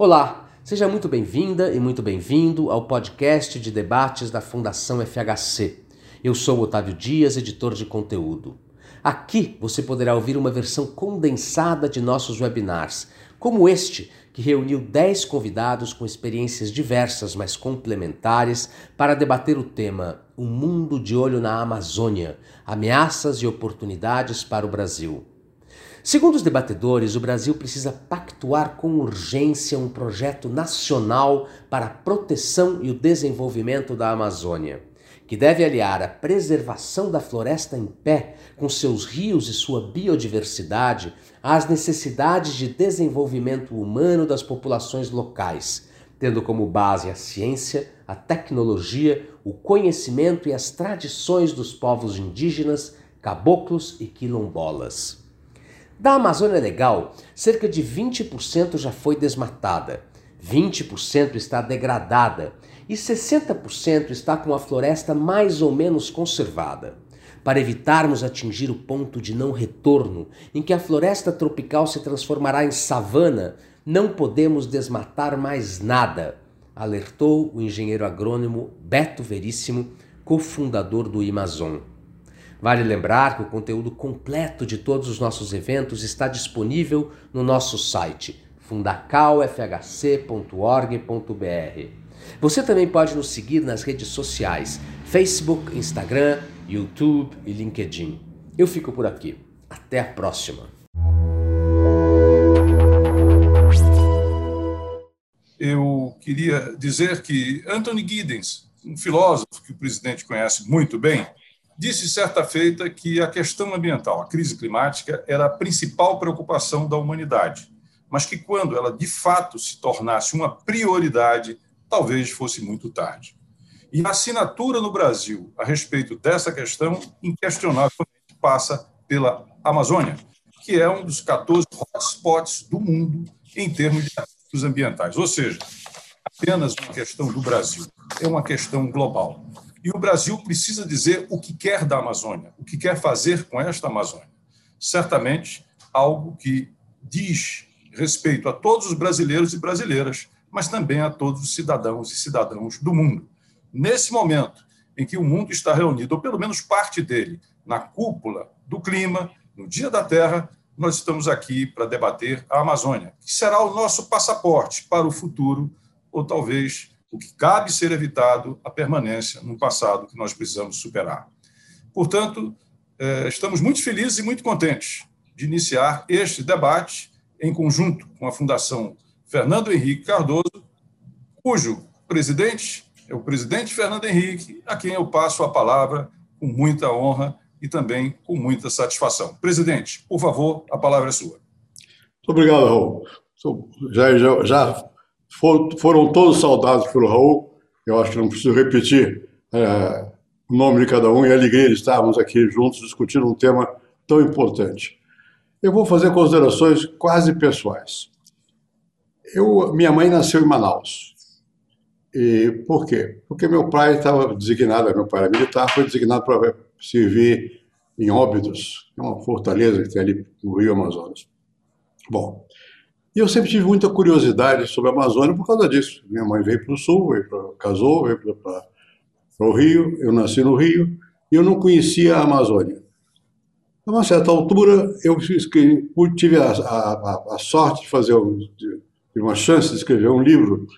Olá, seja muito bem-vinda e muito bem-vindo ao podcast de debates da Fundação FHC. Eu sou Otávio Dias, editor de conteúdo. Aqui você poderá ouvir uma versão condensada de nossos webinars, como este, que reuniu 10 convidados com experiências diversas, mas complementares, para debater o tema O Mundo de Olho na Amazônia Ameaças e Oportunidades para o Brasil. Segundo os debatedores, o Brasil precisa pactuar com urgência um projeto nacional para a proteção e o desenvolvimento da Amazônia, que deve aliar a preservação da floresta em pé, com seus rios e sua biodiversidade, às necessidades de desenvolvimento humano das populações locais, tendo como base a ciência, a tecnologia, o conhecimento e as tradições dos povos indígenas, caboclos e quilombolas. Da Amazônia Legal, cerca de 20% já foi desmatada, 20% está degradada e 60% está com a floresta mais ou menos conservada. Para evitarmos atingir o ponto de não retorno, em que a floresta tropical se transformará em savana, não podemos desmatar mais nada, alertou o engenheiro agrônomo Beto Veríssimo, cofundador do Amazon. Vale lembrar que o conteúdo completo de todos os nossos eventos está disponível no nosso site fundacalfhc.org.br. Você também pode nos seguir nas redes sociais: Facebook, Instagram, YouTube e LinkedIn. Eu fico por aqui. Até a próxima. Eu queria dizer que Anthony Giddens, um filósofo que o presidente conhece muito bem, disse certa feita que a questão ambiental, a crise climática, era a principal preocupação da humanidade, mas que quando ela de fato se tornasse uma prioridade, talvez fosse muito tarde. E a assinatura no Brasil a respeito dessa questão, inquestionavelmente, passa pela Amazônia, que é um dos 14 hotspots do mundo em termos de ambientais. Ou seja, apenas uma questão do Brasil, é uma questão global. E o Brasil precisa dizer o que quer da Amazônia, o que quer fazer com esta Amazônia. Certamente, algo que diz respeito a todos os brasileiros e brasileiras, mas também a todos os cidadãos e cidadãos do mundo. Nesse momento em que o mundo está reunido, ou pelo menos parte dele, na cúpula do clima, no Dia da Terra, nós estamos aqui para debater a Amazônia, que será o nosso passaporte para o futuro, ou talvez o que cabe ser evitado a permanência num passado que nós precisamos superar. Portanto, eh, estamos muito felizes e muito contentes de iniciar este debate em conjunto com a Fundação Fernando Henrique Cardoso, cujo presidente é o presidente Fernando Henrique, a quem eu passo a palavra com muita honra e também com muita satisfação. Presidente, por favor, a palavra é sua. Muito obrigado, Raul. Já, já, já foram todos saudados pelo Raul. Eu acho que não preciso repetir é, o nome de cada um e a alegria de estarmos aqui juntos discutindo um tema tão importante. Eu vou fazer considerações quase pessoais. Eu, minha mãe nasceu em Manaus. E por quê? Porque meu pai estava designado, meu pai era militar, foi designado para servir em Óbidos, é uma fortaleza que tem ali no Rio Amazonas. Bom, e eu sempre tive muita curiosidade sobre a Amazônia por causa disso. Minha mãe veio para o sul, veio pra, casou, veio para o Rio, eu nasci no Rio, e eu não conhecia a Amazônia. A uma certa altura, eu tive a, a, a sorte de fazer um, de, uma chance de escrever um livro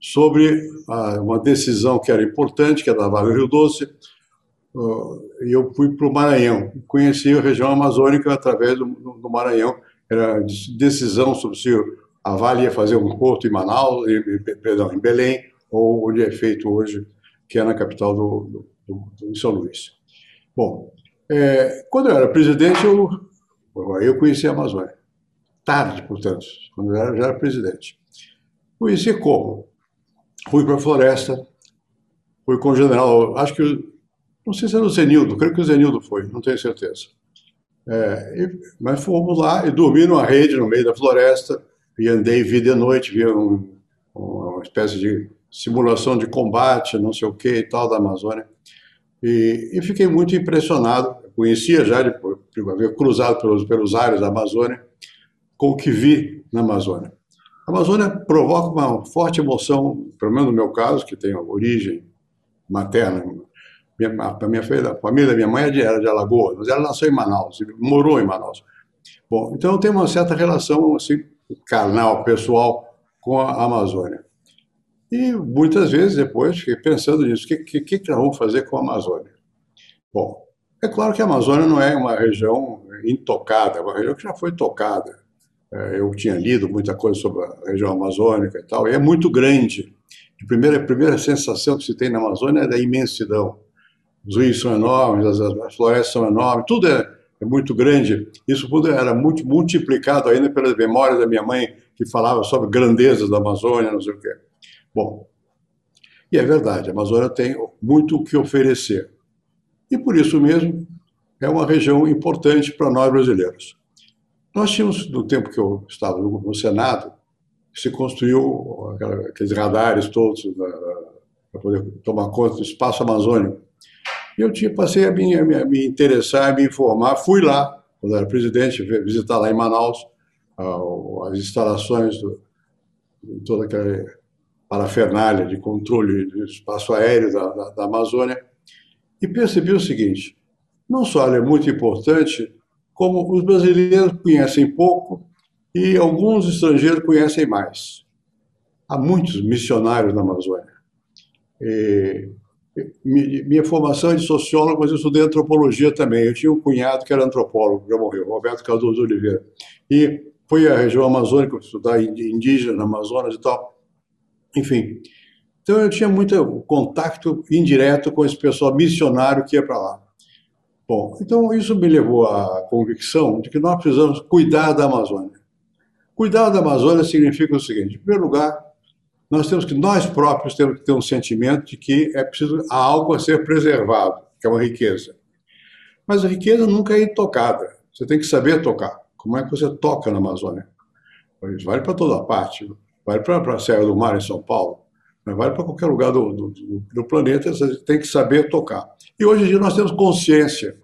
sobre a, uma decisão que era importante, que era da Vale Rio Doce, e eu fui para o Maranhão. Conheci a região amazônica através do, do Maranhão, era decisão sobre se a Vale ia fazer um porto em Manaus, em, perdão, em Belém, ou onde é feito hoje, que é na capital do, do, do São Luís. Bom, é, quando eu era presidente, eu, eu conheci a Amazônia. Tarde, portanto, quando eu já era presidente. Conheci como? Fui para a floresta, fui com o general, acho que, não sei se era o Zenildo, creio que o Zenildo foi, não tenho certeza. É, mas fomos lá e dormi numa rede no meio da floresta e andei, vi de noite, vi um, uma espécie de simulação de combate, não sei o que e tal, da Amazônia. E, e fiquei muito impressionado, conhecia já, depois, havia cruzado pelos, pelos ares da Amazônia, com o que vi na Amazônia. A Amazônia provoca uma forte emoção, pelo menos no meu caso, que tem origem materna. Minha, a minha família minha mãe é era de Alagoas, mas ela nasceu em Manaus, morou em Manaus. Bom, então eu tenho uma certa relação assim, carnal, pessoal, com a Amazônia. E muitas vezes depois fiquei pensando nisso, o que, que, que nós vamos fazer com a Amazônia? Bom, é claro que a Amazônia não é uma região intocada, é uma região que já foi tocada. É, eu tinha lido muita coisa sobre a região amazônica e tal, e é muito grande. A primeira, a primeira sensação que se tem na Amazônia é da imensidão. Os rios são enormes, as, as florestas são enormes, tudo é, é muito grande. Isso tudo era muito multiplicado ainda pelas memórias da minha mãe, que falava sobre grandezas da Amazônia, não sei o quê. Bom, e é verdade, a Amazônia tem muito o que oferecer. E por isso mesmo é uma região importante para nós brasileiros. Nós tínhamos, no tempo que eu estava no Senado, se construiu aqueles radares todos para poder tomar conta do espaço amazônico. Eu tinha, passei a me, a me interessar, a me informar, fui lá, quando era presidente, visitar lá em Manaus as instalações do, toda aquela parafernália de controle do espaço aéreo da, da, da Amazônia, e percebi o seguinte: não só é muito importante, como os brasileiros conhecem pouco e alguns estrangeiros conhecem mais. Há muitos missionários na Amazônia. E, minha formação é de sociólogo, mas eu estudei antropologia também. Eu tinha um cunhado que era antropólogo, já morreu, Roberto Cardoso Oliveira. E fui à região amazônica estudar indígena na Amazonas e tal. Enfim, então eu tinha muito contato indireto com esse pessoal missionário que ia para lá. Bom, então isso me levou à convicção de que nós precisamos cuidar da Amazônia. Cuidar da Amazônia significa o seguinte: em primeiro lugar, nós temos que nós próprios temos que ter um sentimento de que é preciso há algo a ser preservado, que é uma riqueza. Mas a riqueza nunca é intocada. Você tem que saber tocar. Como é que você toca na Amazônia? Isso vale para toda parte. Vale para a Serra do Mar em São Paulo, vale para qualquer lugar do, do, do, planeta, você tem que saber tocar. E hoje em dia nós temos consciência,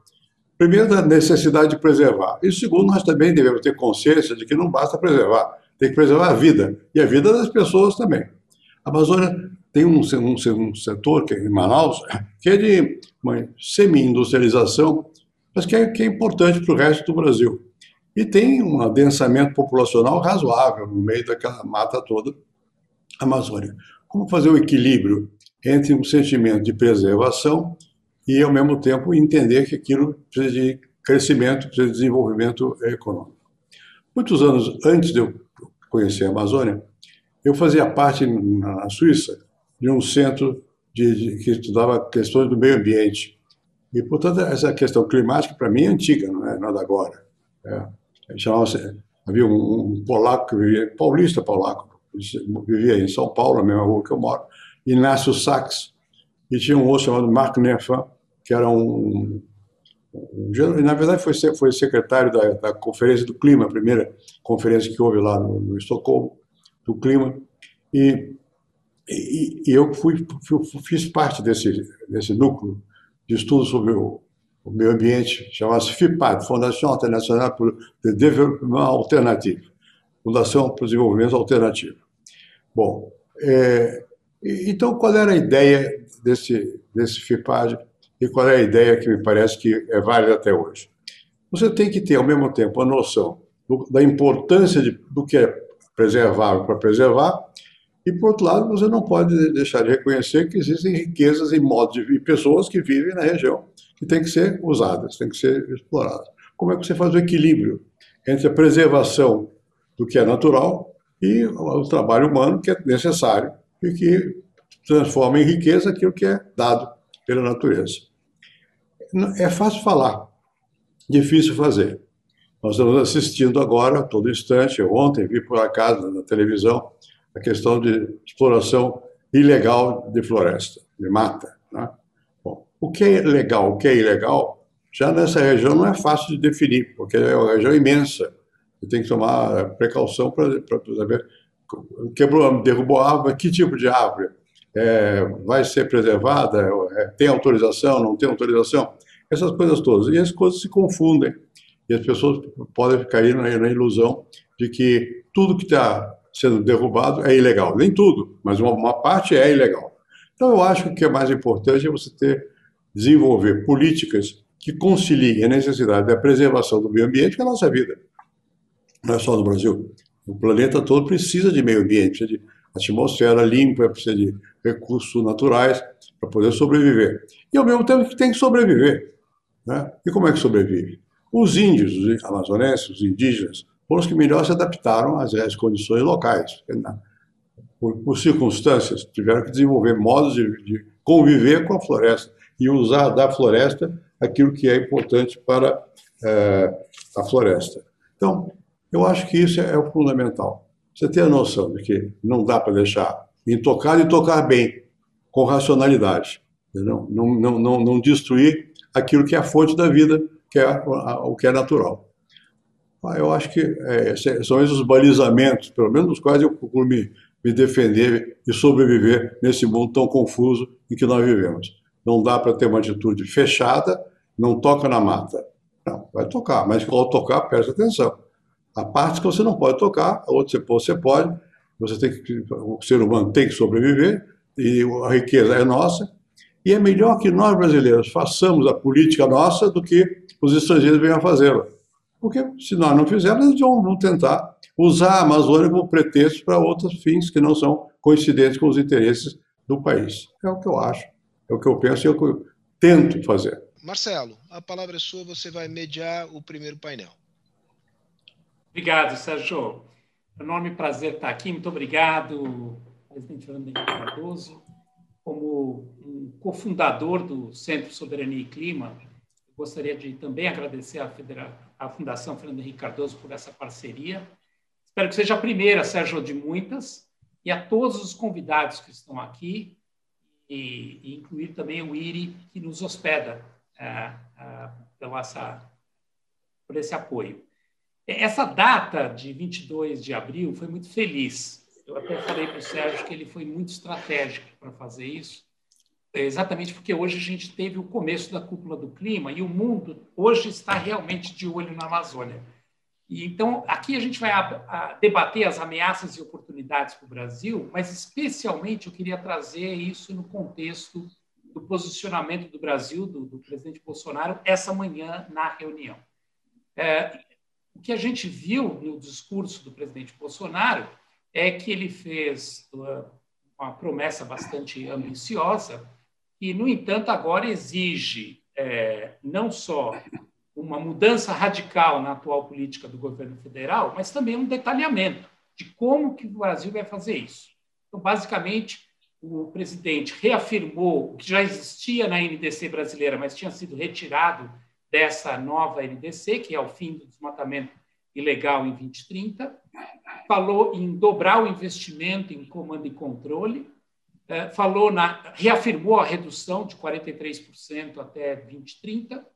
primeiro, da necessidade de preservar, e segundo, nós também devemos ter consciência de que não basta preservar, tem que preservar a vida, e a vida das pessoas também. A Amazônia tem um, um, um setor, que é em Manaus, que é de uma semi-industrialização, mas que é, que é importante para o resto do Brasil. E tem um adensamento populacional razoável no meio daquela mata toda Amazônia. Como fazer o equilíbrio entre um sentimento de preservação e, ao mesmo tempo, entender que aquilo precisa de crescimento, precisa de desenvolvimento econômico. Muitos anos antes de eu conhecer a Amazônia, eu fazia parte, na Suíça, de um centro de, de, que estudava questões do meio ambiente. E, portanto, essa questão climática, para mim, é antiga, não é nada agora. É, havia um, um, polaco que vivia, paulista polaco, vivia em São Paulo, na mesma rua que eu moro, Inácio Sachs, e tinha um outro chamado Marc Nerfan, que era um, um na verdade foi, foi secretário da, da, Conferência do Clima, a primeira conferência que houve lá no, no Estocolmo, do clima, e, e, e eu fui, fiz parte desse, desse núcleo de estudo sobre o, o meio ambiente, chamava-se FIPAD, Fundação Internacional para o Desenvolvimento Alternativo, Fundação para o Desenvolvimento Alternativo. Bom, é, então qual era a ideia desse, desse FIPAD e qual é a ideia que me parece que é válida até hoje? Você tem que ter, ao mesmo tempo, a noção do, da importância de, do que é preservável para preservar, e, por outro lado, você não pode deixar de reconhecer que existem riquezas e modos de e pessoas que vivem na região que têm que ser usadas, têm que ser exploradas. Como é que você faz o equilíbrio entre a preservação do que é natural e o trabalho humano que é necessário e que transforma em riqueza aquilo que é dado pela natureza. É fácil falar, difícil fazer. Nós estamos assistindo agora, todo instante, ontem vi por acaso na televisão, a questão de exploração ilegal de floresta, de mata. Né? Bom, o que é legal, o que é ilegal, já nessa região não é fácil de definir, porque é uma região imensa. Você tem que tomar precaução para saber quebrou, derrubou árvore, que tipo de árvore? É, vai ser preservada? É, tem autorização? Não tem autorização? Essas coisas todas. E as coisas se confundem. E as pessoas podem cair na, ilusão de que tudo que está sendo derrubado é ilegal. Nem tudo, mas uma, uma parte é ilegal. Então, eu acho que o que é mais importante é você ter, desenvolver políticas que conciliem a necessidade da preservação do meio ambiente com a nossa vida. Não é só no Brasil. O planeta todo precisa de meio ambiente, precisa de atmosfera limpa, precisa de recursos naturais para poder sobreviver. E ao mesmo tempo que tem que sobreviver. Né? E como é que sobrevive? Os índios, os amazonenses, os indígenas, foram os que melhor se adaptaram às, às condições locais. Por, por, circunstâncias, tiveram que desenvolver modos de, de, conviver com a floresta e usar da floresta aquilo que é importante para é, a floresta. Então, eu acho que isso é, é o fundamental. Você ter a noção de que não dá para deixar intocado e tocar bem, com racionalidade. Não, não, não, não destruir aquilo que é a fonte da vida, que é o que é natural. Ah, eu acho que é, são esses os balizamentos, pelo menos nos quais eu procuro me, me defender e sobreviver nesse mundo tão confuso em que nós vivemos. Não dá para ter uma atitude fechada, não toca na mata. Não, vai tocar, mas quando tocar, preste atenção. Há partes que você não pode tocar, outras você pode. Você tem que, o ser humano tem que sobreviver e a riqueza é nossa. E é melhor que nós brasileiros façamos a política nossa do que os estrangeiros venham a fazê-la. Porque se nós não fizermos, eles vão tentar usar a Amazônia como pretexto para outros fins que não são coincidentes com os interesses do país. É o que eu acho, é o que eu penso e é o que eu tento fazer. Marcelo, a palavra é sua, você vai mediar o primeiro painel. Obrigado, Sérgio. Enorme prazer estar aqui. Muito obrigado, presidente Fernando Henrique Cardoso. Como um cofundador do Centro Soberania e Clima, gostaria de também agradecer à, à Fundação Fernando Henrique Cardoso por essa parceria. Espero que seja a primeira, Sérgio, de muitas, e a todos os convidados que estão aqui, e, e incluir também o IRI, que nos hospeda é, é, pela essa, por esse apoio. Essa data de 22 de abril foi muito feliz. Eu até falei para o Sérgio que ele foi muito estratégico para fazer isso, exatamente porque hoje a gente teve o começo da cúpula do clima e o mundo hoje está realmente de olho na Amazônia. E então aqui a gente vai a, a debater as ameaças e oportunidades para o Brasil, mas especialmente eu queria trazer isso no contexto do posicionamento do Brasil, do, do presidente Bolsonaro, essa manhã na reunião. É, o que a gente viu no discurso do presidente Bolsonaro é que ele fez uh, uma promessa bastante ambiciosa e, no entanto, agora exige é, não só uma mudança radical na atual política do governo federal, mas também um detalhamento de como que o Brasil vai fazer isso. Então, basicamente, o presidente reafirmou o que já existia na NDC brasileira, mas tinha sido retirado dessa nova NDC, que é o fim do desmatamento ilegal em 2030, falou em dobrar o investimento em comando e controle, falou na, reafirmou a redução de 43% até 2030,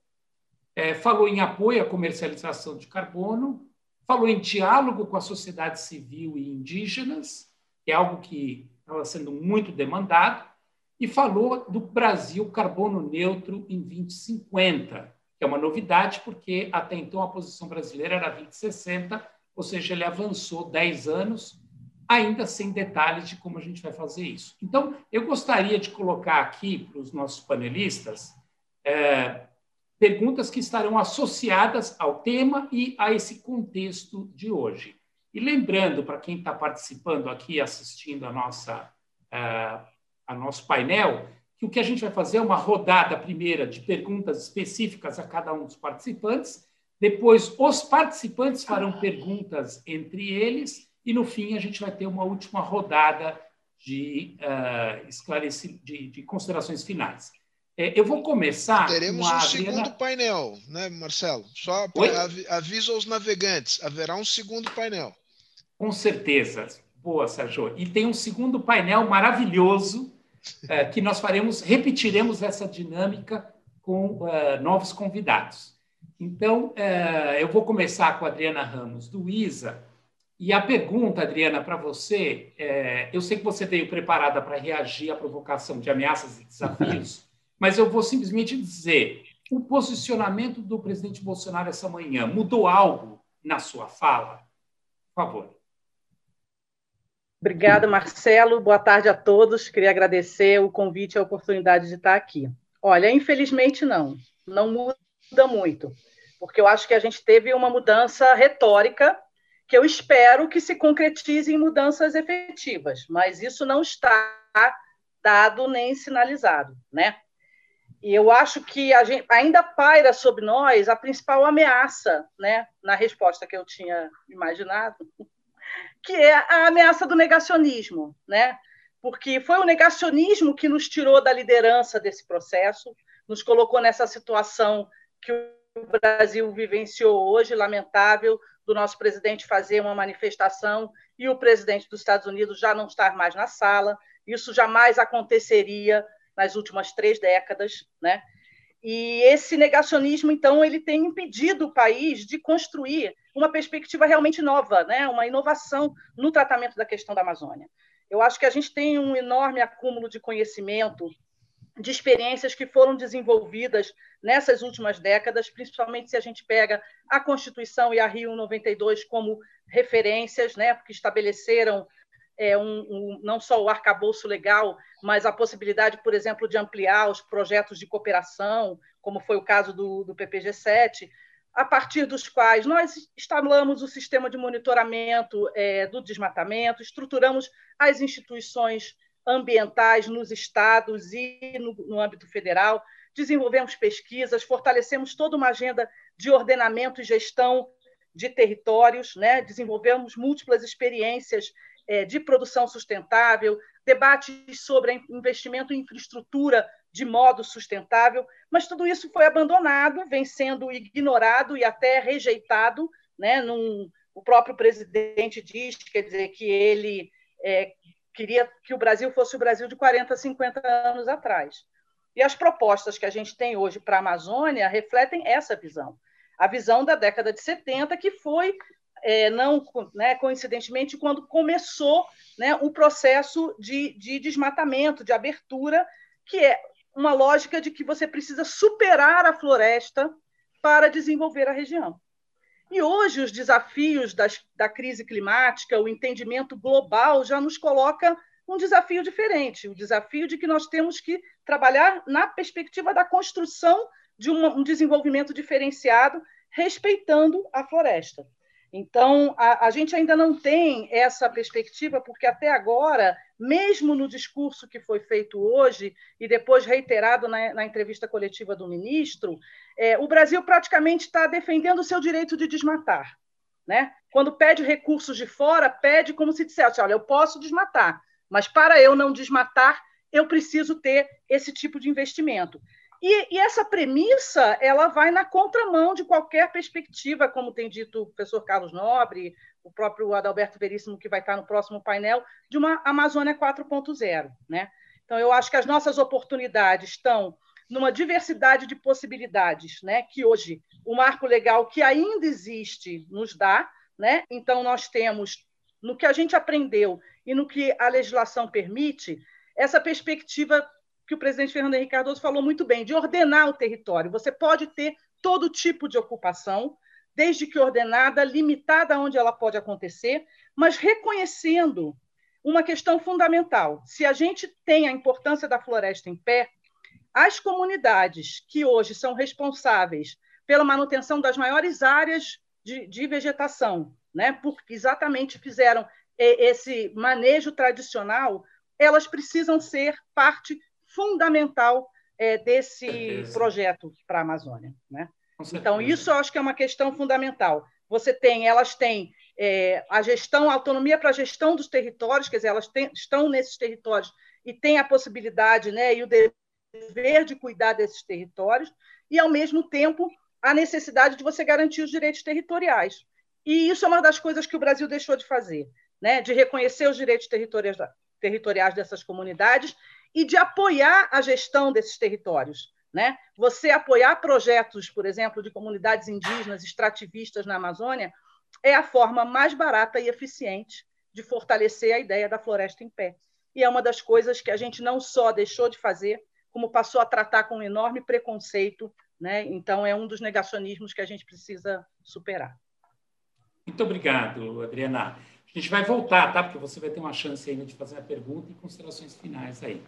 é, falou em apoio à comercialização de carbono, falou em diálogo com a sociedade civil e indígenas, que é algo que estava sendo muito demandado, e falou do Brasil carbono neutro em 2050, que é uma novidade, porque até então a posição brasileira era 2060, ou seja, ele avançou 10 anos ainda sem detalhes de como a gente vai fazer isso. Então, eu gostaria de colocar aqui para os nossos panelistas é, perguntas que estarão associadas ao tema e a esse contexto de hoje. E lembrando para quem está participando aqui, assistindo a nossa é, a nosso painel, que o que a gente vai fazer é uma rodada primeira de perguntas específicas a cada um dos participantes. Depois, os participantes farão perguntas entre eles e no fim a gente vai ter uma última rodada de, uh, esclareci... de, de considerações finais. É, eu vou começar. Teremos um Adriana... segundo painel, né, Marcelo? Só aviso aos navegantes: haverá um segundo painel. Com certeza. Boa, Sérgio. E tem um segundo painel maravilhoso é, que nós faremos, repetiremos essa dinâmica com uh, novos convidados. Então, uh, eu vou começar com a Adriana Ramos, do ISA, e a pergunta, Adriana, para você, é, eu sei que você veio preparada para reagir à provocação de ameaças e desafios, mas eu vou simplesmente dizer: o posicionamento do presidente Bolsonaro essa manhã mudou algo na sua fala? Por favor. Obrigada, Marcelo. Boa tarde a todos. Queria agradecer o convite e a oportunidade de estar aqui. Olha, infelizmente não, não muda muito, porque eu acho que a gente teve uma mudança retórica que eu espero que se concretize em mudanças efetivas, mas isso não está dado nem sinalizado, né? E eu acho que gente ainda paira sobre nós a principal ameaça, né, na resposta que eu tinha imaginado, que é a ameaça do negacionismo, né? Porque foi o negacionismo que nos tirou da liderança desse processo, nos colocou nessa situação que o Brasil vivenciou hoje, lamentável, do nosso presidente fazer uma manifestação e o presidente dos Estados Unidos já não estar mais na sala. Isso jamais aconteceria nas últimas três décadas, né? E esse negacionismo, então, ele tem impedido o país de construir uma perspectiva realmente nova, né? uma inovação no tratamento da questão da Amazônia. Eu acho que a gente tem um enorme acúmulo de conhecimento de experiências que foram desenvolvidas nessas últimas décadas, principalmente se a gente pega a Constituição e a Rio 92 como referências, né, porque estabeleceram é, um, um, não só o arcabouço legal, mas a possibilidade, por exemplo, de ampliar os projetos de cooperação, como foi o caso do, do PPG-7, a partir dos quais nós instalamos o sistema de monitoramento é, do desmatamento, estruturamos as instituições ambientais nos estados e no, no âmbito federal, desenvolvemos pesquisas, fortalecemos toda uma agenda de ordenamento e gestão de territórios, né? desenvolvemos múltiplas experiências é, de produção sustentável, debates sobre investimento em infraestrutura de modo sustentável, mas tudo isso foi abandonado, vem sendo ignorado e até rejeitado. Né? Num, o próprio presidente diz, quer dizer, que ele é, queria que o Brasil fosse o Brasil de 40, 50 anos atrás. E as propostas que a gente tem hoje para a Amazônia refletem essa visão. A visão da década de 70, que foi, é, não né, coincidentemente, quando começou né, o processo de, de desmatamento, de abertura, que é uma lógica de que você precisa superar a floresta para desenvolver a região. E hoje os desafios das, da crise climática, o entendimento global já nos coloca um desafio diferente, o desafio de que nós temos que trabalhar na perspectiva da construção de um, um desenvolvimento diferenciado, respeitando a floresta. Então, a, a, gente ainda não tem essa perspectiva, porque até agora, mesmo no discurso que foi feito hoje, e depois reiterado na, na entrevista coletiva do ministro, é, o Brasil praticamente está defendendo o seu direito de desmatar. Né? Quando pede recursos de fora, pede como se dissesse: olha, eu posso desmatar, mas para eu não desmatar, eu preciso ter esse tipo de investimento. E, e, essa premissa ela vai na contramão de qualquer perspectiva, como tem dito o professor Carlos Nobre, o próprio Adalberto Veríssimo, que vai estar no próximo painel, de uma Amazônia 4.0. Né? Então, eu acho que as nossas oportunidades estão numa diversidade de possibilidades né? que hoje o marco legal que ainda existe nos dá. Né? Então, nós temos, no que a gente aprendeu e no que a legislação permite, essa perspectiva que o presidente Fernando Henrique Cardoso falou muito bem, de ordenar o território. Você pode ter todo tipo de ocupação, desde que ordenada, limitada onde ela pode acontecer, mas reconhecendo uma questão fundamental. Se a gente tem a importância da floresta em pé, as comunidades que hoje são responsáveis pela manutenção das maiores áreas de, de vegetação, né, porque exatamente fizeram esse manejo tradicional, elas precisam ser parte fundamental é, desse projeto para a Amazônia. Né? Então, isso eu acho que é uma questão fundamental. Você tem, elas têm é, a gestão, a autonomia para a gestão dos territórios, quer dizer, elas têm, estão nesses territórios e têm a possibilidade né, e o dever de cuidar desses territórios, e, ao mesmo tempo, a necessidade de você garantir os direitos territoriais. E isso é uma das coisas que o Brasil deixou de fazer, né, de reconhecer os direitos territoriais, territoriais dessas comunidades e de apoiar a gestão desses territórios. Né? Você apoiar projetos, por exemplo, de comunidades indígenas extrativistas na Amazônia é a forma mais barata e eficiente de fortalecer a ideia da floresta em pé. E é uma das coisas que a gente não só deixou de fazer, como passou a tratar com um enorme preconceito. Né? Então, é um dos negacionismos que a gente precisa superar. Muito obrigado, Adriana. A gente vai voltar, tá? Porque você vai ter uma chance ainda de fazer a pergunta e considerações finais aí.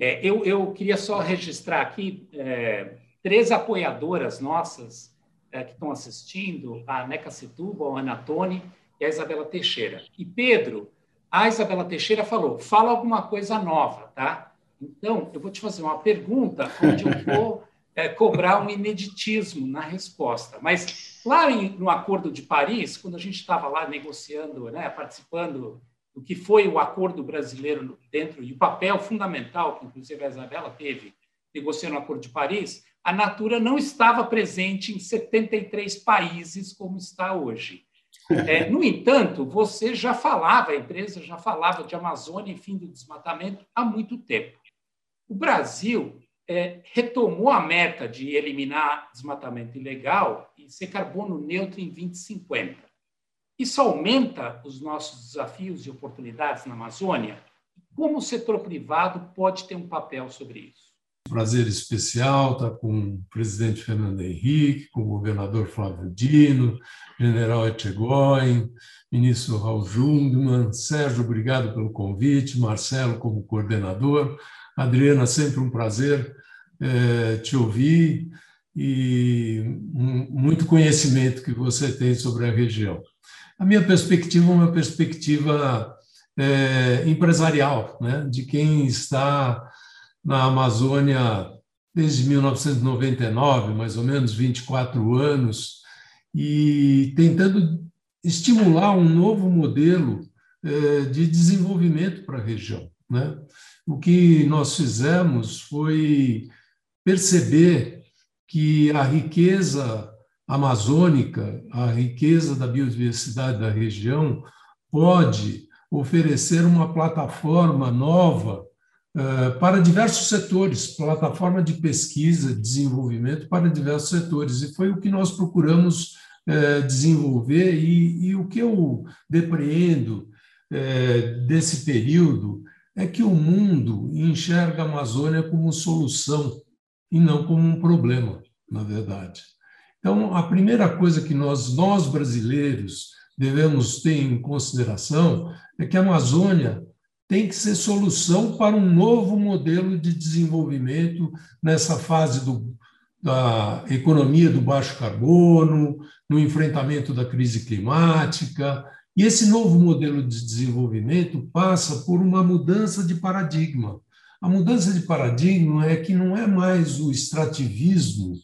É, eu, eu queria só registrar aqui é, três apoiadoras nossas é, que estão assistindo, a Neca Setúbal, a Anatone e a Isabela Teixeira. E Pedro, a Isabela Teixeira falou, fala alguma coisa nova, tá? Então, eu vou te fazer uma pergunta onde eu vou é, cobrar um ineditismo na resposta. Mas lá em, no Acordo de Paris, quando a gente estava lá negociando, né, participando do que foi o acordo brasileiro dentro e o papel fundamental que, inclusive, a Isabela teve negociando o Acordo de Paris, a Natura não estava presente em 73 países como está hoje. É, no entanto, você já falava, a empresa já falava de Amazônia e fim do desmatamento há muito tempo. O Brasil é, retomou a meta de eliminar desmatamento ilegal e ser carbono neutro em 2050. Isso aumenta os nossos desafios e oportunidades na Amazônia? Como o setor privado pode ter um papel sobre isso? prazer especial estar com o presidente Fernando Henrique, com o governador Flávio Dino, general Etchegóin, ministro Raul Jungmann, Sérgio, obrigado pelo convite, Marcelo como coordenador, Adriana, sempre um prazer é, te ouvir e muito conhecimento que você tem sobre a região. A minha perspectiva é uma perspectiva é, empresarial, né, de quem está na Amazônia desde 1999, mais ou menos 24 anos, e tentando estimular um novo modelo é, de desenvolvimento para a região. Né? O que nós fizemos foi perceber que a riqueza amazônica, a riqueza da biodiversidade da região, pode oferecer uma plataforma nova uh, para diversos setores, plataforma de pesquisa, desenvolvimento para diversos setores. E foi o que nós procuramos uh, desenvolver, e, e, o que eu depreendo uh, desse período é que o mundo enxerga a Amazônia como solução e não como um problema, na verdade. Então, a primeira coisa que nós, nós brasileiros, devemos ter em consideração é que a Amazônia tem que ser solução para um novo modelo de desenvolvimento nessa fase do, da economia do baixo carbono, no enfrentamento da crise climática. E esse novo modelo de desenvolvimento passa por uma mudança de paradigma. A mudança de paradigma é que não é mais o extrativismo,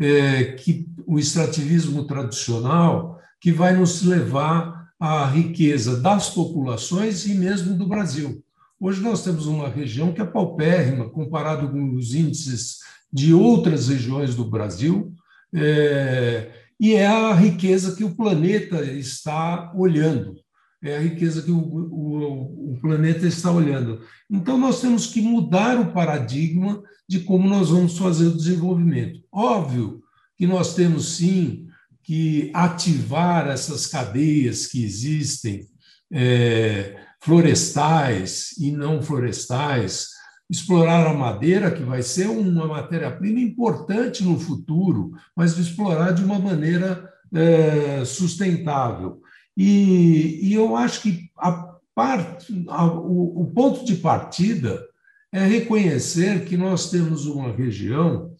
é, que o extrativismo tradicional, que vai nos levar à riqueza das populações e mesmo do Brasil. Hoje nós temos uma região que é paupérrima comparado com os índices de outras regiões do Brasil, é, e é a riqueza que o planeta está olhando é a riqueza que o, o, o, planeta está olhando. Então, nós temos que mudar o paradigma de como nós vamos fazer o desenvolvimento. Óbvio que nós temos, sim, que ativar essas cadeias que existem, é, florestais e não florestais, explorar a madeira, que vai ser uma matéria-prima importante no futuro, mas explorar de uma maneira é, sustentável. E, e eu acho que a parte, a, o, o ponto de partida é reconhecer que nós temos uma região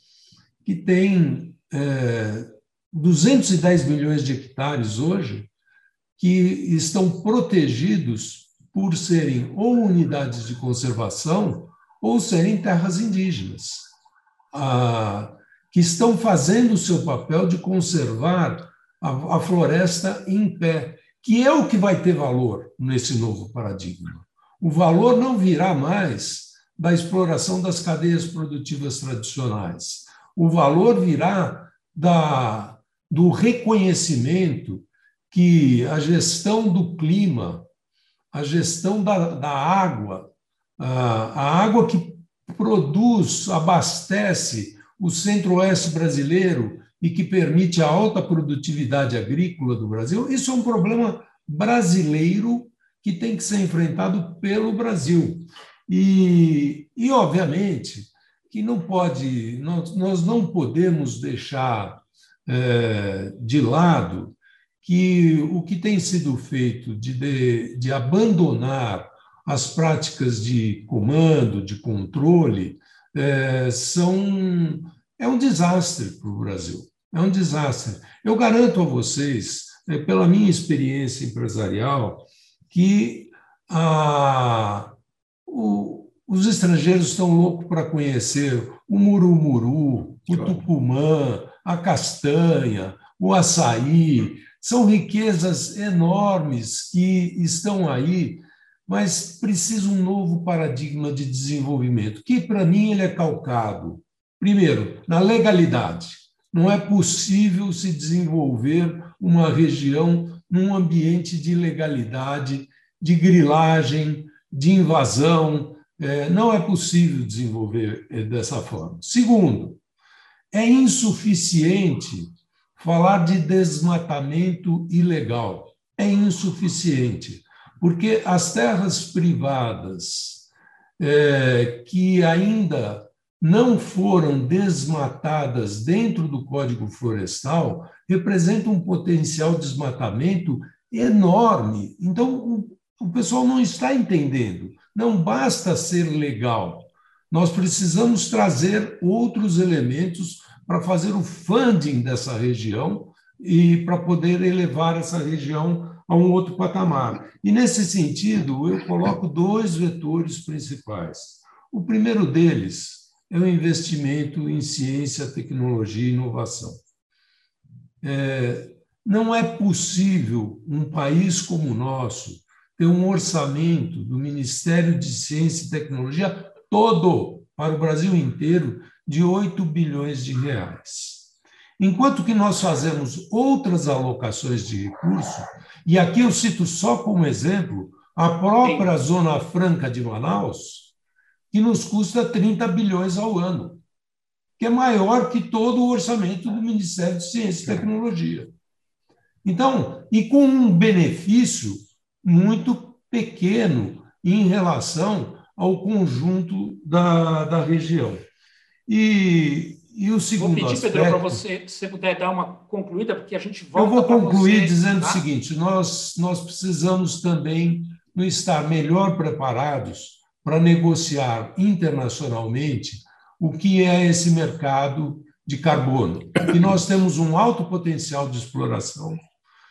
que tem é, 210 milhões de hectares hoje que estão protegidos por serem ou unidades de conservação ou serem terras indígenas, ah, que estão fazendo o seu papel de conservar a, a floresta em pé que é o que vai ter valor nesse novo paradigma. O valor não virá mais da exploração das cadeias produtivas tradicionais. O valor virá da, do reconhecimento que a gestão do clima, a gestão da, da água, a, água que produz, abastece o centro-oeste brasileiro e que permite a alta produtividade agrícola do Brasil, isso é um problema brasileiro que tem que ser enfrentado pelo Brasil. E, e obviamente, que não pode, nós, nós não podemos deixar é, de lado que o que tem sido feito de, de, de abandonar as práticas de comando, de controle, é, são é um desastre para o Brasil. É um desastre. Eu garanto a vocês, é, pela minha experiência empresarial, que a, o, os estrangeiros estão loucos para conhecer o murumuru, o tucumã, a castanha, o açaí. São riquezas enormes que estão aí, mas precisa um novo paradigma de desenvolvimento, que para mim ele é calcado, primeiro, na legalidade. Não é possível se desenvolver uma região num ambiente de legalidade, de grilagem, de invasão. É, não é possível desenvolver é, dessa forma. Segundo, é insuficiente falar de desmatamento ilegal. É insuficiente, porque as terras privadas é, que ainda não foram desmatadas dentro do Código Florestal representam um potencial de desmatamento enorme. Então, o, pessoal não está entendendo. Não basta ser legal. Nós precisamos trazer outros elementos para fazer o funding dessa região e para poder elevar essa região a um outro patamar. E, nesse sentido, eu coloco dois vetores principais. O primeiro deles é o investimento em ciência, tecnologia e inovação. É, não é possível um país como o nosso ter um orçamento do Ministério de Ciência e Tecnologia todo para o Brasil inteiro de 8 bilhões de reais. Enquanto que nós fazemos outras alocações de recursos, e aqui eu cito só como exemplo a própria Sim. Zona Franca de Manaus, que nos custa 30 bilhões ao ano, que é maior que todo o orçamento do Ministério de Ciência e Tecnologia. Então, e com um benefício muito pequeno em relação ao conjunto da, da região. E, e o segundo Vou pedir, aspecto, Pedro, para você, se você puder dar uma concluída, porque a gente volta Eu vou concluir você, dizendo tá? o seguinte: nós, nós precisamos também estar melhor preparados para negociar internacionalmente o que é esse mercado de carbono. E nós temos um alto potencial de exploração,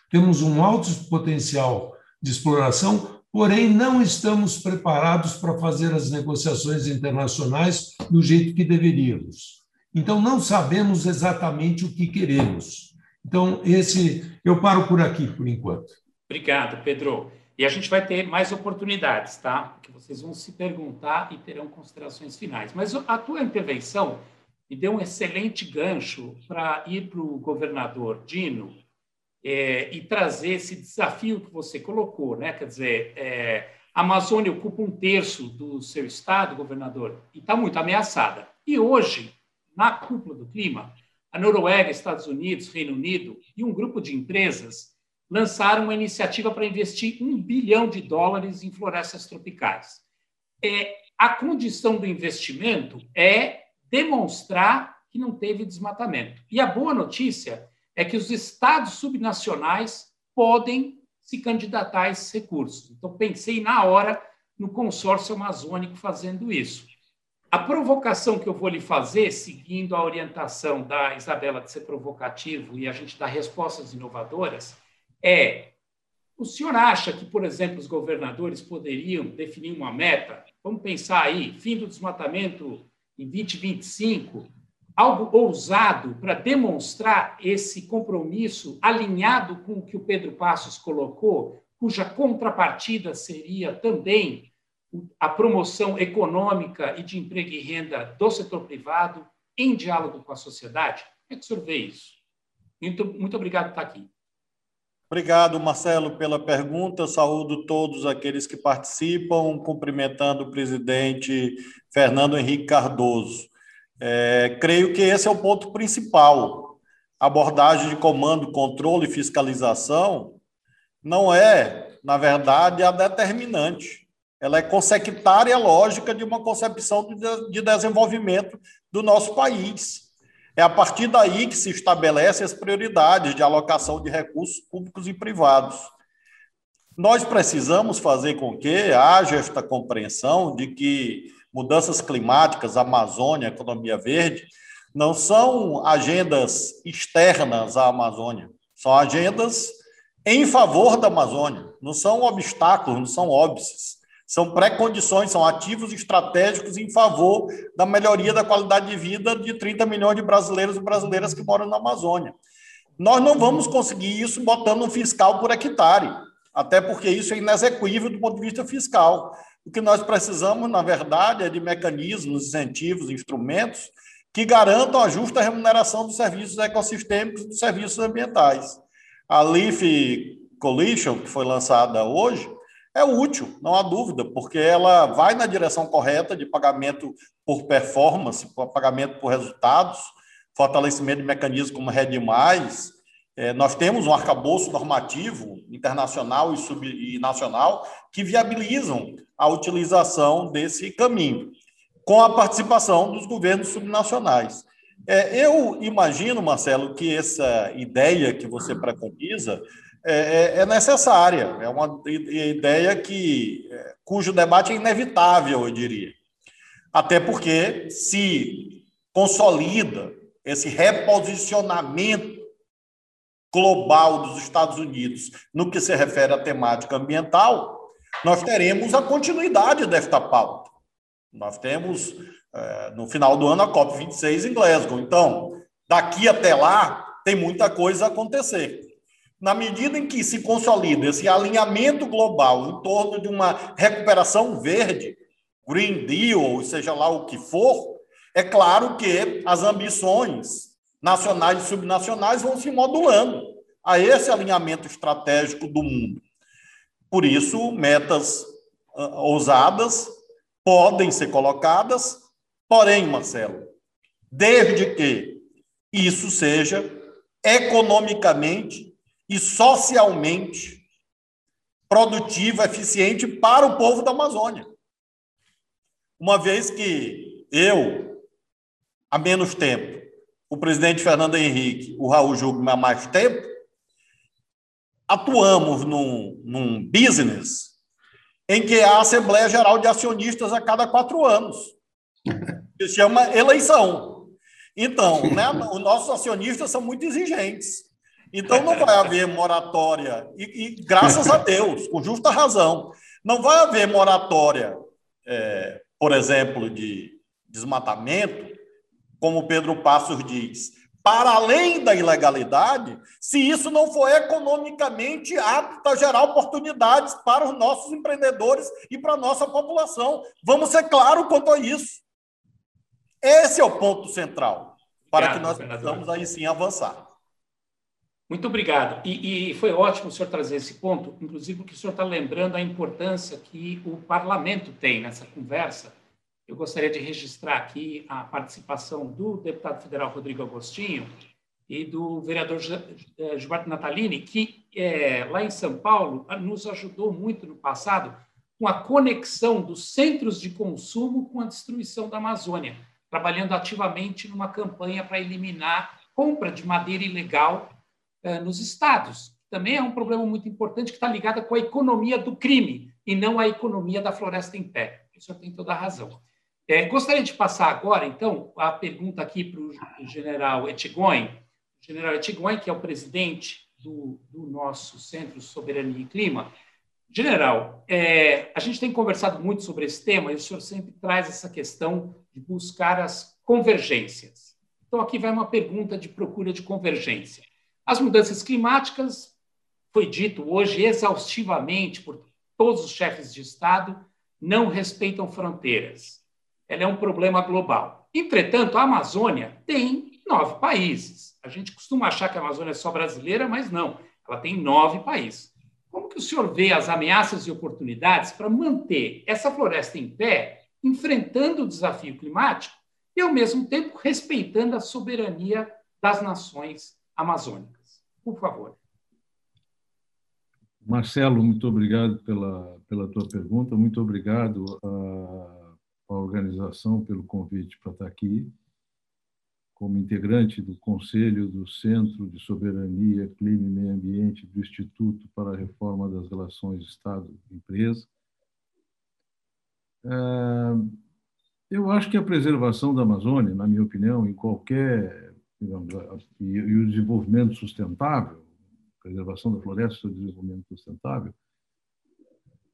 temos um alto potencial de exploração, porém não estamos preparados para fazer as negociações internacionais do jeito que deveríamos. Então não sabemos exatamente o que queremos. Então esse eu paro por aqui por enquanto. Obrigado, Pedro. E a gente vai ter mais oportunidades, tá? Que vocês vão se perguntar e terão considerações finais. Mas a tua intervenção me deu um excelente gancho para ir para o governador Dino é, e trazer esse desafio que você colocou, né? Quer dizer, é, a Amazônia ocupa um terço do seu estado, governador, e está muito ameaçada. E hoje, na cúpula do clima, a Noruega, Estados Unidos, Reino Unido e um grupo de empresas lançaram uma iniciativa para investir um bilhão de dólares em florestas tropicais. É, a condição do investimento é demonstrar que não teve desmatamento. E a boa notícia é que os estados subnacionais podem se candidatar a esses recursos. Então, pensei na hora no consórcio amazônico fazendo isso. A provocação que eu vou lhe fazer, seguindo a orientação da Isabela de ser provocativo e a gente dar respostas inovadoras, é: o senhor acha que, por exemplo, os governadores poderiam definir uma meta? Vamos pensar aí, fim do desmatamento em 2025, algo ousado para demonstrar esse compromisso alinhado com o que o Pedro Passos colocou, cuja contrapartida seria também a promoção econômica e de emprego e renda do setor privado em diálogo com a sociedade? Como é que o senhor vê isso? Muito, muito obrigado por estar aqui. Obrigado, Marcelo, pela pergunta. Saúdo todos aqueles que participam, cumprimentando o presidente Fernando Henrique Cardoso. É, creio que esse é o ponto principal. Abordagem de comando, controle e fiscalização não é, na verdade, a determinante. Ela é consectária lógica de uma concepção de desenvolvimento do nosso país. É a partir daí que se estabelecem as prioridades de alocação de recursos públicos e privados. Nós precisamos fazer com que haja esta compreensão de que mudanças climáticas, Amazônia, economia verde, não são agendas externas à Amazônia, são agendas em favor da Amazônia, não são obstáculos, não são óbices, são pré-condições, são ativos estratégicos em favor da melhoria da qualidade de vida de 30 milhões de brasileiros e brasileiras que moram na Amazônia. Nós não vamos conseguir isso botando um fiscal por hectare, até porque isso é inexequível do ponto de vista fiscal. O que nós precisamos, na verdade, é de mecanismos, incentivos, instrumentos que garantam a justa remuneração dos serviços ecossistêmicos e dos serviços ambientais. A Leaf Coalition, que foi lançada hoje, é útil, não há dúvida, porque ela vai na direção correta de pagamento por performance, pagamento por resultados, fortalecimento de mecanismos como Rede Mais. É, nós temos um arcabouço normativo internacional e, sub, e nacional que viabilizam a utilização desse caminho com a participação dos governos subnacionais. É, eu imagino, Marcelo, que essa ideia que você preconiza é, é, é necessária, é uma ideia que, é, cujo debate é inevitável, eu diria. Até porque se consolida esse reposicionamento global dos Estados Unidos no que se refere à temática ambiental, nós teremos a continuidade desta pauta. Nós temos, é, no final do ano, a COP26 em Glasgow. Então, daqui até lá, tem muita coisa a acontecer. Na medida em que se consolida esse alinhamento global em torno de uma recuperação verde, Green Deal, ou seja lá o que for, é claro que as ambições nacionais e subnacionais vão se modulando a esse alinhamento estratégico do mundo. Por isso, metas ah, ousadas podem ser colocadas, porém, Marcelo, desde que isso seja economicamente e socialmente produtivo, eficiente para o povo da Amazônia. Uma vez que eu, há menos tempo, o presidente Fernando Henrique, o Raul Júlio há mais tempo, atuamos num, num business em que há Assembleia Geral de Acionistas a cada quatro anos. Se chama eleição. Então, né, os nossos acionistas são muito exigentes. Então, não vai haver moratória, e, e graças a Deus, com justa razão, não vai haver moratória, é, por exemplo, de desmatamento, como o Pedro Passos diz, para além da ilegalidade, se isso não for economicamente apto a gerar oportunidades para os nossos empreendedores e para a nossa população. Vamos ser claros quanto a isso. Esse é o ponto central para obrigado, que nós possamos aí sim avançar. Muito obrigado. E, e, foi ótimo o senhor trazer esse ponto, inclusive porque o senhor está lembrando a importância que o parlamento tem nessa conversa eu gostaria de registrar aqui a participação do deputado federal Rodrigo Agostinho e do vereador eh, Gilberto Natalini, que é, lá em São Paulo nos ajudou muito no passado com a conexão dos centros de consumo com a destruição da Amazônia, trabalhando ativamente numa campanha para eliminar compra de madeira ilegal eh, nos estados. Também é um problema muito importante que está ligado com a economia do crime e não a economia da floresta em pé. O senhor tem toda a razão. É, gostaria de passar agora, então, a pergunta aqui para o general Etchegoin. O general Etchegoin, que é o presidente do, do, nosso Centro Soberania e Clima. General, é, a gente tem conversado muito sobre esse tema e o senhor sempre traz essa questão de buscar as convergências. Então, aqui vai uma pergunta de procura de convergência. As mudanças climáticas, foi dito hoje exaustivamente por todos os chefes de Estado, não respeitam fronteiras ela é um problema global. Entretanto, a Amazônia tem nove países. A gente costuma achar que a Amazônia é só brasileira, mas não. Ela tem nove países. Como que o senhor vê as ameaças e oportunidades para manter essa floresta em pé, enfrentando o desafio climático e, ao mesmo tempo, respeitando a soberania das nações amazônicas? Por favor. Marcelo, muito obrigado pela, pela tua pergunta, muito obrigado a a organização pelo convite para estar aqui. como integrante do Conselho do Centro de Soberania, Clima e Meio Ambiente do Instituto para a Reforma das Relações Estado-Empresa. É, eu acho que a preservação da Amazônia, na minha opinião, em qualquer e, o desenvolvimento sustentável, preservação da floresta e o desenvolvimento sustentável,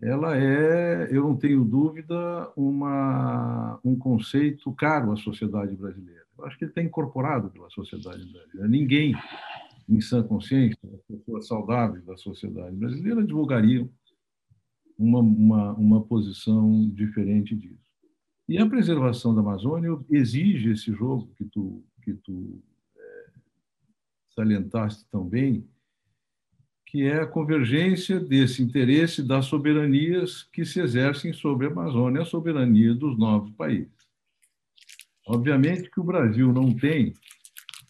ela é, eu não tenho dúvida, uma, um conceito caro à sociedade brasileira. Eu acho que ele está incorporado pela sociedade brasileira. Ninguém, em sã consciência, as pessoas saudáveis da sociedade brasileira, divulgariam uma, uma, uma posição diferente disso. E a preservação da Amazônia exige esse jogo que tu, que tu é, salientaste tão bem, que é a convergência desse interesse das soberanias que se exercem sobre a Amazônia, a soberania dos novos países. Obviamente que o Brasil não tem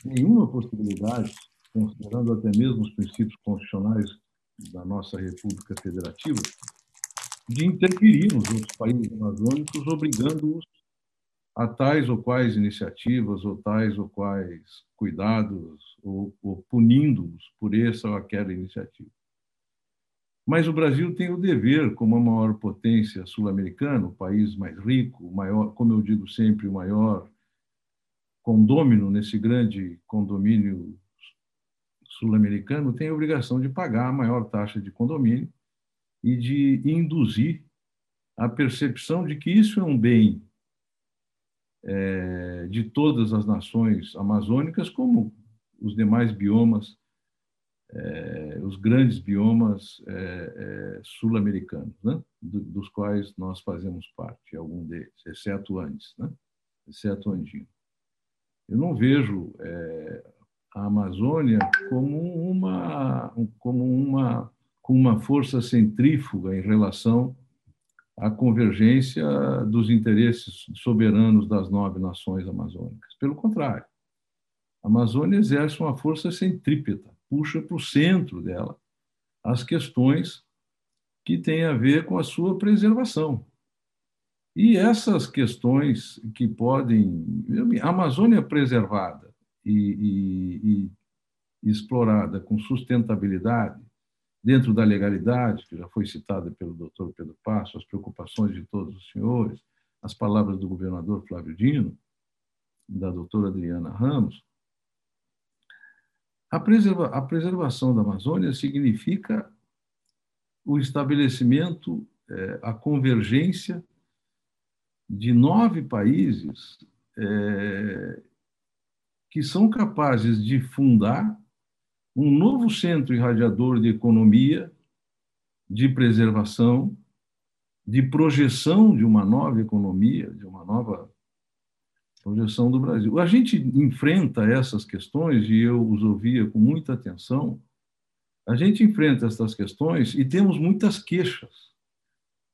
nenhuma possibilidade, considerando até mesmo os princípios constitucionais da nossa República Federativa, de interferir nos outros países amazônicos, obrigando-os a tais ou quais iniciativas, ou tais ou quais cuidados, ou, ou punindo-os por essa ou aquela iniciativa. Mas o Brasil tem o dever, como a maior potência sul-americana, o país mais rico, o maior, como eu digo sempre, o maior condômino nesse grande condomínio sul-americano, tem a obrigação de pagar a maior taxa de condomínio e de induzir a percepção de que isso é um bem é, de todas as nações amazônicas, como os demais biomas, é, os grandes biomas é, é sul-americanos, né? Do, dos quais nós fazemos parte, algum deles, exceto Andes, né? exceto Andino. Eu não vejo é, a Amazônia como uma, como uma, com uma força centrífuga em relação a convergência dos interesses soberanos das nove nações amazônicas. Pelo contrário, a Amazônia exerce uma força centrípeta, puxa para o centro dela as questões que têm a ver com a sua preservação. E essas questões que podem. A Amazônia preservada e, e, e explorada com sustentabilidade dentro da legalidade, que já foi citada pelo doutor Pedro Passo, as preocupações de todos os senhores, as palavras do governador Flávio Dino, da doutora Adriana Ramos, a, preserva, a preservação da Amazônia significa o estabelecimento, é, a convergência de nove países é, que são capazes de fundar um novo centro irradiador de economia, de preservação, de projeção de uma nova economia, de uma nova projeção do Brasil. A gente enfrenta essas questões, e eu os ouvia com muita atenção, a gente enfrenta essas questões e temos muitas queixas.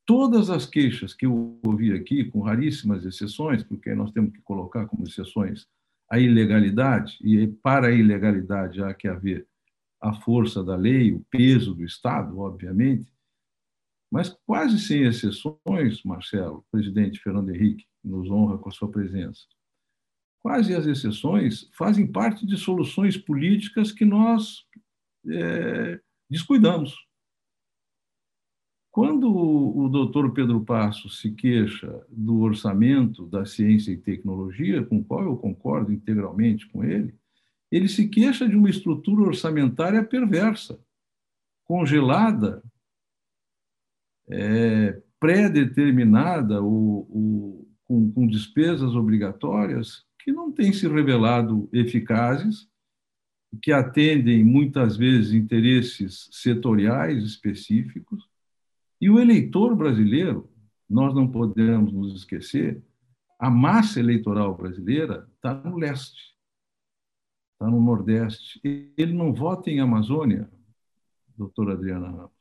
Todas as queixas que eu ouvi aqui, com raríssimas exceções, porque nós temos que colocar como exceções a ilegalidade, e para a ilegalidade há que haver a força da lei, o peso do Estado, obviamente, mas quase sem exceções, Marcelo, presidente Fernando Henrique nos honra com a sua presença. Quase as exceções fazem parte de soluções políticas que nós é, descuidamos. Quando o doutor Pedro Passo se queixa do orçamento da ciência e tecnologia, com o qual eu concordo integralmente com ele, ele se queixa de uma estrutura orçamentária perversa, congelada, é, pré-determinada ou, ou com, com despesas obrigatórias que não têm se revelado eficazes, que atendem muitas vezes interesses setoriais específicos. E o eleitor brasileiro, nós não podemos nos esquecer, a massa eleitoral brasileira está no leste está no Nordeste. Ele não vota em Amazônia, doutora Adriana Ramos.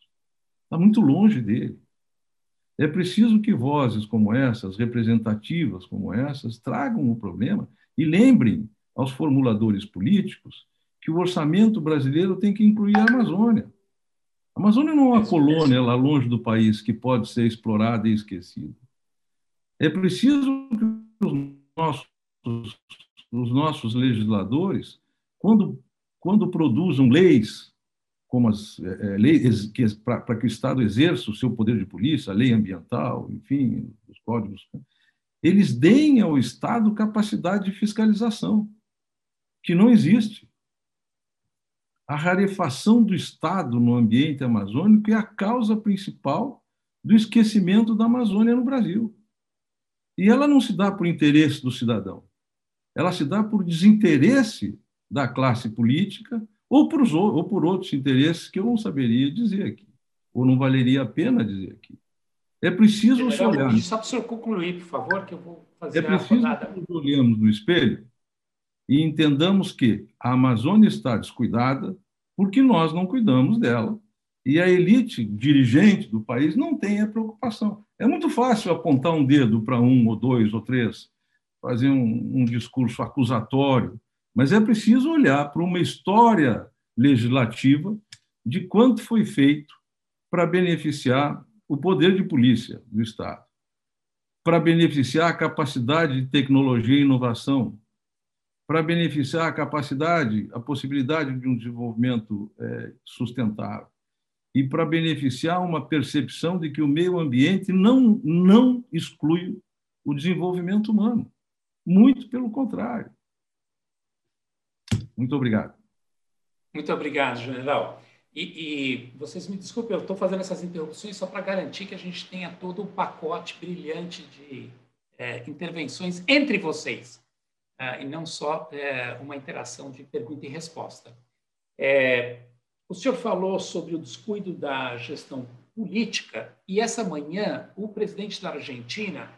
Está muito longe dele. É preciso que vozes como essas, representativas como essas, tragam o problema e lembrem aos formuladores políticos que o orçamento brasileiro tem que incluir a Amazônia. A Amazônia não é uma colônia lá longe do país que pode ser explorada e esquecida. É preciso que os nossos os nossos legisladores, quando, quando produzem leis, como as é, leis para que o Estado exerça o seu poder de polícia, a lei ambiental, enfim, os códigos, eles deem ao Estado capacidade de fiscalização, que não existe. A rarefação do Estado no ambiente amazônico é a causa principal do esquecimento da Amazônia no Brasil. E ela não se dá por interesse do cidadão, ela se dá por desinteresse da classe política ou por, ou por outros interesses que eu não saberia dizer aqui, ou não valeria a pena dizer aqui. É preciso General, olhar. Só para o senhor concluir, por favor, que eu vou fazer é preciso a que nós olhemos no espelho e entendamos que a Amazônia está descuidada porque nós não cuidamos dela e a elite dirigente do país não tem a preocupação. É muito fácil apontar um dedo para um ou dois ou três, fazer um, um discurso acusatório, mas é preciso olhar para uma história legislativa de quanto foi feito para beneficiar o poder de polícia do Estado, para beneficiar a capacidade de tecnologia e inovação, para beneficiar a capacidade, a possibilidade de um desenvolvimento é, sustentável e para beneficiar uma percepção de que o meio ambiente não, não exclui o desenvolvimento humano. Muito pelo contrário. Muito obrigado. Muito obrigado, general. E, e vocês me desculpem, eu estou fazendo essas interrupções só para garantir que a gente tenha todo um pacote brilhante de é, intervenções entre vocês, é, e não só é, uma interação de pergunta e resposta. É, o senhor falou sobre o descuido da gestão política, e essa manhã o presidente da Argentina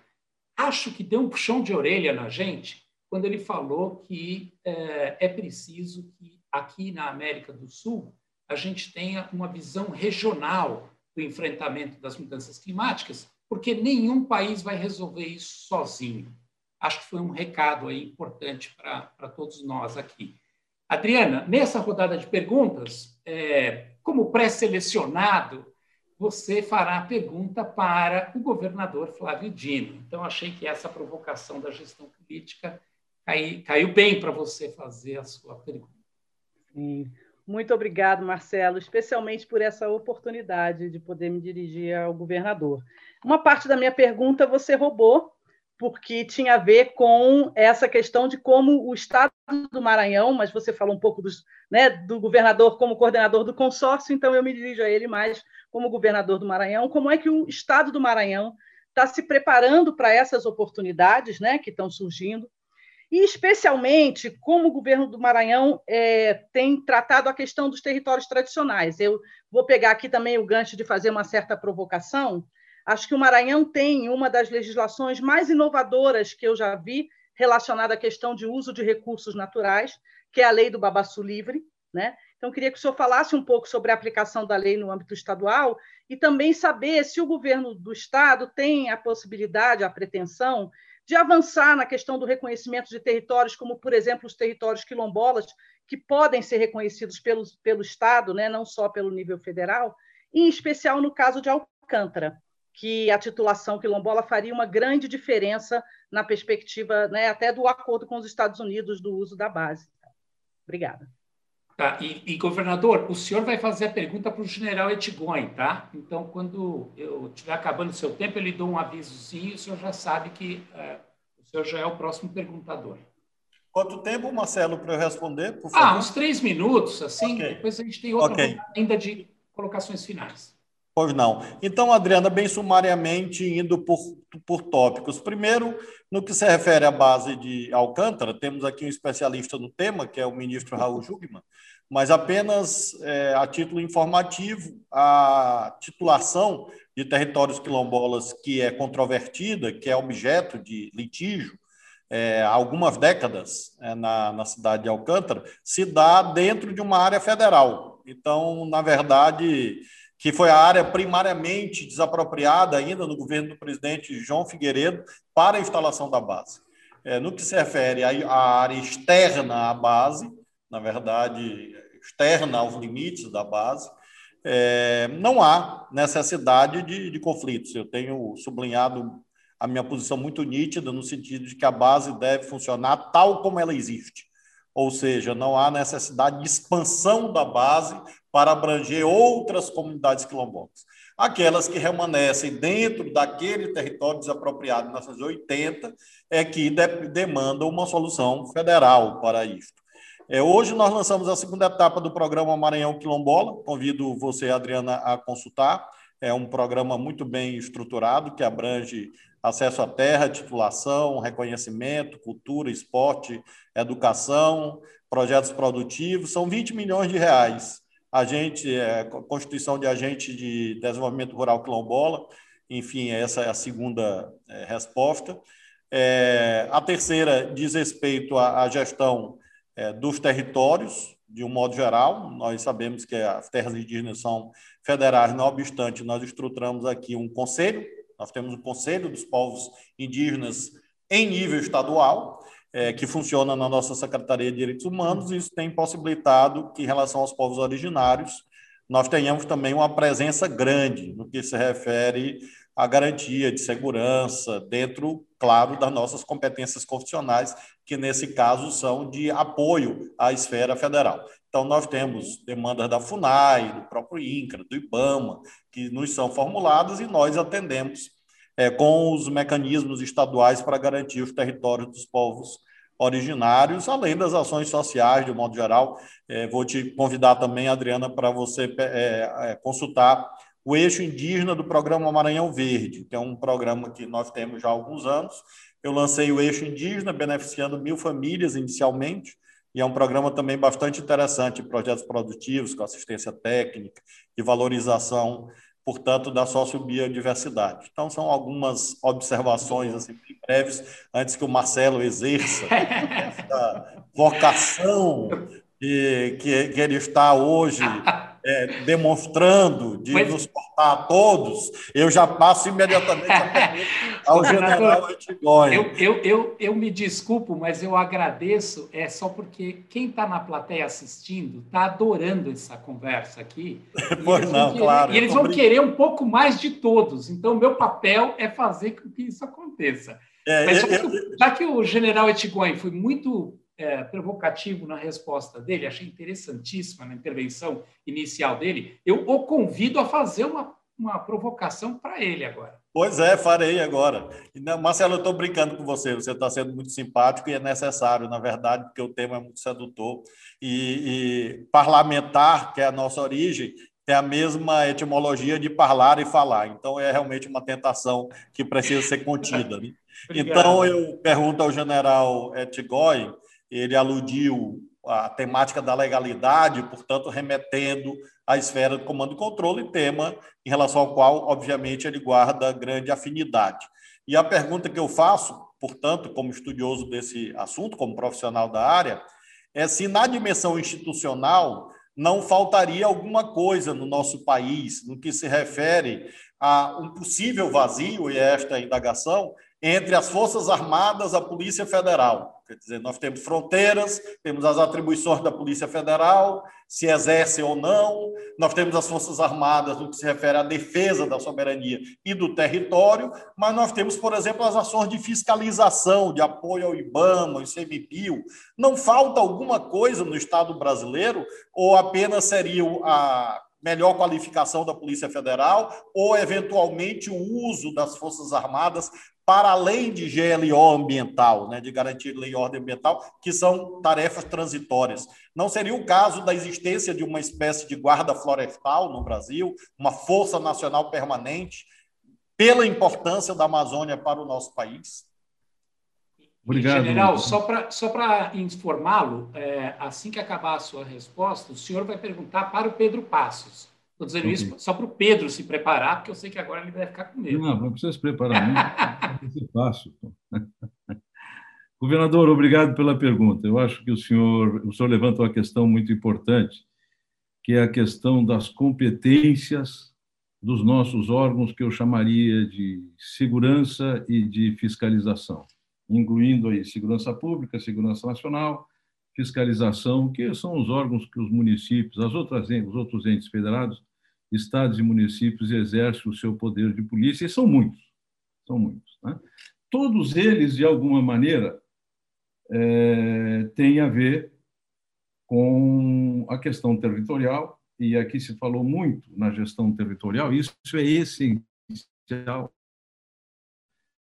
acho que deu um puxão de orelha na gente quando ele falou que é, é preciso que aqui na América do Sul a gente tenha uma visão regional do enfrentamento das mudanças climáticas, porque nenhum país vai resolver isso sozinho. Acho que foi um recado aí importante para todos nós aqui. Adriana, nessa rodada de perguntas, é, como pré-selecionado, você fará a pergunta para o governador Flávio Dino. Então, achei que essa provocação da gestão política cai, caiu bem para você fazer a sua pergunta. Sim. Muito obrigado, Marcelo, especialmente por essa oportunidade de poder me dirigir ao governador. Uma parte da minha pergunta você roubou, porque tinha a ver com essa questão de como o Estado do Maranhão, mas você falou um pouco dos, né, do governador como coordenador do consórcio, então eu me dirijo a ele mais como governador do Maranhão, como é que o Estado do Maranhão está se preparando para essas oportunidades né, que estão surgindo, e especialmente como o governo do Maranhão é, tem tratado a questão dos territórios tradicionais. Eu vou pegar aqui também o gancho de fazer uma certa provocação, Acho que o Maranhão tem uma das legislações mais inovadoras que eu já vi relacionada à questão de uso de recursos naturais, que é a lei do babaçu livre. Né? Então, queria que o senhor falasse um pouco sobre a aplicação da lei no âmbito estadual e também saber se o governo do Estado tem a possibilidade, a pretensão de avançar na questão do reconhecimento de territórios, como, por exemplo, os territórios quilombolas, que podem ser reconhecidos pelo, pelo Estado, né? não só pelo nível federal, em especial no caso de Alcântara que a titulação quilombola faria uma grande diferença na perspectiva né, até do acordo com os Estados Unidos do uso da base. Obrigada. Tá, e, e governador, o senhor vai fazer a pergunta para o general Etigon, tá? Então, quando eu estiver acabando o seu tempo, eu lhe dou um avisozinho, o senhor já sabe que é, o senhor já é o próximo perguntador. Quanto tempo, Marcelo, para eu responder, por favor? Ah, uns três minutos, assim, okay. depois a gente tem outra okay. ainda de colocações finais. Pois não. Então, Adriana, bem sumariamente, indo por, por tópicos. Primeiro, no que se refere à base de Alcântara, temos aqui um especialista no tema, que é o ministro Raul Jugman, mas apenas é, a título informativo, a titulação de territórios quilombolas que é controvertida, que é objeto de litígio, é, há algumas décadas é, na, na cidade de Alcântara, se dá dentro de uma área federal. Então, na verdade, que foi a área primariamente desapropriada ainda no governo do presidente João Figueiredo para a instalação da base. É, no que se refere à área externa à base, na verdade, externa aos limites da base, é, não há necessidade de, de conflitos. Eu tenho sublinhado a minha posição muito nítida no sentido de que a base deve funcionar tal como ela existe. Ou seja, não há necessidade de expansão da base para abranger outras comunidades quilombolas. Aquelas que permanecem dentro daquele território desapropriado de 1980 é que de demandam uma solução federal para isto. É, hoje nós lançamos a segunda etapa do programa Maranhão Quilombola. Convido você, Adriana, a consultar. É um programa muito bem estruturado que abrange acesso à terra, titulação, reconhecimento, cultura, esporte, educação, projetos produtivos. São 20 milhões de reais. Agente, é, Constituição de Agente de Desenvolvimento Rural Quilombola. Enfim, essa é a segunda é, resposta. É, a terceira diz respeito à, à gestão é, dos territórios, de um modo geral. Nós sabemos que as terras indígenas são federais, não obstante, nós estruturamos aqui um conselho, nós temos o Conselho dos Povos Indígenas em nível estadual, é, que funciona na nossa Secretaria de Direitos Humanos, e isso tem possibilitado que, em relação aos povos originários, nós tenhamos também uma presença grande no que se refere à garantia de segurança, dentro, claro, das nossas competências constitucionais, que nesse caso são de apoio à esfera federal. Então, nós temos demandas da FUNAI, do próprio INCRA, do IBAMA, que nos são formuladas e nós atendemos é, com os mecanismos estaduais para garantir os territórios dos povos originários, além das ações sociais, de modo geral. É, vou te convidar também, Adriana, para você é, é, consultar o eixo indígena do programa Maranhão Verde, que é um programa que nós temos já há alguns anos. Eu lancei o eixo indígena, beneficiando mil famílias inicialmente, e é um programa também bastante interessante, projetos produtivos, com assistência técnica e valorização, portanto, da sociobiodiversidade. Então, são algumas observações assim, breves, antes que o Marcelo exerça essa vocação que, que, que ele está hoje é, demonstrando de Mas... nos cortar a todos, eu já passo imediatamente ao general Antigone. Eu, eu, eu, eu me desculpo, mas eu agradeço, é só porque quem está na plateia assistindo está adorando essa conversa aqui. pois não, querer, claro. E eles vão querer um pouco mais de todos. Então, meu papel é fazer com que isso aconteça. É, mas já, eu, que, já que o general Etigões foi muito é, provocativo na resposta dele, achei interessantíssima na intervenção inicial dele. Eu o convido a fazer uma, uma provocação para ele agora. Pois é, farei agora. Marcelo, eu estou brincando com você, você está sendo muito simpático e é necessário, na verdade, porque o tema é muito sedutor. E, e parlamentar, que é a nossa origem, tem a mesma etimologia de parlar e falar. Então, é realmente uma tentação que precisa ser contida. Né? então, eu pergunto ao general Etigói ele aludiu à temática da legalidade, portanto, remetendo à esfera do comando e controle, tema em relação ao qual, obviamente, ele guarda grande afinidade. E a pergunta que eu faço, portanto, como estudioso desse assunto, como profissional da área, é se na dimensão institucional não faltaria alguma coisa no nosso país no que se refere a um possível vazio, e esta indagação, entre as Forças Armadas e a Polícia Federal. Quer dizer, nós temos fronteiras, temos as atribuições da Polícia Federal, se exerce ou não, nós temos as Forças Armadas no que se refere à defesa da soberania e do território, mas nós temos, por exemplo, as ações de fiscalização, de apoio ao IBAMA, ao ICMBio. Não falta alguma coisa no Estado brasileiro? Ou apenas seria a melhor qualificação da Polícia Federal? Ou, eventualmente, o uso das Forças Armadas para além de GLO ambiental, né, de garantir lei e ordem ambiental, que são tarefas transitórias. Não seria o caso da existência de uma espécie de guarda florestal no Brasil, uma força nacional permanente, pela importância da Amazônia para o nosso país? Obrigado. General, só para só informá-lo, é, assim que acabar a sua resposta, o senhor vai perguntar para o Pedro Passos. Estou dizendo okay. isso só para o Pedro se preparar, porque eu sei que agora ele vai ficar com medo. Não, não precisa se preparar, não. Vai ser fácil. Governador, obrigado pela pergunta. Eu acho que o senhor, o senhor levanta uma questão muito importante, que é a questão das competências dos nossos órgãos, que eu chamaria de segurança e de fiscalização, incluindo aí segurança pública, segurança nacional, fiscalização, que são os órgãos que os municípios, as outras, os outros entes federados estados e municípios exercem o seu poder de polícia, e são muitos, são muitos. Né? Todos eles, de alguma maneira, é, têm a ver com a questão territorial, e aqui se falou muito na gestão territorial, isso é essencial,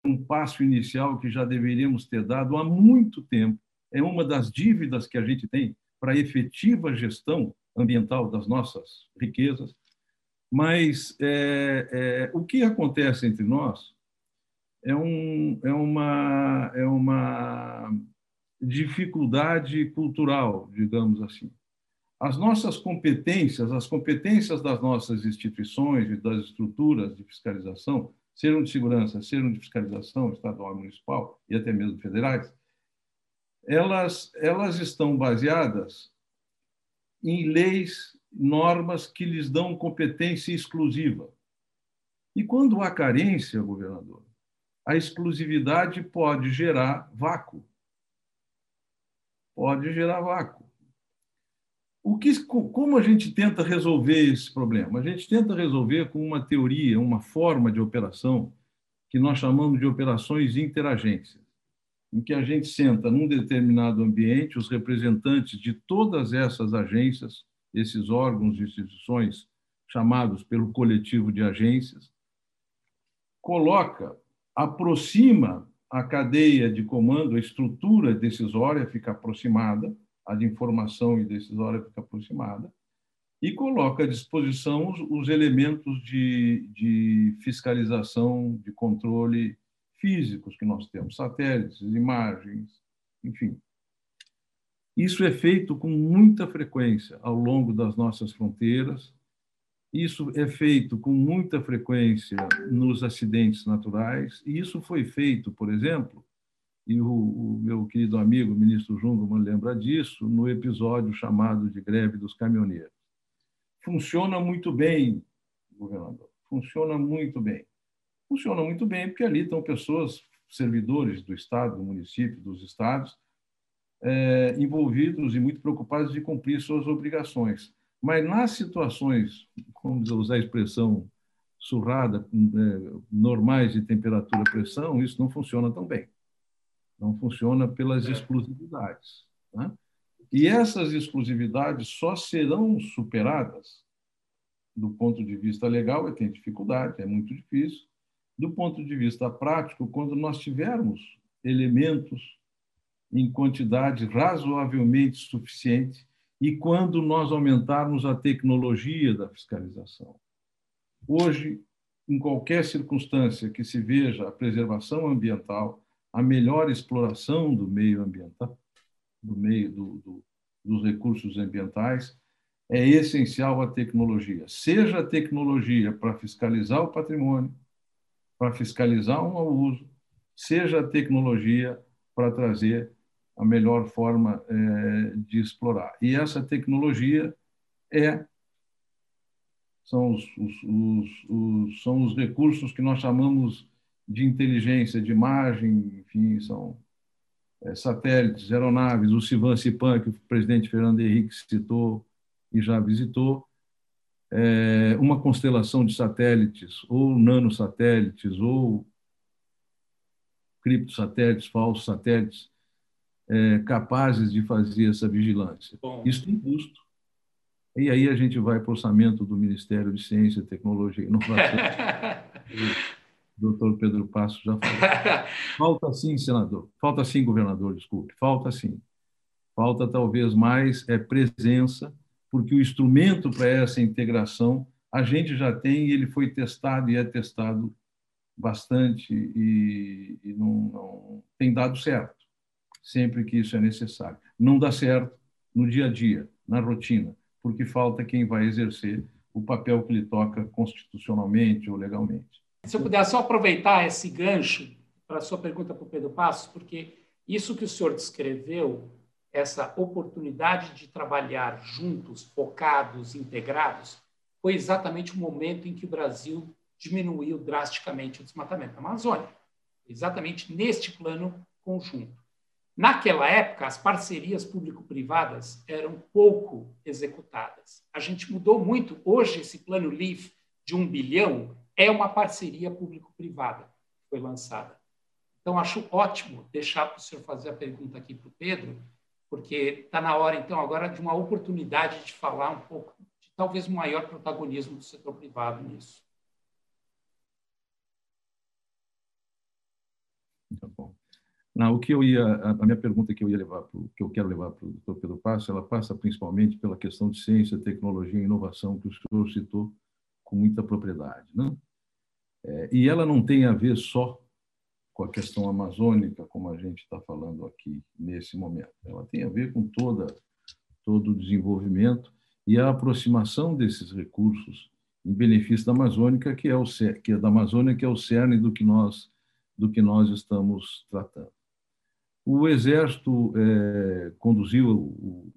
um passo inicial que já deveríamos ter dado há muito tempo. É uma das dívidas que a gente tem para a efetiva gestão ambiental das nossas riquezas. Mas é, é, o que acontece entre nós é, um, é, uma, é uma dificuldade cultural, digamos assim. As nossas competências, as competências das nossas instituições e das estruturas de fiscalização, sejam de segurança, sejam de fiscalização estadual, municipal e até mesmo federais, elas, elas estão baseadas em leis, normas que lhes dão competência exclusiva. E quando há carência, governador, a exclusividade pode gerar vácuo. Pode gerar vácuo. O que, como a gente tenta resolver esse problema? A gente tenta resolver com uma teoria, uma forma de operação que nós chamamos de operações interagências, em que a gente senta num determinado ambiente, os representantes de todas essas agências, esses órgãos e instituições chamados pelo coletivo de agências, coloca, aproxima a cadeia de comando, a estrutura decisória fica aproximada, a de informação e decisória fica aproximada, e coloca à disposição os, os elementos de, de, fiscalização, de controle físicos que nós temos, satélites, imagens, enfim. Isso é feito com muita frequência ao longo das nossas fronteiras, isso é feito com muita frequência nos acidentes naturais, e isso foi feito, por exemplo, e o, o meu querido amigo, o ministro Jungmann, lembra disso, no episódio chamado de greve dos caminhoneiros. Funciona muito bem, governador, funciona muito bem. Funciona muito bem porque ali estão pessoas, servidores do Estado, do município, dos estados, é, envolvidos e muito preocupados de cumprir suas obrigações. Mas nas situações, como usar a expressão surrada, é, normais de temperatura e pressão, isso não funciona tão bem. Não funciona pelas é. exclusividades. Né? E essas exclusividades só serão superadas do ponto de vista legal, e tem dificuldade, é muito difícil, do ponto de vista prático, quando nós tivermos elementos em quantidade razoavelmente suficiente e quando nós aumentarmos a tecnologia da fiscalização. Hoje, em qualquer circunstância que se veja a preservação ambiental, a melhor exploração do meio ambiental, do meio do, do, dos recursos ambientais, é essencial a tecnologia. Seja a tecnologia para fiscalizar o patrimônio, para fiscalizar um mau uso, seja a tecnologia para trazer a melhor forma é, de explorar. E essa tecnologia é são os, os, os, os, são os recursos que nós chamamos de inteligência, de imagem, enfim, são é, satélites, aeronaves, o Civan Cipan, que o presidente Fernando Henrique citou e já visitou, é, uma constelação de satélites, ou nanosatélites, ou criptosatélites, falsos satélites, é, capazes de fazer essa vigilância. Bom. Isso tem custo. E aí a gente vai para o orçamento do Ministério de Ciência, Tecnologia e Inovação. doutor Pedro Passo já falou. Falta sim, senador. Falta sim, governador, desculpe. Falta sim. Falta talvez mais é presença, porque o instrumento para essa integração a gente já tem e ele foi testado e é testado bastante e, e não, não tem dado certo sempre que isso é necessário. Não dá certo no dia a dia, na rotina, porque falta quem vai exercer o papel que lhe toca constitucionalmente ou legalmente. Se eu puder só aproveitar esse gancho para a sua pergunta para o Pedro Passos, porque isso que o senhor descreveu, essa oportunidade de trabalhar juntos, focados, integrados, foi exatamente o momento em que o Brasil diminuiu drasticamente o desmatamento da Amazônia. Exatamente neste plano conjunto. Naquela época, as parcerias público-privadas eram pouco executadas. A gente mudou muito. Hoje, esse plano LIFE de um bilhão é uma parceria público-privada. foi lançada. Então, acho ótimo deixar para o senhor fazer a pergunta aqui para o Pedro, porque está na hora, então, agora de uma oportunidade de falar um pouco, de talvez um maior protagonismo do setor privado nisso. Tá bom. Não, o que eu ia, a minha pergunta que eu ia levar, pro, que eu quero levar para o doutor Pedro Passo, ela passa principalmente pela questão de ciência, tecnologia e inovação que o senhor citou com muita propriedade, né? É, e ela não tem a ver só com a questão amazônica, como a gente está falando aqui nesse momento. Ela tem a ver com toda todo o desenvolvimento e a aproximação desses recursos em benefício da Amazônica, que é o que é da Amazônia, que é o cerne do que nós do que nós estamos tratando. O Exército é, conduziu o,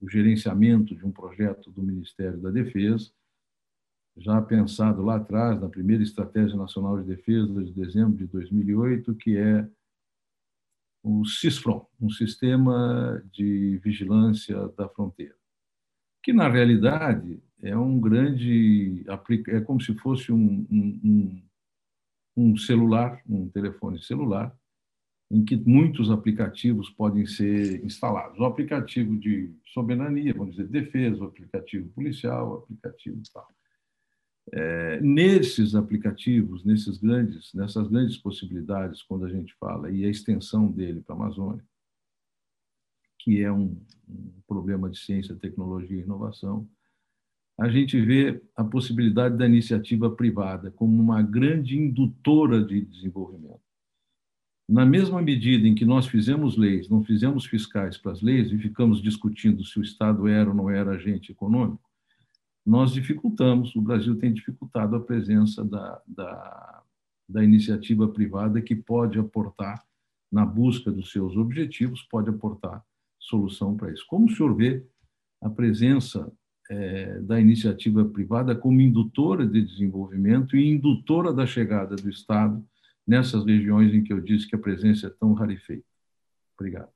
o gerenciamento de um projeto do Ministério da Defesa já pensado lá atrás, na primeira Estratégia Nacional de Defesa de dezembro de 2008, que é o CISFRON, um sistema de vigilância da fronteira, que na realidade é um grande, é como se fosse um, um, um celular, um telefone celular, em que muitos aplicativos podem ser instalados. O aplicativo de soberania, vamos dizer, defesa, o aplicativo policial, o aplicativo tal. É, nesses aplicativos, nesses grandes, nessas grandes possibilidades, quando a gente fala, e a extensão dele para a Amazônia, que é um, um problema de ciência, tecnologia e inovação, a gente vê a possibilidade da iniciativa privada como uma grande indutora de desenvolvimento. Na mesma medida em que nós fizemos leis, não fizemos fiscais para as leis e ficamos discutindo se o Estado era ou não era agente econômico, nós dificultamos, o Brasil tem dificultado a presença da, da, da iniciativa privada que pode aportar na busca dos seus objetivos, pode aportar solução para isso. Como o senhor vê a presença é, da iniciativa privada como indutora de desenvolvimento e indutora da chegada do Estado nessas regiões em que eu disse que a presença é tão rarefeita? Obrigado.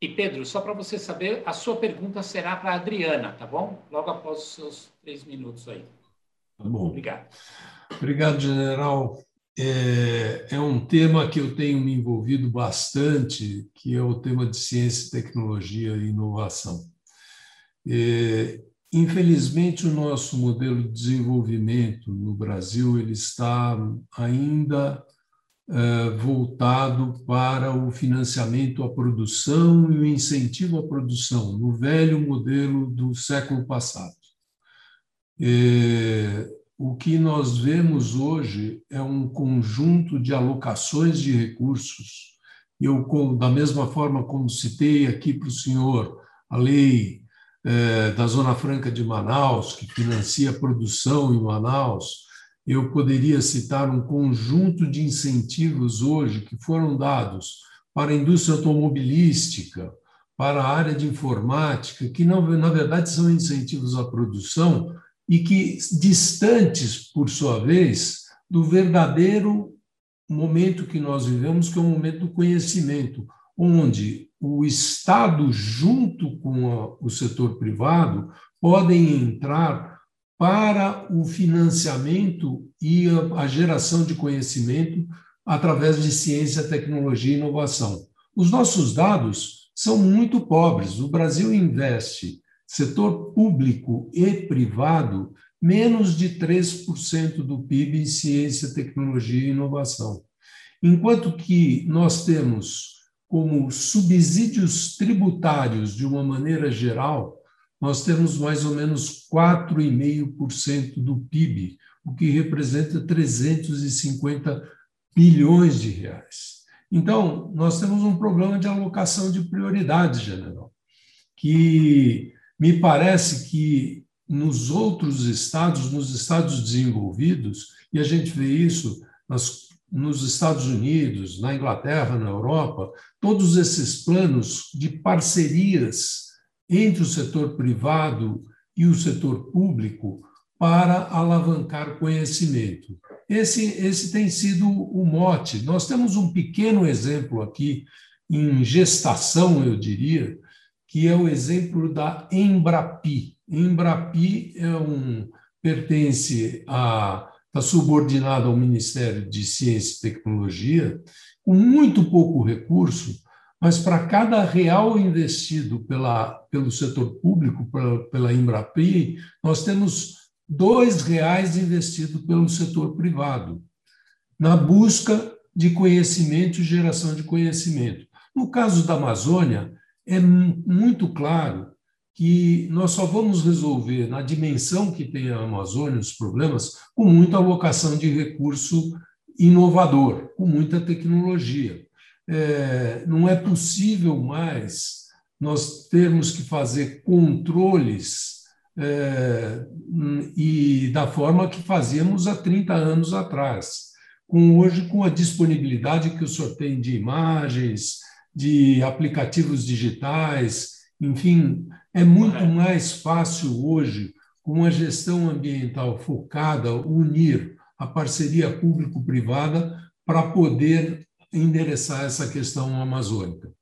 E Pedro, só para você saber, a sua pergunta será para a Adriana, tá bom? Logo após os seus três minutos aí. Tá bom. Obrigado. Obrigado, general. É, é, um tema que eu tenho me envolvido bastante, que é o tema de ciência, tecnologia e inovação. É, infelizmente, o nosso modelo de desenvolvimento no Brasil ele está ainda eh, voltado para o financiamento à produção e o incentivo à produção, no velho modelo do século passado. Eh, o que nós vemos hoje é um conjunto de alocações de recursos. Eu, da mesma forma como citei aqui para o senhor a lei eh, da Zona Franca de Manaus, que financia a produção em Manaus, eu poderia citar um conjunto de incentivos hoje que foram dados para a indústria automobilística, para a área de informática, que não, na verdade são incentivos à produção e que distantes, por sua vez, do verdadeiro momento que nós vivemos, que é o momento do conhecimento, onde o Estado, junto com o setor privado, podem entrar para o financiamento e a geração de conhecimento através de ciência, tecnologia e inovação. Os nossos dados são muito pobres. O Brasil investe, setor público e privado, menos de 3% do PIB em ciência, tecnologia e inovação. Enquanto que nós temos como subsídios tributários, de uma maneira geral, nós temos mais ou menos 4,5% do PIB, o que representa 350 bilhões de reais. Então, nós temos um problema de alocação de prioridades, general, que me parece que nos outros estados, nos estados desenvolvidos, e a gente vê isso nas, nos Estados Unidos, na Inglaterra, na Europa, todos esses planos de parcerias entre o setor privado e o setor público para alavancar conhecimento. Esse, esse tem sido o mote. Nós temos um pequeno exemplo aqui, em gestação, eu diria, que é o exemplo da Embrapi. Embrapi é um, pertence à está subordinado ao Ministério de Ciência e Tecnologia, com muito pouco recurso, mas para cada real investido pela, pelo setor público, pela, pela Embrapi, nós temos dois reais investido pelo setor privado, na busca de conhecimento e geração de conhecimento. No caso da Amazônia, é muito claro que nós só vamos resolver na dimensão que tem a Amazônia os problemas com muita alocação de recurso inovador, com muita tecnologia. É, não é possível mais nós termos que fazer controles é, e da forma que fazíamos há 30 anos atrás. Com hoje, com a disponibilidade que o senhor tem de imagens, de aplicativos digitais, enfim, é muito mais fácil hoje, com uma gestão ambiental focada, unir a parceria público-privada para poder endereçar essa questão amazônica.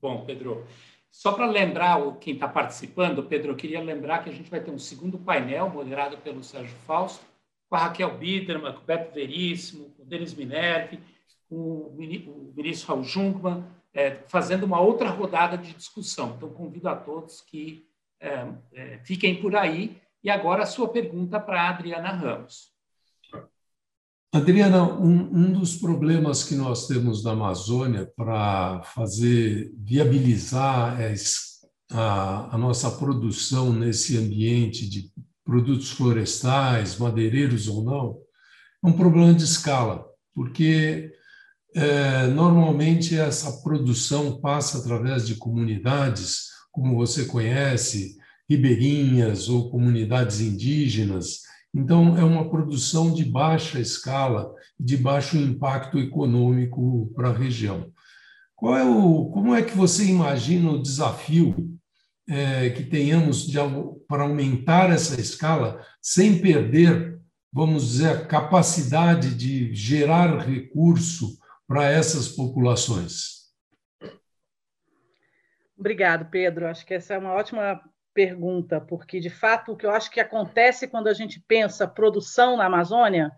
Bom, Pedro, só para lembrar quem está participando, Pedro, eu queria lembrar que a gente vai ter um segundo painel moderado pelo Sérgio Fausto, com a Raquel Biderman, com o Beto Veríssimo, com o Denis Minervi, com o ministro Raul Jungmann, é, fazendo uma outra rodada de discussão. Então, convido a todos que é, é, fiquem por aí. E agora a sua pergunta para a Adriana Ramos. Adriana, um, um, dos problemas que nós temos na Amazônia para fazer viabilizar a, a, nossa produção nesse ambiente de produtos florestais, madeireiros ou não, é um problema de escala, porque é, normalmente essa produção passa através de comunidades, como você conhece, ribeirinhas ou comunidades indígenas. Então, é uma produção de baixa escala, de baixo impacto econômico para a região. É o, como é que você imagina o desafio é, que tenhamos de, para aumentar essa escala sem perder, vamos dizer, a capacidade de gerar recurso para essas populações? Obrigado, Pedro. Acho que essa é uma ótima pergunta, porque, de fato, o que eu acho que acontece quando a gente pensa produção na Amazônia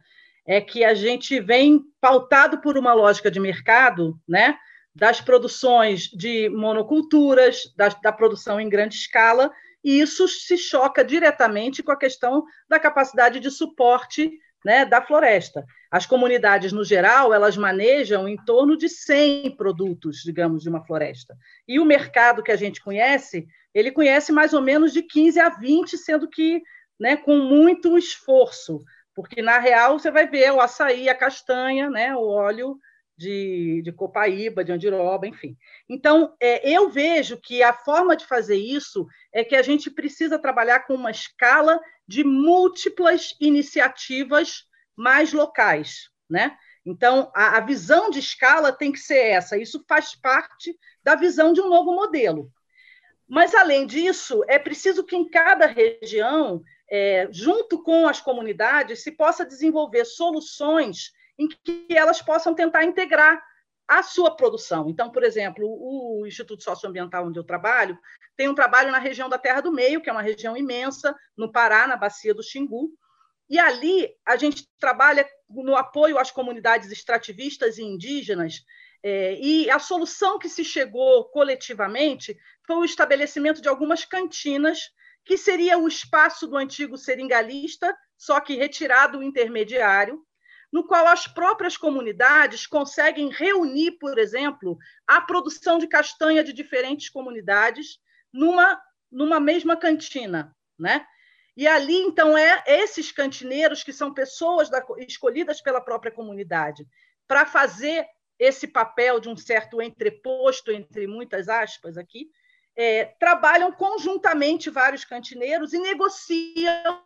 é que a gente vem pautado por uma lógica de mercado, né? das produções de monoculturas, da, da produção em grande escala, e isso se choca diretamente com a questão da capacidade de suporte né, da floresta. As comunidades, no geral, elas manejam em torno de 100 produtos, digamos, de uma floresta. E o mercado que a gente conhece, ele conhece mais ou menos de 15 a 20, sendo que né, com muito esforço, porque, na real, você vai ver o açaí, a castanha, né, o óleo de, de copaíba, de andiroba, enfim. Então, é, eu vejo que a forma de fazer isso é que a gente precisa trabalhar com uma escala de múltiplas iniciativas mais locais, né? Então, a, a visão de escala tem que ser essa. Isso faz parte da visão de um novo modelo. Mas, além disso, é preciso que em cada região, é, junto com as comunidades, se possa desenvolver soluções em que elas possam tentar integrar a sua produção. Então, por exemplo, o Instituto Socioambiental onde eu trabalho tem um trabalho na região da Terra do Meio, que é uma região imensa, no Pará, na bacia do Xingu, e ali a gente trabalha no apoio às comunidades extrativistas e indígenas, é, e a solução que se chegou coletivamente foi o estabelecimento de algumas cantinas, que seria o espaço do antigo seringalista, só que retirado o intermediário, no qual as próprias comunidades conseguem reunir, por exemplo, a produção de castanha de diferentes comunidades numa, numa mesma cantina, né? E ali, então, é esses cantineiros, que são pessoas da, escolhidas pela própria comunidade, para fazer esse papel de um certo entreposto, entre muitas aspas aqui, é, trabalham conjuntamente vários cantineiros e negociam,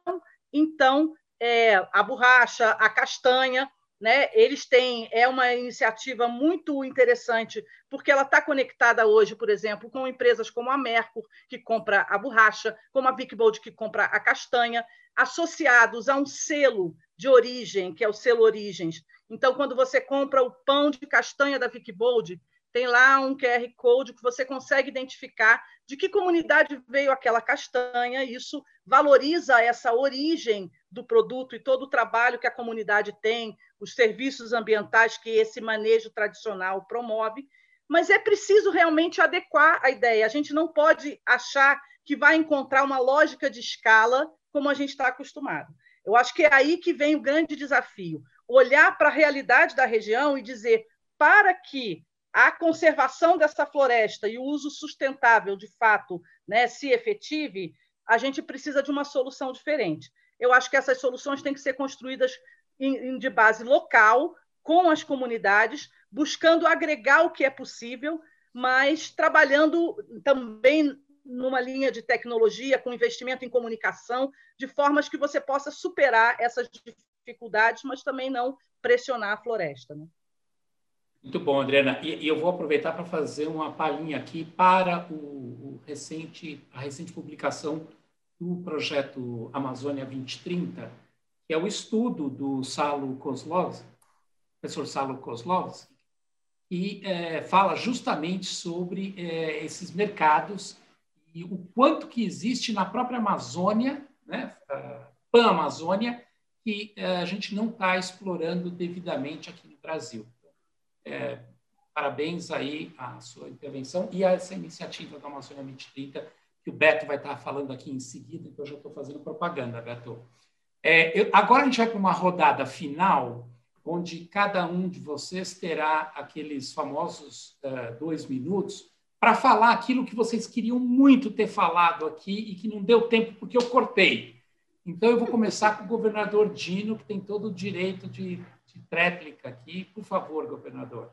então, é, a borracha, a castanha. Né? Eles têm é uma iniciativa muito interessante porque ela está conectada hoje, por exemplo, com empresas como a Mercur que compra a borracha, como a Vicbold que compra a castanha, associados a um selo de origem que é o selo Origens. Então, quando você compra o pão de castanha da Vicbold, tem lá um QR Code que você consegue identificar de que comunidade veio aquela castanha. Isso valoriza essa origem do produto e todo o trabalho que a comunidade tem, os serviços ambientais que esse manejo tradicional promove. Mas é preciso realmente adequar a ideia. A gente não pode achar que vai encontrar uma lógica de escala como a gente está acostumado. Eu acho que é aí que vem o grande desafio: olhar para a realidade da região e dizer para que a conservação dessa floresta e o uso sustentável, de fato, né, se efetive, a gente precisa de uma solução diferente. Eu acho que essas soluções têm que ser construídas em, de base local, com as comunidades, buscando agregar o que é possível, mas trabalhando também numa linha de tecnologia, com investimento em comunicação, de formas que você possa superar essas dificuldades, mas também não pressionar a floresta. Né? Muito bom, Adriana. E, e eu vou aproveitar para fazer uma palhinha aqui para o, o, recente, a recente publicação do projeto Amazônia 2030, que é o estudo do Salo Kozlovski, professor Salo Kozlovski, e é, fala justamente sobre é, esses mercados e o quanto que existe na própria Amazônia, né, Pan-Amazônia, que é, a gente não está explorando devidamente aqui no Brasil. É, parabéns aí à sua intervenção e a essa iniciativa da Amazônia 2030, que o Beto vai estar falando aqui em seguida, então eu já estou fazendo propaganda, Beto. É, eu, agora a gente vai para uma rodada final, onde cada um de vocês terá aqueles famosos uh, dois minutos para falar aquilo que vocês queriam muito ter falado aqui e que não deu tempo porque eu cortei. Então, eu vou começar com o governador Dino, que tem todo o direito de, de tréplica aqui. Por favor, governador.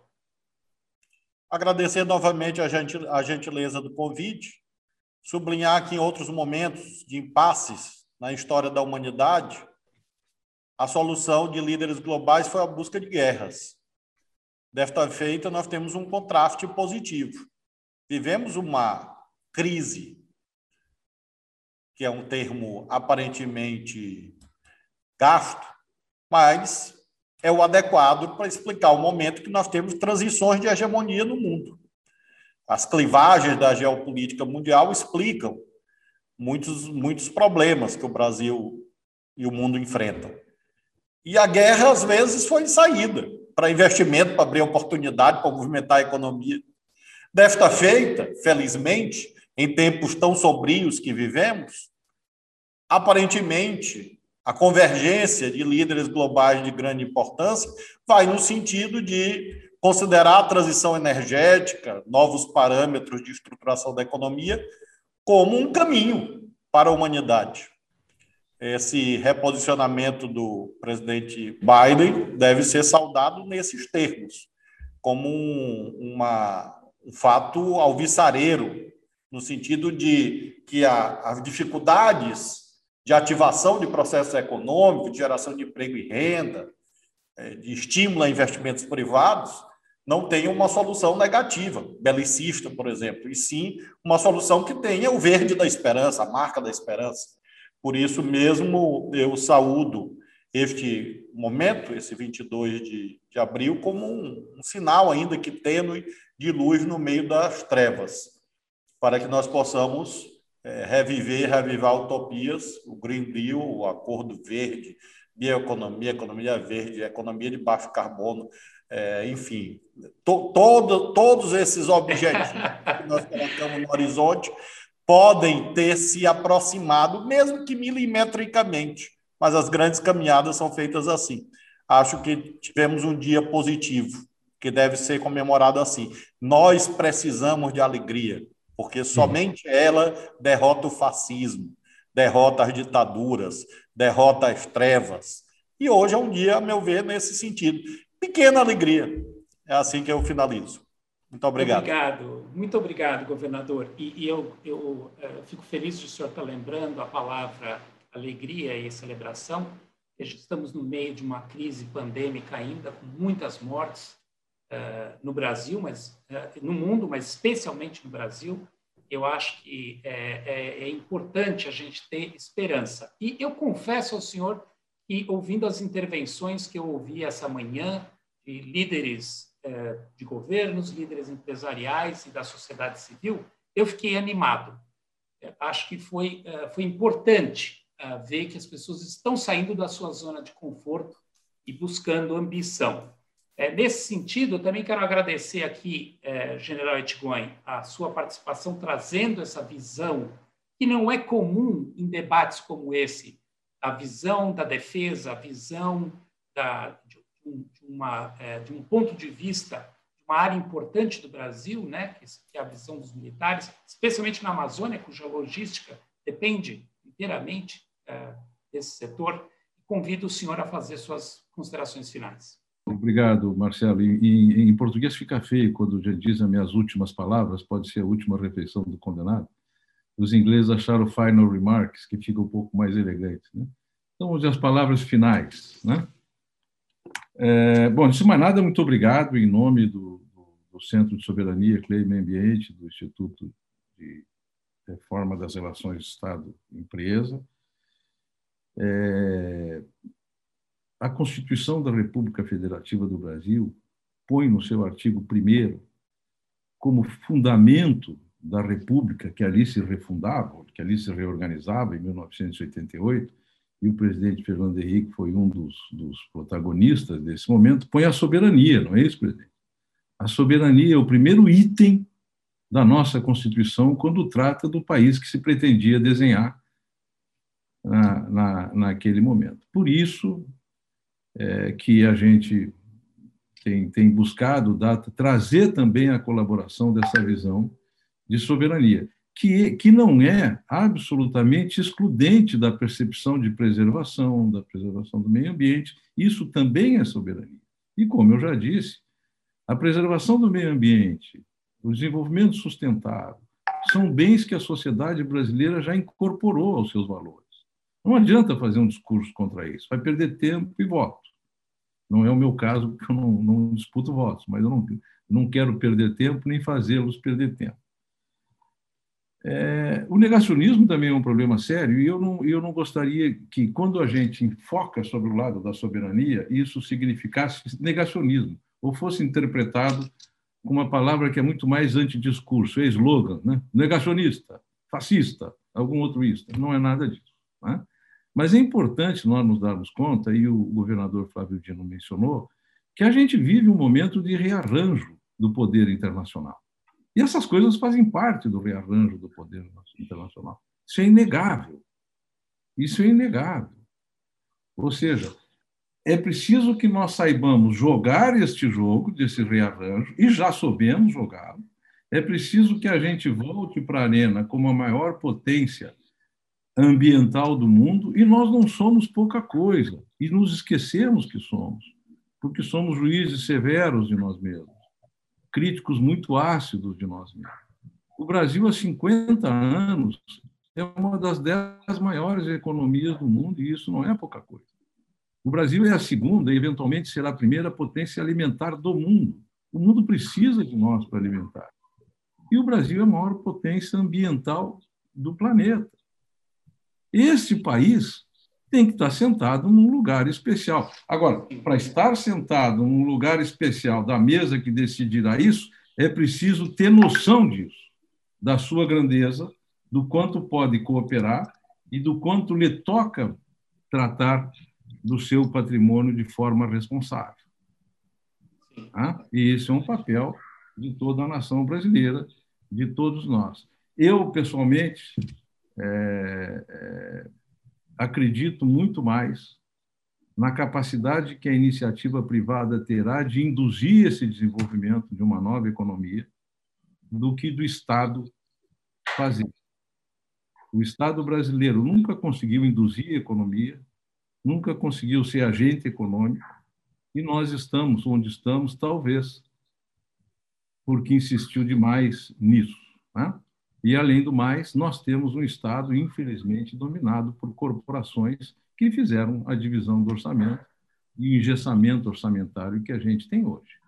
Agradecer novamente a, gentil, a gentileza do convite, sublinhar que em outros momentos de impasses na história da humanidade, a solução de líderes globais foi a busca de guerras. Desta feita, nós temos um contraste positivo. Vivemos uma crise que é um termo aparentemente gasto, mas é o adequado para explicar o momento que nós temos transições de hegemonia no mundo. As clivagens da geopolítica mundial explicam muitos, muitos problemas que o Brasil e o mundo enfrentam. E a guerra, às vezes, foi saída para investimento, para abrir oportunidade, para movimentar a economia. Desta feita, felizmente, em tempos tão sombrios que vivemos, aparentemente a convergência de líderes globais de grande importância vai no sentido de considerar a transição energética, novos parâmetros de estruturação da economia, como um caminho para a humanidade. Esse reposicionamento do presidente Biden deve ser saudado nesses termos, como um, uma, um fato alvissareiro no sentido de que a, as dificuldades de ativação de processos econômicos, de geração de emprego e renda, é, de estímulo a investimentos privados, não tenham uma solução negativa, belicista, por exemplo, e sim uma solução que tenha o verde da esperança, a marca da esperança. Por isso mesmo, eu saúdo este momento, esse 22 de, de abril, como um, um sinal ainda que tênue de luz no meio das trevas para que nós possamos é, reviver, revivar utopias, o Green Deal, o Acordo Verde, bioeconomia, economia verde, economia de baixo carbono, é, enfim, to, todo, todos esses objetivos que nós colocamos no horizonte podem ter se aproximado, mesmo que milimetricamente, mas as grandes caminhadas são feitas assim. Acho que tivemos um dia positivo, que deve ser comemorado assim. Nós precisamos de alegria porque somente ela derrota o fascismo, derrota as ditaduras, derrota as trevas. E hoje é um dia, a meu ver, nesse sentido. Pequena alegria. É assim que eu finalizo. Muito obrigado. Obrigado, muito obrigado, governador. E, e eu, eu uh, fico feliz de o senhor estar lembrando a palavra alegria e celebração. Estamos no meio de uma crise pandêmica ainda, com muitas mortes, no Brasil, mas uh, no mundo, mas especialmente no Brasil. Eu acho que é, é, é, importante a gente ter esperança. E eu confesso ao senhor que, ouvindo as intervenções que eu ouvi essa manhã de líderes eh, de governos, líderes empresariais e da sociedade civil, eu fiquei animado. Acho que foi, foi importante ver que as pessoas estão saindo da sua zona de conforto e buscando ambição. Nesse sentido, eu também quero agradecer aqui, General Etgoin, a sua participação trazendo essa visão que não é comum em debates como esse, a visão da defesa, a visão da, de, de, uma, é, de um ponto de vista de uma área importante do Brasil, né, que é a visão dos militares, especialmente na Amazônia, cuja logística depende inteiramente é, desse setor. Convido o senhor a fazer suas considerações finais. Obrigado, Marcelo. Em, português fica feio quando já diz as minhas últimas palavras, pode ser a última refeição do condenado os ingleses acharam final remarks, que fica um pouco mais elegante. Né? Então, vamos as palavras finais. Né? É, bom, antes de mais nada, muito obrigado em nome do, do, Centro de Soberania, Clima e Ambiente, do Instituto de Reforma das Relações Estado-Empresa. É, a Constituição da República Federativa do Brasil põe no seu artigo 1 como fundamento da República, que ali se refundava, que ali se reorganizava em 1988, e o presidente Fernando Henrique foi um dos, dos protagonistas desse momento, põe a soberania, não é isso, presidente? A soberania é o primeiro item da nossa Constituição quando trata do país que se pretendia desenhar na, na, naquele momento. Por isso é, que a gente tem, tem buscado dar, trazer também a colaboração dessa visão de soberania, que, que não é absolutamente excludente da percepção de preservação, da preservação do meio ambiente. Isso também é soberania. E, como eu já disse, a preservação do meio ambiente, o desenvolvimento sustentável, são bens que a sociedade brasileira já incorporou aos seus valores. Não adianta fazer um discurso contra isso, vai perder tempo e voto. Não é o meu caso, porque eu não, não disputo votos, mas eu não, não quero perder tempo nem fazê-los perder tempo. É, o negacionismo também é um problema sério e eu não, eu não gostaria que, quando a gente enfoca sobre o lado da soberania, isso significasse negacionismo ou fosse interpretado com uma palavra que é muito mais antidiscurso, é slogan, né? negacionista, fascista, algum outro isto. Não é nada disso. Né? Mas é importante nós nos darmos conta, e o governador Flávio Dino mencionou, que a gente vive um momento de rearranjo do poder internacional. E essas coisas fazem parte do rearranjo do poder internacional. Isso é inegável. Isso é inegável. Ou seja, é preciso que nós saibamos jogar este jogo desse rearranjo, e já soubemos jogá-lo. É preciso que a gente volte para a arena como a maior potência ambiental do mundo, e nós não somos pouca coisa, e nos esquecemos que somos, porque somos juízes severos de nós mesmos críticos muito ácidos de nós mesmos. O Brasil, há 50 anos, é uma das dez maiores economias do mundo, e isso não é pouca coisa. O Brasil é a segunda e, eventualmente, será a primeira potência alimentar do mundo. O mundo precisa de nós para alimentar. E o Brasil é a maior potência ambiental do planeta. Esse país tem que estar sentado num lugar especial. Agora, para estar sentado num lugar especial da mesa que decidirá isso, é preciso ter noção disso, da sua grandeza, do quanto pode cooperar e do quanto lhe toca tratar do seu patrimônio de forma responsável. Ah, e esse é um papel de toda a nação brasileira, de todos nós. Eu, pessoalmente, é, é, acredito muito mais na capacidade que a iniciativa privada terá de induzir esse desenvolvimento de uma nova economia do que do Estado fazer. O Estado brasileiro nunca conseguiu induzir a economia, nunca conseguiu ser agente econômico, e nós estamos onde estamos, talvez, porque insistiu demais nisso. Né? E, além do mais, nós temos um Estado, infelizmente, dominado por corporações que fizeram a divisão do orçamento e o engessamento orçamentário que a gente tem hoje.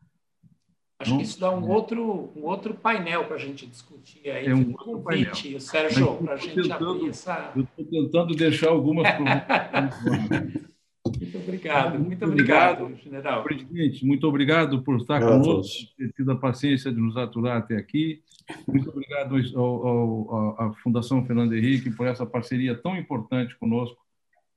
Acho que isso dá um, é. outro, um outro painel para a gente discutir aí. É um convite, painel. Sérgio, para a gente tentando, abrir essa. Eu estou tentando deixar algumas perguntas. Muito obrigado, muito obrigado, general. Presidente, muito obrigado por estar obrigado conosco, ter tido a paciência de nos aturar até aqui. Muito obrigado ao, ao, à Fundação Fernando Henrique por essa parceria tão importante conosco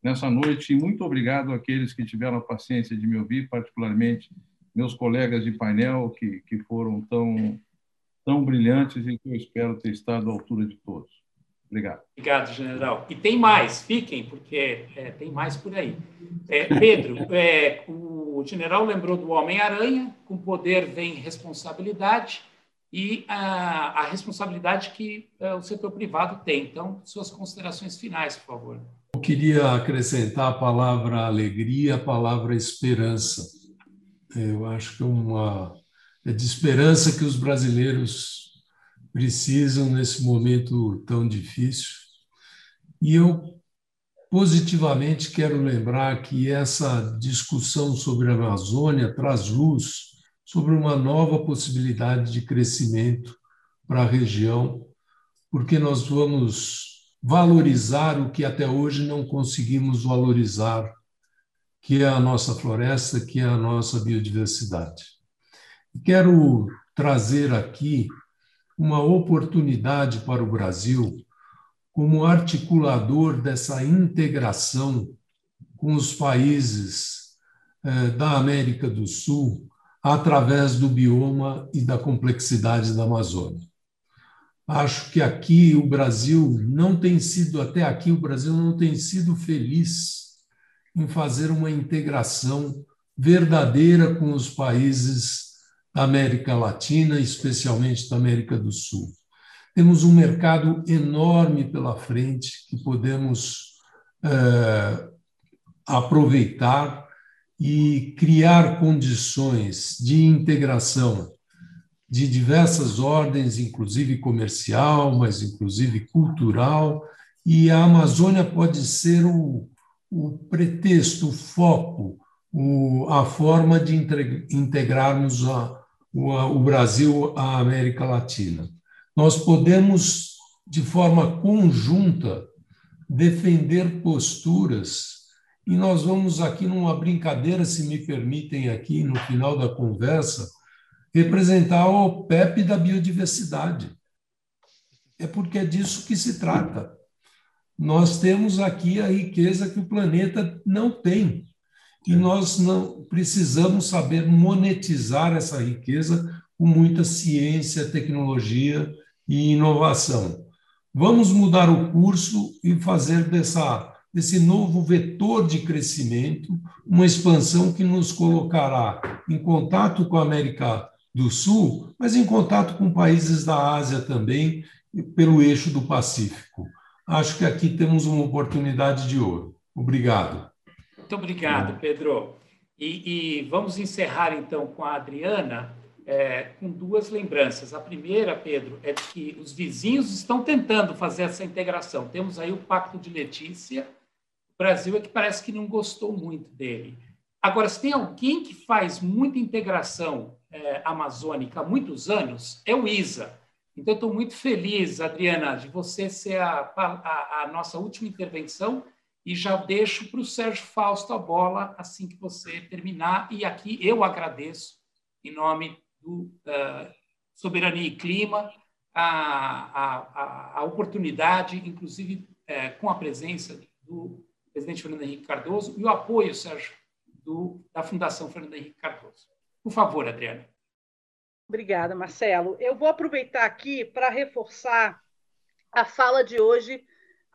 nessa noite e muito obrigado àqueles que tiveram a paciência de me ouvir, particularmente meus colegas de painel que, que foram tão, tão brilhantes e que eu espero ter estado à altura de todos. Obrigado. Obrigado, general. E tem mais, fiquem, porque é, tem mais por aí. É, Pedro, é, o general lembrou do Homem-Aranha, com poder vem responsabilidade, e a, a responsabilidade que é, o setor privado tem. Então, suas considerações finais, por favor. Eu queria acrescentar a palavra alegria, a palavra esperança. Eu acho que é uma é de esperança que os brasileiros precisam nesse momento tão difícil. E eu positivamente quero lembrar que essa discussão sobre a Amazônia traz luz sobre uma nova possibilidade de crescimento para a região, porque nós vamos valorizar o que até hoje não conseguimos valorizar, que é a nossa floresta, que é a nossa biodiversidade. Quero trazer aqui uma oportunidade para o Brasil como articulador dessa integração com os países eh, da América do Sul através do bioma e da complexidade da Amazônia. Acho que aqui o Brasil não tem sido, até aqui, o Brasil não tem sido feliz em fazer uma integração verdadeira com os países da América Latina, especialmente da América do Sul. Temos um mercado enorme pela frente que podemos é, aproveitar e criar condições de integração de diversas ordens, inclusive comercial, mas inclusive cultural, e a Amazônia pode ser o, o pretexto, o foco, o, a forma de integrarmos a, o Brasil à América Latina. Nós podemos, de forma conjunta, defender posturas, e nós vamos aqui numa brincadeira, se me permitem, aqui no final da conversa, representar o PEP da biodiversidade. É porque é disso que se trata. Nós temos aqui a riqueza que o planeta não tem. E nós não precisamos saber monetizar essa riqueza com muita ciência, tecnologia e inovação. Vamos mudar o curso e fazer dessa, desse novo vetor de crescimento uma expansão que nos colocará em contato com a América do Sul, mas em contato com países da Ásia também, pelo eixo do Pacífico. Acho que aqui temos uma oportunidade de ouro. Obrigado. Muito obrigado, Pedro. E, e vamos encerrar então com a Adriana, é, com duas lembranças. A primeira, Pedro, é que os vizinhos estão tentando fazer essa integração. Temos aí o Pacto de Letícia. O Brasil é que parece que não gostou muito dele. Agora, se tem alguém que faz muita integração é, amazônica há muitos anos, é o ISA. Então, estou muito feliz, Adriana, de você ser a, a, a nossa última intervenção e já deixo para o Sérgio Fausto a bola assim que você terminar. E aqui eu agradeço, em nome do uh, Soberania e Clima, a, a, a oportunidade, inclusive uh, com a presença do presidente Fernando Henrique Cardoso e o apoio, Sérgio, do, da Fundação Fernando Henrique Cardoso. Por favor, Adriana. Obrigada, Marcelo. Eu vou aproveitar aqui para reforçar a fala de hoje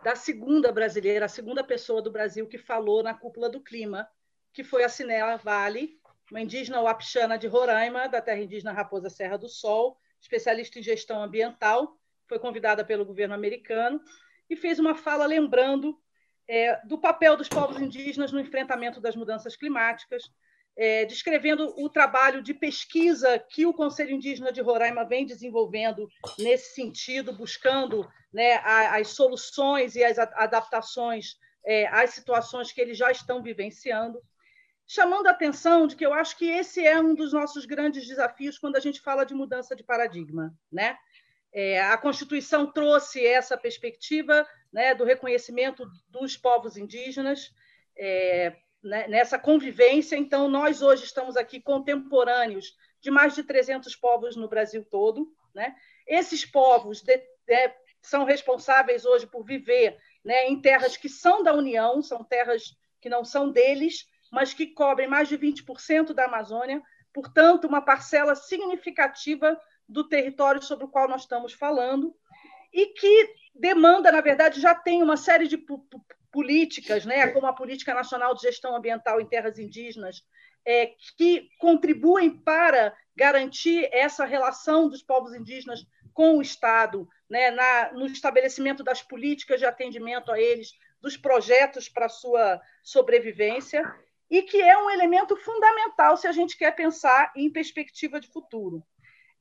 da segunda brasileira, a segunda pessoa do Brasil que falou na cúpula do clima, que foi a Cinela Vale, uma indígena wapixana de Roraima, da terra indígena Raposa Serra do Sol, especialista em gestão ambiental, foi convidada pelo governo americano e fez uma fala lembrando é, do papel dos povos indígenas no enfrentamento das mudanças climáticas, é, descrevendo o trabalho de pesquisa que o Conselho Indígena de Roraima vem desenvolvendo nesse sentido, buscando né, as soluções e as adaptações é, às situações que eles já estão vivenciando, chamando a atenção de que eu acho que esse é um dos nossos grandes desafios quando a gente fala de mudança de paradigma. Né? É, a Constituição trouxe essa perspectiva né, do reconhecimento dos povos indígenas, é, né, nessa convivência. Então, nós hoje estamos aqui contemporâneos de mais de 300 povos no Brasil todo. Né? Esses povos de, de, são responsáveis hoje por viver né, em terras que são da União, são terras que não são deles, mas que cobrem mais de 20% da Amazônia, portanto, uma parcela significativa do território sobre o qual nós estamos falando, e que demanda, na verdade, já tem uma série de políticas, né, como a Política Nacional de Gestão Ambiental em Terras Indígenas, é, que contribuem para garantir essa relação dos povos indígenas com o Estado, né, na, no estabelecimento das políticas de atendimento a eles, dos projetos para sua sobrevivência, e que é um elemento fundamental se a gente quer pensar em perspectiva de futuro.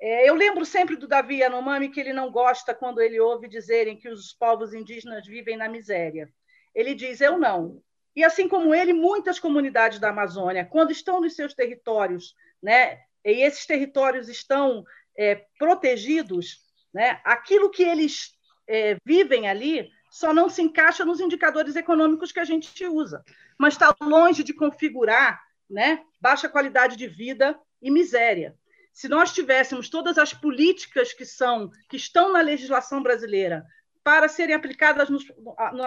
É, eu lembro sempre do Davi Yanomami que ele não gosta quando ele ouve dizerem que os povos indígenas vivem na miséria. Ele diz: Eu não. E assim como ele, muitas comunidades da Amazônia, quando estão nos seus territórios, né, e esses territórios estão é, protegidos, né, aquilo que eles é, vivem ali só não se encaixa nos indicadores econômicos que a gente usa, mas está longe de configurar né, baixa qualidade de vida e miséria. Se nós tivéssemos todas as políticas que são que estão na legislação brasileira para serem aplicadas nos,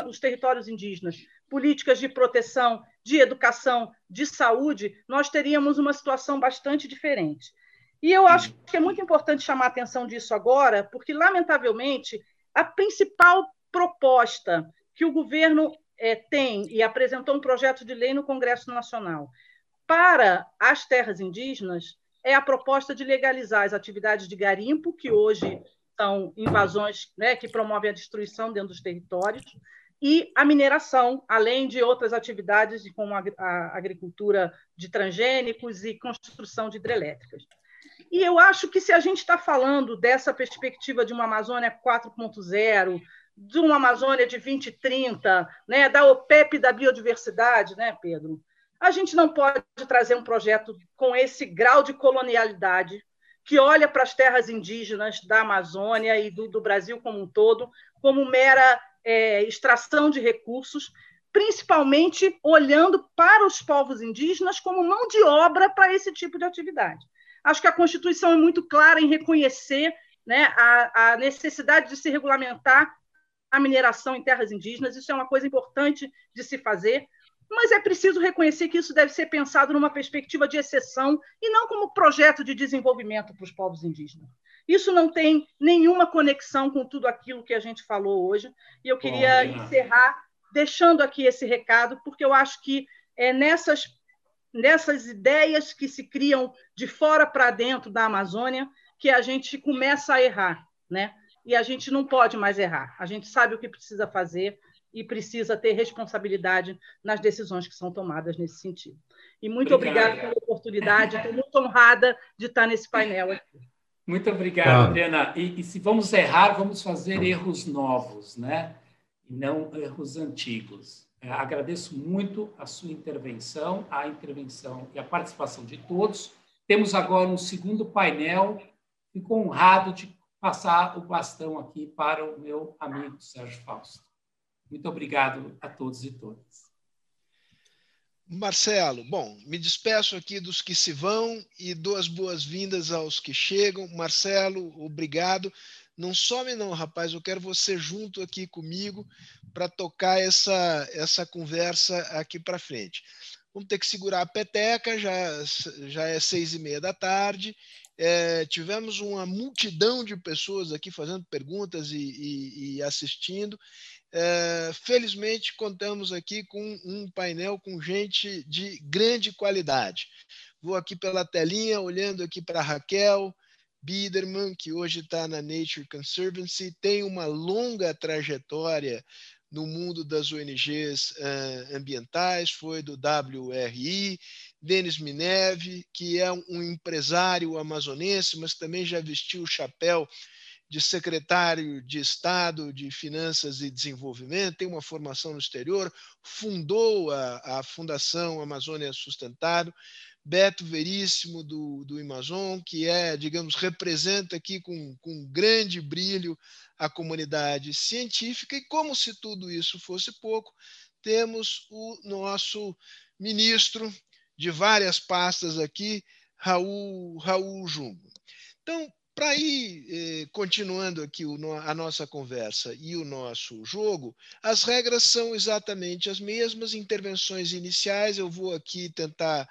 nos territórios indígenas, políticas de proteção, de educação, de saúde, nós teríamos uma situação bastante diferente. E eu acho que é muito importante chamar a atenção disso agora, porque, lamentavelmente, a principal proposta que o governo é, tem e apresentou um projeto de lei no Congresso Nacional para as terras indígenas é a proposta de legalizar as atividades de garimpo, que hoje são invasões né, que promovem a destruição dentro dos territórios, e a mineração, além de outras atividades como a agricultura de transgênicos e construção de hidrelétricas. E eu acho que se a gente está falando dessa perspectiva de uma Amazônia 4.0, de uma Amazônia de 2030, né, da OPEP da biodiversidade, né, Pedro? A gente não pode trazer um projeto com esse grau de colonialidade que olha para as terras indígenas da Amazônia e do, do Brasil como um todo como mera é, extração de recursos, principalmente olhando para os povos indígenas como mão de obra para esse tipo de atividade. Acho que a Constituição é muito clara em reconhecer né, a, a necessidade de se regulamentar a mineração em terras indígenas, isso é uma coisa importante de se fazer, mas é preciso reconhecer que isso deve ser pensado numa perspectiva de exceção e não como projeto de desenvolvimento para os povos indígenas. Isso não tem nenhuma conexão com tudo aquilo que a gente falou hoje, e eu queria Bom, encerrar deixando aqui esse recado, porque eu acho que é nessas, nessas ideias que se criam de fora para dentro da Amazônia que a gente começa a errar, né? E a gente não pode mais errar. A gente sabe o que precisa fazer, e precisa ter responsabilidade nas decisões que são tomadas nesse sentido. E muito obrigada pela oportunidade, estou muito honrada de estar nesse painel aqui. Muito obrigado, Adriana. E, e, se vamos errar, vamos fazer erros novos, né? E não erros antigos. É, agradeço muito a sua intervenção, a intervenção e a participação de todos. Temos agora um segundo painel. Fico honrado de passar o bastão aqui para o meu amigo Sérgio Fausto. Muito obrigado a todos e todas. Marcelo, bom, me despeço aqui dos que se vão e dou as boas-vindas aos que chegam. Marcelo, obrigado. Não some não, rapaz, eu quero você junto aqui comigo para tocar essa, essa conversa aqui para frente. Vamos ter que segurar a peteca, já, já é seis e meia da tarde. É, tivemos uma multidão de pessoas aqui fazendo perguntas e, e, e assistindo. É, felizmente, contamos aqui com um painel com gente de grande qualidade. Vou aqui pela telinha, olhando aqui para Raquel Biederman, que hoje está na Nature Conservancy, tem uma longa trajetória no mundo das ONGs uh, ambientais, foi do WRI, Denis Mineve, que é um empresário amazonense, mas também já vestiu o chapéu de secretário de Estado de Finanças e Desenvolvimento, tem uma formação no exterior, fundou a, a Fundação Amazônia Sustentável, Beto Veríssimo, do, do Amazon, que é, digamos, representa aqui com, com grande brilho a comunidade científica, e como se tudo isso fosse pouco, temos o nosso ministro de várias pastas aqui, Raul, Raul Jumbo. Então, para ir eh, continuando aqui o, a nossa conversa e o nosso jogo, as regras são exatamente as mesmas. Intervenções iniciais, eu vou aqui tentar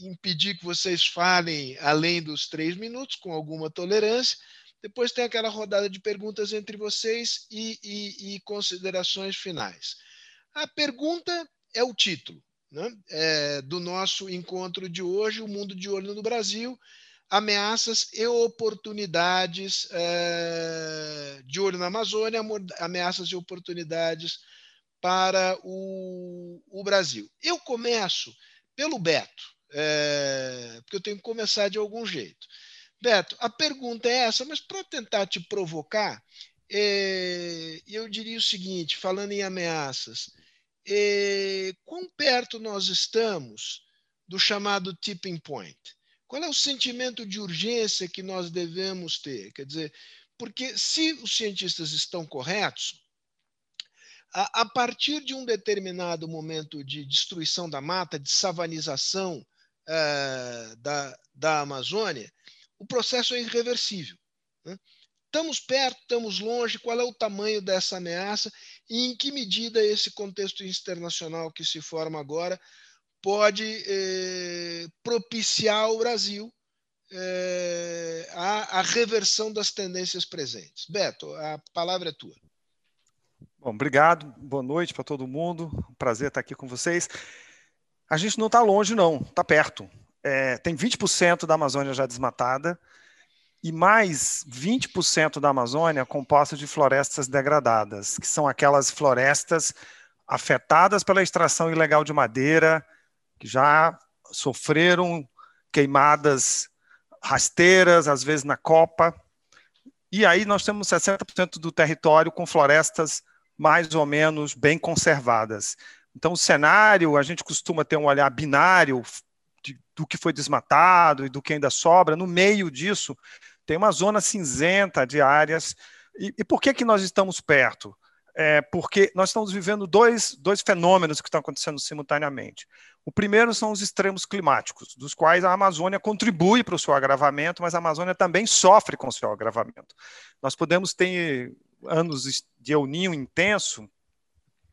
impedir que vocês falem além dos três minutos, com alguma tolerância. Depois tem aquela rodada de perguntas entre vocês e, e, e considerações finais. A pergunta é o título né? é, do nosso encontro de hoje, O Mundo de Olho no Brasil, ameaças e oportunidades é, de olho na Amazônia, ameaças e oportunidades para o, o Brasil. Eu começo pelo Beto, é, porque eu tenho que começar de algum jeito. Beto, a pergunta é essa, mas para tentar te provocar, é, eu diria o seguinte, falando em ameaças, é, quão perto nós estamos do chamado tipping point? Qual é o sentimento de urgência que nós devemos ter? Quer dizer, porque se os cientistas estão corretos, a, a partir de um determinado momento de destruição da mata, de savanização é, da, da Amazônia, o processo é irreversível. Né? Estamos perto, estamos longe, qual é o tamanho dessa ameaça e em que medida esse contexto internacional que se forma agora pode eh, propiciar ao Brasil eh, a, reversão das tendências presentes. Beto, a palavra é tua. Bom, obrigado, boa noite para todo mundo, prazer estar aqui com vocês. A gente não está longe, não, está perto. É, tem 20% da Amazônia já desmatada e mais 20% da Amazônia composta de florestas degradadas, que são aquelas florestas afetadas pela extração ilegal de madeira, que já sofreram queimadas rasteiras, às vezes na copa. E aí nós temos 60% do território com florestas mais ou menos bem conservadas. Então, o cenário, a gente costuma ter um olhar binário de, do que foi desmatado e do que ainda sobra. No meio disso, tem uma zona cinzenta de áreas. E, e por que, que nós estamos perto? É porque nós estamos vivendo dois, dois fenômenos que estão acontecendo simultaneamente. O primeiro são os extremos climáticos, dos quais a Amazônia contribui para o seu agravamento, mas a Amazônia também sofre com o seu agravamento. Nós podemos ter anos de El Ninho intenso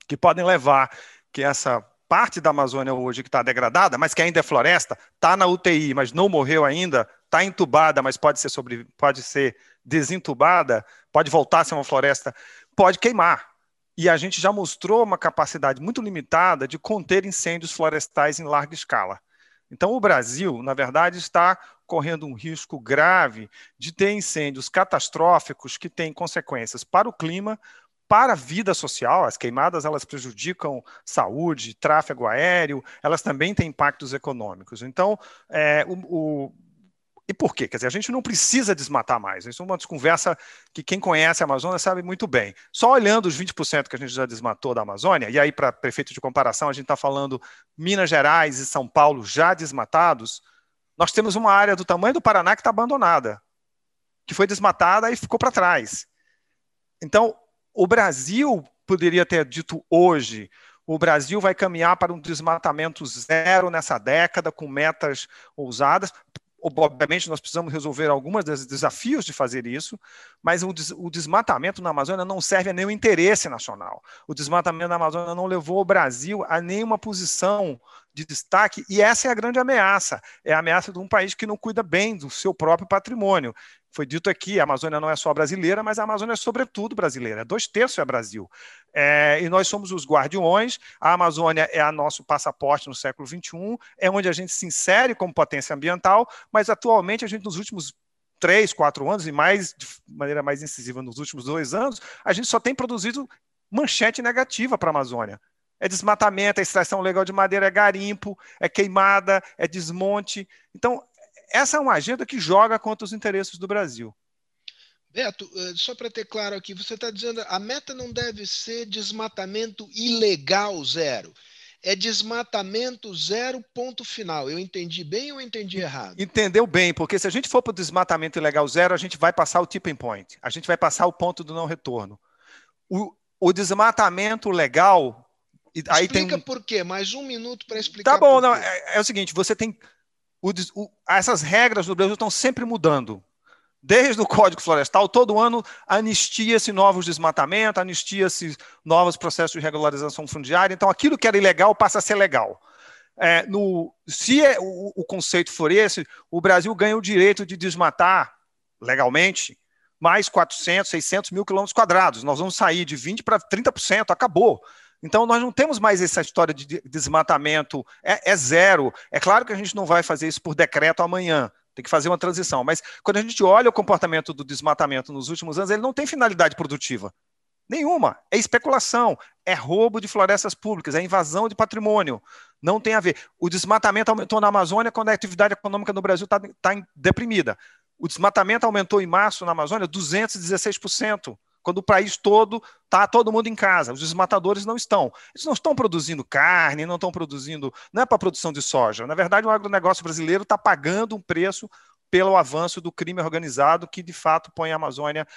que podem levar que essa parte da Amazônia hoje que está degradada, mas que ainda é floresta, está na UTI, mas não morreu ainda, está entubada, mas pode ser, sobre, pode ser desentubada, pode voltar a ser uma floresta, pode queimar. E a gente já mostrou uma capacidade muito limitada de conter incêndios florestais em larga escala. Então, o Brasil, na verdade, está correndo um risco grave de ter incêndios catastróficos que têm consequências para o clima, para a vida social. As queimadas elas prejudicam saúde, tráfego aéreo, elas também têm impactos econômicos. Então, é, o, o e por quê? Quer dizer, a gente não precisa desmatar mais. Isso é uma conversa que quem conhece a Amazônia sabe muito bem. Só olhando os 20% que a gente já desmatou da Amazônia, e aí, para prefeito de comparação, a gente está falando Minas Gerais e São Paulo já desmatados, nós temos uma área do tamanho do Paraná que está abandonada, que foi desmatada e ficou para trás. Então, o Brasil poderia ter dito hoje: o Brasil vai caminhar para um desmatamento zero nessa década, com metas ousadas obviamente nós precisamos resolver alguns dos desafios de fazer isso, mas o, des o, desmatamento na Amazônia não serve a nenhum interesse nacional. O desmatamento na Amazônia não levou o Brasil a nenhuma posição de destaque, e essa é a grande ameaça. É a ameaça de um país que não cuida bem do seu próprio patrimônio. Foi dito aqui, a Amazônia não é só brasileira, mas a Amazônia é sobretudo brasileira. Dois terços é Brasil. É, e nós somos os guardiões. A Amazônia é a nosso passaporte no século XXI, é onde a gente se insere como potência ambiental, mas atualmente a gente, nos últimos três, quatro anos, e mais de maneira mais incisiva nos últimos dois anos, a gente só tem produzido manchete negativa para a Amazônia. É desmatamento, é extração legal de madeira, é garimpo, é queimada, é desmonte. Então, essa é uma agenda que joga contra os interesses do Brasil. Beto, eh, só para ter claro aqui, você está dizendo a meta não deve ser desmatamento ilegal zero. É desmatamento zero, ponto final. Eu entendi bem ou entendi errado? Entendeu bem, porque se a gente for para o desmatamento ilegal zero, a gente vai passar o tipping point, a gente vai passar o ponto do não retorno. O, o desmatamento legal E aí Explica tem... por quê, mais um minuto para explicar. Tá bom, não, é, é, o seguinte: você tem. O, o, essas regras no Brasil estão sempre mudando. Desde o Código Florestal, todo ano anistia-se novos desmatamentos, anistia-se novos processos de regularização fundiária. Então, aquilo que era ilegal passa a ser legal. É, no, se é, o, o, conceito for esse, o Brasil ganha o direito de desmatar legalmente mais 400, 600 mil quilômetros quadrados. Nós vamos sair de 20% para 30%, acabou. Então, nós não temos mais essa história de desmatamento, é, é, zero. É claro que a gente não vai fazer isso por decreto amanhã, tem que fazer uma transição. Mas quando a gente olha o comportamento do desmatamento nos últimos anos, ele não tem finalidade produtiva. Nenhuma. É especulação, é roubo de florestas públicas, é invasão de patrimônio. Não tem a ver. O desmatamento aumentou na Amazônia quando a atividade econômica no Brasil está tá deprimida. O desmatamento aumentou em março na Amazônia 216%, quando o país todo está todo mundo em casa. Os desmatadores não estão. Eles não estão produzindo carne, não estão produzindo. Não é para produção de soja. Na verdade, o agronegócio brasileiro está pagando um preço pelo avanço do crime organizado que de fato põe a Amazônia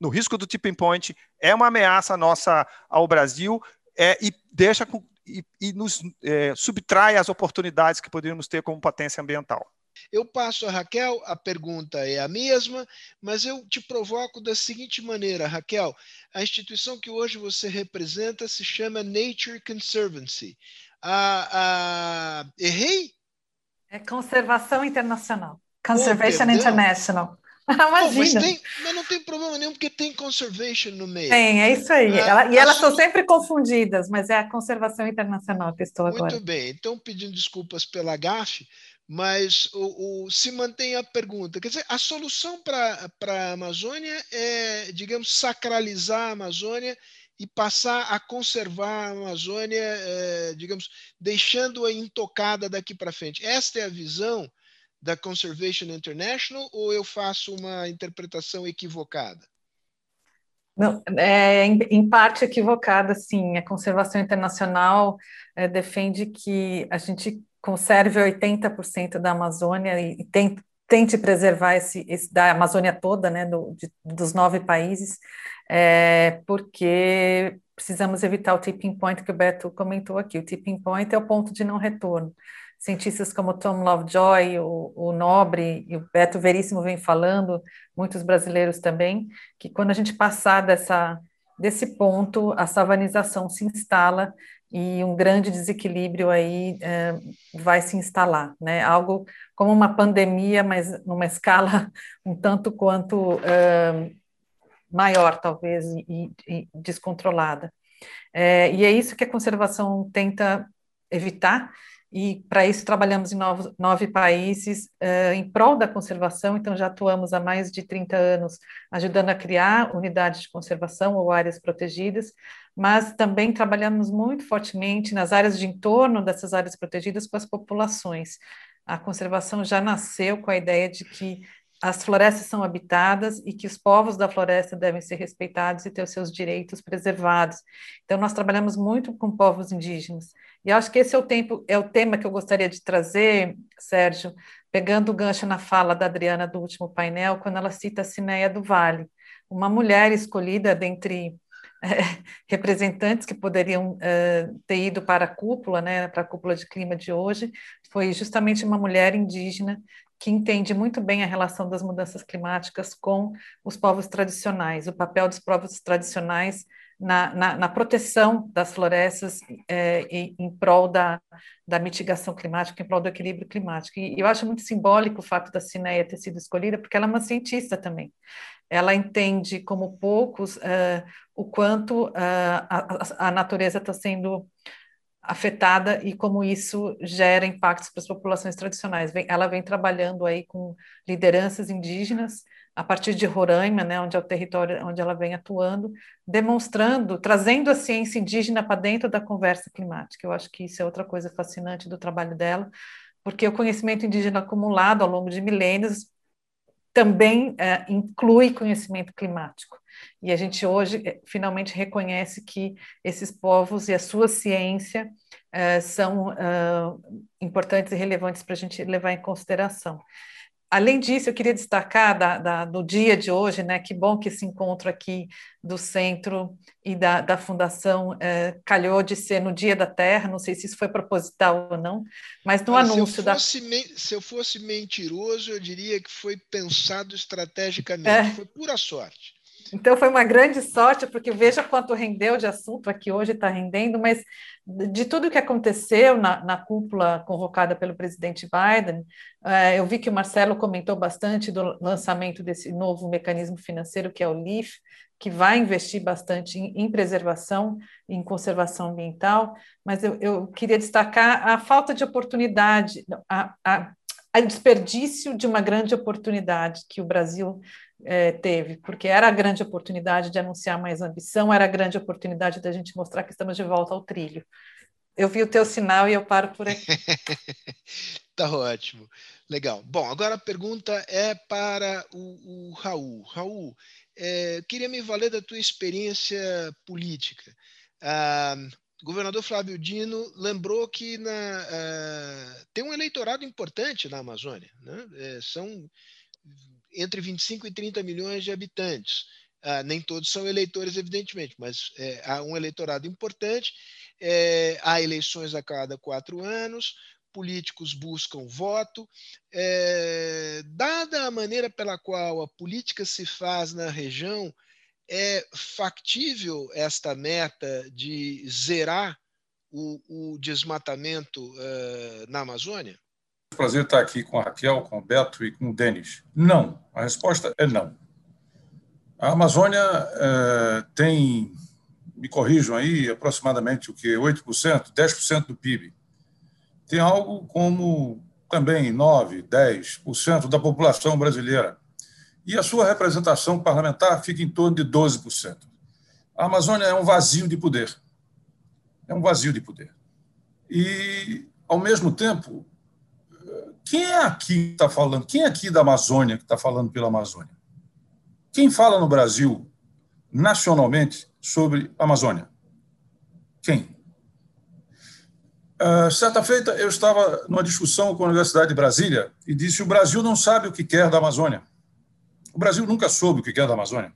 no risco do tipping point, é uma ameaça nossa ao Brasil é, e deixa e, e nos é, subtrai as oportunidades que poderíamos ter como potência ambiental. Eu passo a Raquel, a pergunta é a mesma, mas eu te provoco da seguinte maneira, Raquel. A instituição que hoje você representa se chama Nature Conservancy. A, a... Errei? É Conservação Internacional. Conservation oh, International. Imagina. mas, tem, mas, não tem problema nenhum, porque tem conservation no meio. Tem, é isso aí. Ah, Ela, e elas são sempre confundidas, mas é a conservação internacional que estou agora. Muito bem. Então, pedindo desculpas pela gafe, mas o, o, se mantém a pergunta. Quer dizer, a solução para a Amazônia é, digamos, sacralizar a Amazônia e passar a conservar a Amazônia, é, digamos, deixando-a intocada daqui para frente. Esta é a visão da Conservation International ou eu faço uma interpretação equivocada? Não, é, em, em, parte equivocada, sim. A conservação internacional é, defende que a gente conserve 80% da Amazônia e, e tente, tente preservar esse, esse, da Amazônia toda, né, do, de, dos nove países, é, porque precisamos evitar o tipping point que o Beto comentou aqui. O tipping point é o ponto de não retorno cientistas como Tom Lovejoy, o, o Nobre e o Beto Veríssimo vem falando, muitos brasileiros também, que quando a gente passar dessa, desse ponto, a savanização se instala e um grande desequilíbrio aí é, vai se instalar, né? Algo como uma pandemia, mas numa escala um tanto quanto é, maior, talvez, e, e descontrolada. É, e é isso que a conservação tenta evitar, e para isso trabalhamos em nove, nove países uh, em prol da conservação, então já atuamos há mais de 30 anos ajudando a criar unidades de conservação ou áreas protegidas, mas também trabalhamos muito fortemente nas áreas de entorno dessas áreas protegidas com as populações. A conservação já nasceu com a ideia de que as florestas são habitadas e que os povos da floresta devem ser respeitados e ter os seus direitos preservados. Então, nós trabalhamos muito com povos indígenas. E acho que esse é o, tempo, é o tema que eu gostaria de trazer, Sérgio, pegando o gancho na fala da Adriana do último painel, quando ela cita a Cineia do Vale, uma mulher escolhida dentre é, representantes que poderiam é, ter ido para a cúpula, né, para a cúpula de clima de hoje, foi justamente uma mulher indígena que entende muito bem a relação das mudanças climáticas com os povos tradicionais, o papel dos povos tradicionais na, na, na proteção das florestas é, em, em prol da, da mitigação climática, em prol do equilíbrio climático. E eu acho muito simbólico o fato da Cineia ter sido escolhida, porque ela é uma cientista também. Ela entende, como poucos, uh, o quanto uh, a, a natureza está sendo afetada e como isso gera impactos para as populações tradicionais. Ela vem trabalhando aí com lideranças indígenas a partir de Roraima, né, onde é o território onde ela vem atuando, demonstrando, trazendo a ciência indígena para dentro da conversa climática. Eu acho que isso é outra coisa fascinante do trabalho dela, porque o conhecimento indígena acumulado ao longo de milênios também é, inclui conhecimento climático. E a gente hoje é, finalmente reconhece que esses povos e a sua ciência é, são é, importantes e relevantes para a gente levar em consideração. Além disso, eu queria destacar da, da, do dia de hoje, né? Que bom que esse encontro aqui do centro e da, da fundação é, calhou de ser no Dia da Terra. Não sei se isso foi proposital ou não, mas no anúncio se da. Se eu fosse mentiroso, eu diria que foi pensado estrategicamente. É. Foi pura sorte. Então foi uma grande sorte, porque veja quanto rendeu de assunto aqui hoje está rendendo, mas de tudo que aconteceu na, na cúpula convocada pelo presidente Biden, é, eu vi que o Marcelo comentou bastante do lançamento desse novo mecanismo financeiro que é o LIF, que vai investir bastante em, em preservação, em conservação ambiental, mas eu, eu, queria destacar a falta de oportunidade, a, a, a desperdício de uma grande oportunidade que o Brasil é, teve, porque era a grande oportunidade de anunciar mais ambição, era a grande oportunidade da gente mostrar que estamos de volta ao trilho. Eu vi o teu sinal e eu paro por aqui. tá ótimo. Legal. Bom, agora a pergunta é para o, o Raul. Raul, é, queria me valer da tua experiência política. Ah, o governador Flávio Dino lembrou que na, ah, tem um eleitorado importante na Amazônia. Né? É, são entre 25 e 30 milhões de habitantes. Ah, nem todos são eleitores, evidentemente, mas é, há um eleitorado importante. É, há eleições a cada quatro anos, políticos buscam voto. É, dada a maneira pela qual a política se faz na região, é factível esta meta de zerar o, o desmatamento uh, na Amazônia? Prazer estar aqui com a Raquel, com o Beto e com o Denis. Não. A resposta é não. A Amazônia é, tem, me corrijam aí, aproximadamente o que? 8%, 10% do PIB. Tem algo como também 9%, 10% da população brasileira. E a sua representação parlamentar fica em torno de 12%. A Amazônia é um vazio de poder. É um vazio de poder. E, ao mesmo tempo, quem é aqui que está falando? Quem é aqui da Amazônia que está falando pela Amazônia? Quem fala no Brasil, nacionalmente, sobre Amazônia? Quem? Uh, certa feita, eu estava numa discussão com a Universidade de Brasília e disse: o Brasil não sabe o que quer da Amazônia. O Brasil nunca soube o que quer da Amazônia.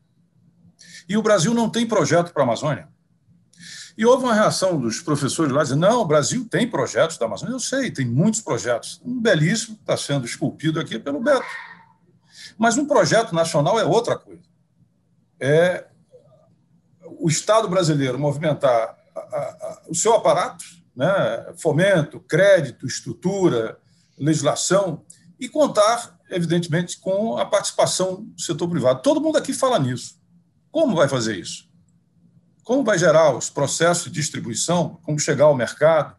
E o Brasil não tem projeto para a Amazônia. E houve uma reação dos professores lá dizendo: não, o Brasil tem projetos da Amazônia. Eu sei, tem muitos projetos. Um belíssimo está sendo esculpido aqui pelo Beto. Mas um projeto nacional é outra coisa. É o Estado brasileiro movimentar o seu aparato, né, fomento, crédito, estrutura, legislação, e contar, evidentemente, com a participação do setor privado. Todo mundo aqui fala nisso. Como vai fazer isso? Como vai gerar os processos de distribuição, como chegar ao mercado,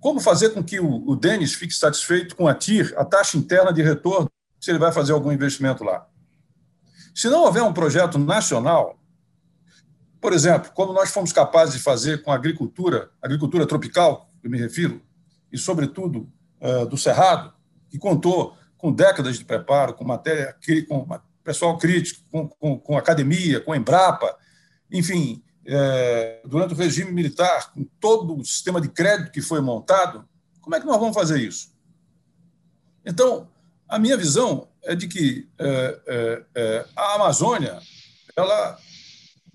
como fazer com que o, o Denis fique satisfeito com a TIR, a taxa interna de retorno, se ele vai fazer algum investimento lá. Se não houver um projeto nacional, por exemplo, como nós fomos capazes de fazer com a agricultura, agricultura tropical, eu me refiro, e sobretudo uh, do Cerrado, que contou com décadas de preparo, com matéria, com pessoal crítico, com, com, com academia, com Embrapa, enfim, é, durante o regime militar, com todo o sistema de crédito que foi montado, como é que nós vamos fazer isso? Então, a minha visão é de que é, é, é a Amazônia ela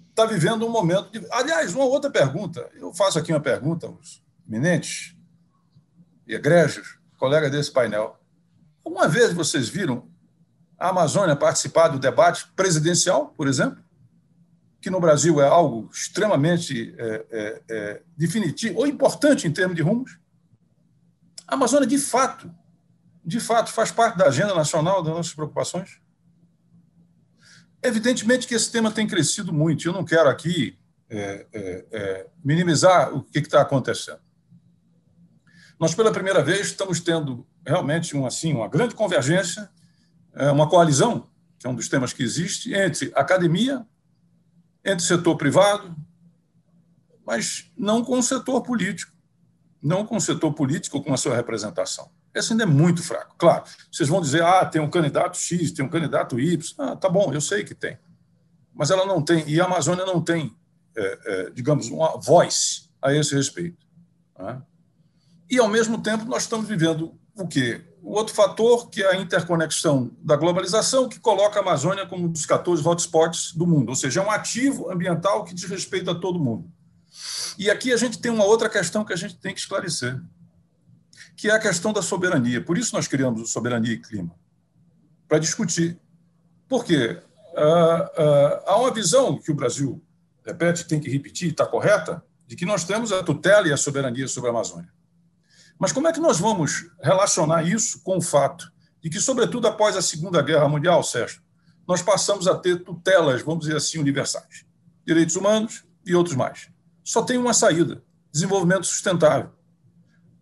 está vivendo um momento de. Aliás, uma outra pergunta. Eu faço aqui uma pergunta aos eminentes e egrégios, colegas desse painel. Alguma vez vocês viram a Amazônia participar do debate presidencial, por exemplo? Que no Brasil é algo extremamente é, é, é, definitivo ou importante em termos de rumos. A Amazônia, de fato, de fato, faz parte da agenda nacional das nossas preocupações. Evidentemente que esse tema tem crescido muito. Eu não quero aqui é, é, minimizar o que está acontecendo. Nós, pela primeira vez, estamos tendo realmente um, assim, uma grande convergência, uma coalizão, que é um dos temas que existe, entre academia, entre setor privado, mas não com o setor político, não com o setor político com a sua representação. Esse ainda é muito fraco. Claro, vocês vão dizer, ah, tem um candidato X, tem um candidato Y. Ah, tá bom, eu sei que tem. Mas ela não tem, e a Amazônia não tem, é, é, digamos, uma voz a esse respeito. Né? E, ao mesmo tempo, nós estamos vivendo o quê? O outro fator, que é a interconexão da globalização, que coloca a Amazônia como um dos 14 hotspots do mundo, ou seja, é um ativo ambiental que diz respeito a todo mundo. E aqui a gente tem uma outra questão que a gente tem que esclarecer, que é a questão da soberania. Por isso nós criamos o Soberania e Clima, para discutir. Por quê? Ah, ah, há uma visão que o Brasil, repete, tem que repetir, está correta, de que nós temos a tutela e a soberania sobre a Amazônia. Mas como é que nós vamos relacionar isso com o fato de que, sobretudo após a Segunda Guerra Mundial, Sérgio, nós passamos a ter tutelas, vamos dizer assim, universais, direitos humanos e outros mais. Só tem uma saída: desenvolvimento sustentável.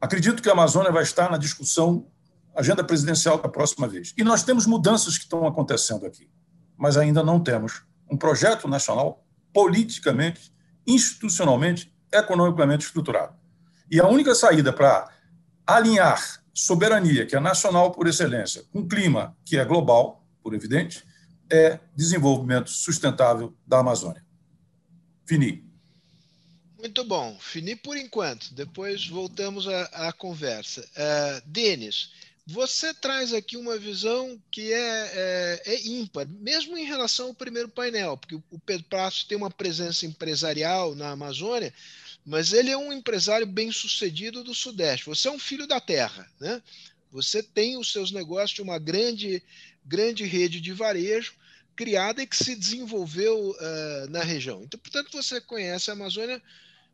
Acredito que a Amazônia vai estar na discussão, agenda presidencial da próxima vez. E nós temos mudanças que estão acontecendo aqui, mas ainda não temos um projeto nacional politicamente, institucionalmente, economicamente estruturado. E a única saída para alinhar soberania, que é nacional por excelência, com clima, que é global, por evidente, é desenvolvimento sustentável da Amazônia. Fini. Muito bom. Fini por enquanto. Depois voltamos à, à conversa. Uh, Denis, você traz aqui uma visão que é, é, é, ímpar, mesmo em relação ao primeiro painel, porque o Pedro Prato tem uma presença empresarial na Amazônia, mas ele é um empresário bem sucedido do Sudeste. Você é um filho da terra, né? Você tem os seus negócios de uma grande, grande rede de varejo criada e que se desenvolveu uh, na região. Então, portanto, você conhece a Amazônia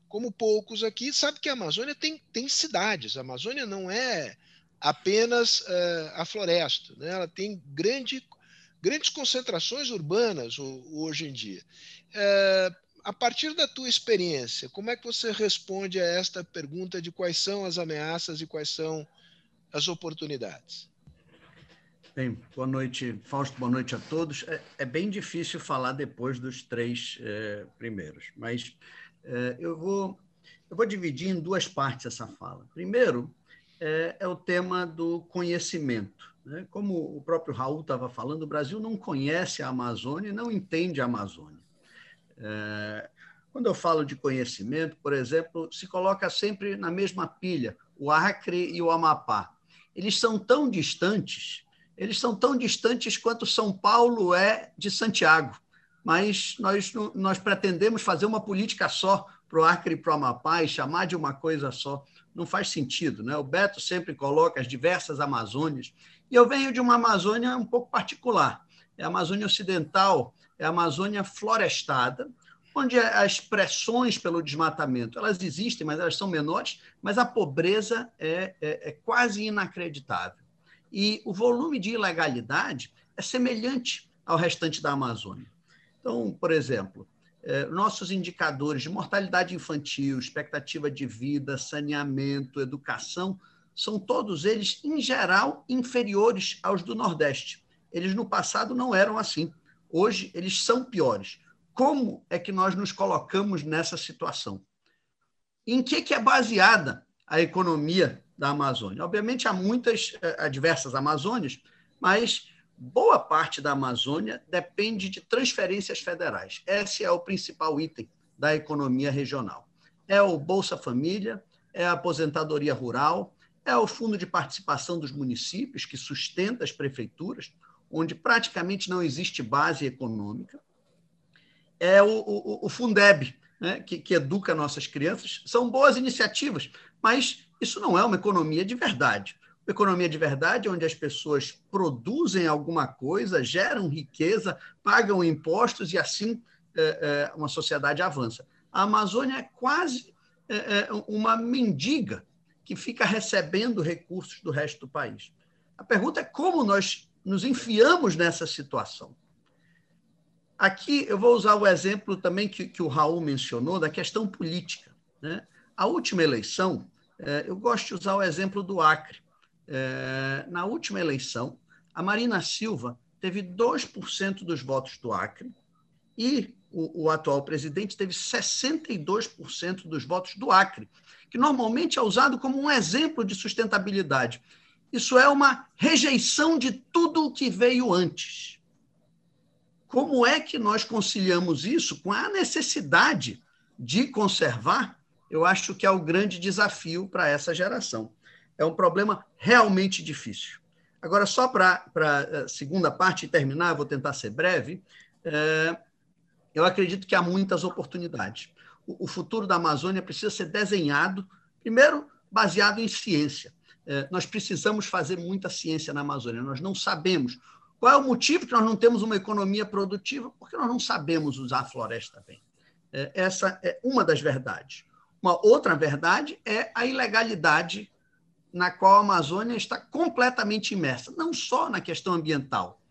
como poucos aqui, sabe que a Amazônia tem, tem cidades. A Amazônia não é apenas uh, a floresta, né? ela tem grande, grandes concentrações urbanas hoje em dia. Uh, a partir da tua experiência, como é que você responde a esta pergunta de quais são as ameaças e quais são as oportunidades? Bem, boa noite, Fausto, boa noite a todos. É, é bem difícil falar depois dos três é, primeiros, mas é, eu, vou, eu vou dividir em duas partes essa fala. Primeiro, é, é o tema do conhecimento. Né? Como o próprio Raul estava falando, o Brasil não conhece a Amazônia e não entende a Amazônia. É, quando eu falo de conhecimento, por exemplo, se coloca sempre na mesma pilha o Acre e o Amapá. Eles são tão distantes, eles são tão distantes quanto São Paulo é de Santiago. Mas nós, nós pretendemos fazer uma política só para o Acre e para o Amapá e chamar de uma coisa só. Não faz sentido. Né? O Beto sempre coloca as diversas Amazônias. E eu venho de uma Amazônia um pouco particular. É a Amazônia Ocidental, é a Amazônia florestada, onde as pressões pelo desmatamento elas existem, mas elas são menores, mas a pobreza é, é, é quase inacreditável. E o volume de ilegalidade é semelhante ao restante da Amazônia. Então, por exemplo, é, nossos indicadores de mortalidade infantil, expectativa de vida, saneamento, educação, são todos eles, em geral, inferiores aos do Nordeste. Eles no passado não eram assim. Hoje, eles são piores. Como é que nós nos colocamos nessa situação? Em que, que é baseada a economia da Amazônia? Obviamente, há muitas, eh, há diversas Amazônias, mas boa parte da Amazônia depende de transferências federais. Esse é o principal item da economia regional. É o Bolsa Família, é a aposentadoria rural, é o fundo de participação dos municípios, que sustenta as prefeituras, onde praticamente não existe base econômica, é o, o, o Fundeb, né, que, que educa nossas crianças. São boas iniciativas, mas isso não é uma economia de verdade. Uma economia de verdade é onde as pessoas produzem alguma coisa, geram riqueza, pagam impostos e assim é, é, uma sociedade avança. A Amazônia é quase é, é uma mendiga que fica recebendo recursos do resto do país. A pergunta é como nós nos enfiamos nessa situação. Aqui eu vou usar o exemplo também que, que o Raul mencionou da questão política. Né? A última eleição, é, eu gosto de usar o exemplo do Acre. É, na última eleição, a Marina Silva teve 2% dos votos do Acre e o, o atual presidente teve 62% dos votos do Acre, que normalmente é usado como um exemplo de sustentabilidade. Isso é uma rejeição de tudo o que veio antes. Como é que nós conciliamos isso com a necessidade de conservar? Eu acho que é o grande desafio para essa geração. É um problema realmente difícil. Agora, só para a segunda parte terminar, vou tentar ser breve. É, eu acredito que há muitas oportunidades. O, o futuro da Amazônia precisa ser desenhado, primeiro, baseado em ciência. É, nós precisamos fazer muita ciência na Amazônia. Nós não sabemos. Qual é o motivo que nós não temos uma economia produtiva? Porque nós não sabemos usar a floresta bem. É, essa é uma das verdades. Uma outra verdade é a ilegalidade na qual a Amazônia está completamente imersa, não só na questão ambiental.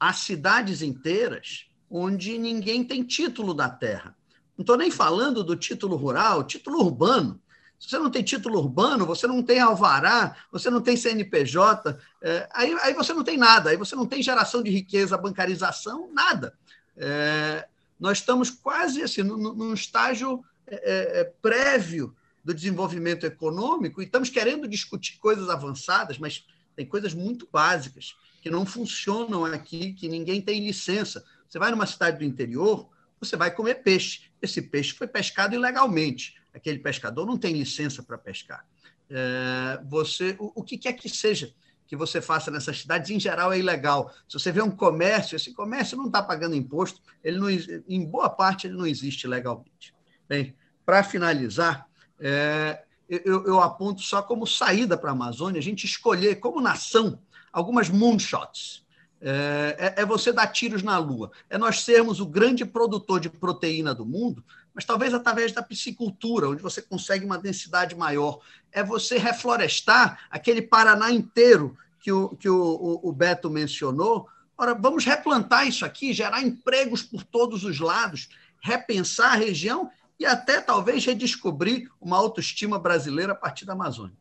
Há cidades inteiras onde ninguém tem título da terra. Não estou nem falando do título rural, título urbano. Se você não tem título urbano, você não tem alvará, você não tem CNPJ, é, aí, aí você não tem nada, aí você não tem geração de riqueza, bancarização, nada. É, nós estamos quase assim, num, num estágio é, é, é, prévio do desenvolvimento econômico e estamos querendo discutir coisas avançadas, mas tem coisas muito básicas que não funcionam aqui, que ninguém tem licença. Você vai numa cidade do interior, você vai comer peixe. Esse peixe foi pescado ilegalmente aquele pescador não tem licença para pescar. É, você, o, o, que quer que seja que você faça nessas cidades, em geral é ilegal. Se você vê um comércio, esse comércio não está pagando imposto, ele não, em boa parte ele não existe legalmente. Bem, para finalizar, é, eu, eu, aponto só como saída para a Amazônia, a gente escolher como nação algumas moonshots. É, é, é, você dar tiros na lua. É nós sermos o grande produtor de proteína do mundo, mas talvez através da piscicultura, onde você consegue uma densidade maior. É você reflorestar aquele Paraná inteiro que o, que o, o, Beto mencionou. Ora, vamos replantar isso aqui, gerar empregos por todos os lados, repensar a região e até talvez redescobrir uma autoestima brasileira a partir da Amazônia.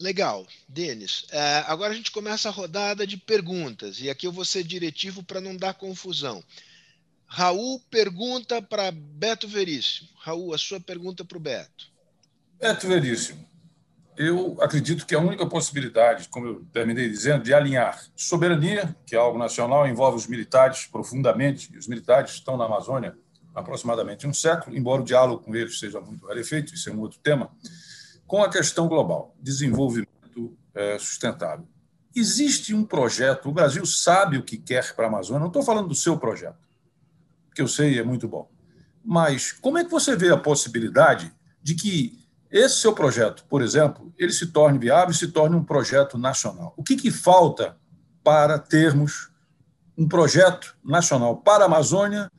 Legal, Denis. É, agora a gente começa a rodada de perguntas, e aqui eu vou ser diretivo para não dar confusão. Raul pergunta para Beto Veríssimo. Raul, a sua pergunta para o Beto. Beto Veríssimo, eu acredito que a única possibilidade, como eu terminei dizendo, de alinhar soberania, que é algo nacional, envolve os militares profundamente, e os militares estão na Amazônia aproximadamente um século, embora o diálogo com eles seja muito rarefeito, isso é um outro tema, com a questão global, desenvolvimento é, sustentável. Existe um projeto, o Brasil sabe o que quer para a Amazônia, não estou falando do seu projeto, que eu sei é muito bom. Mas como é que você vê a possibilidade de que esse seu projeto, por exemplo, ele se torne viável e se torne um projeto nacional? O que, que falta para termos um projeto nacional para a Amazônia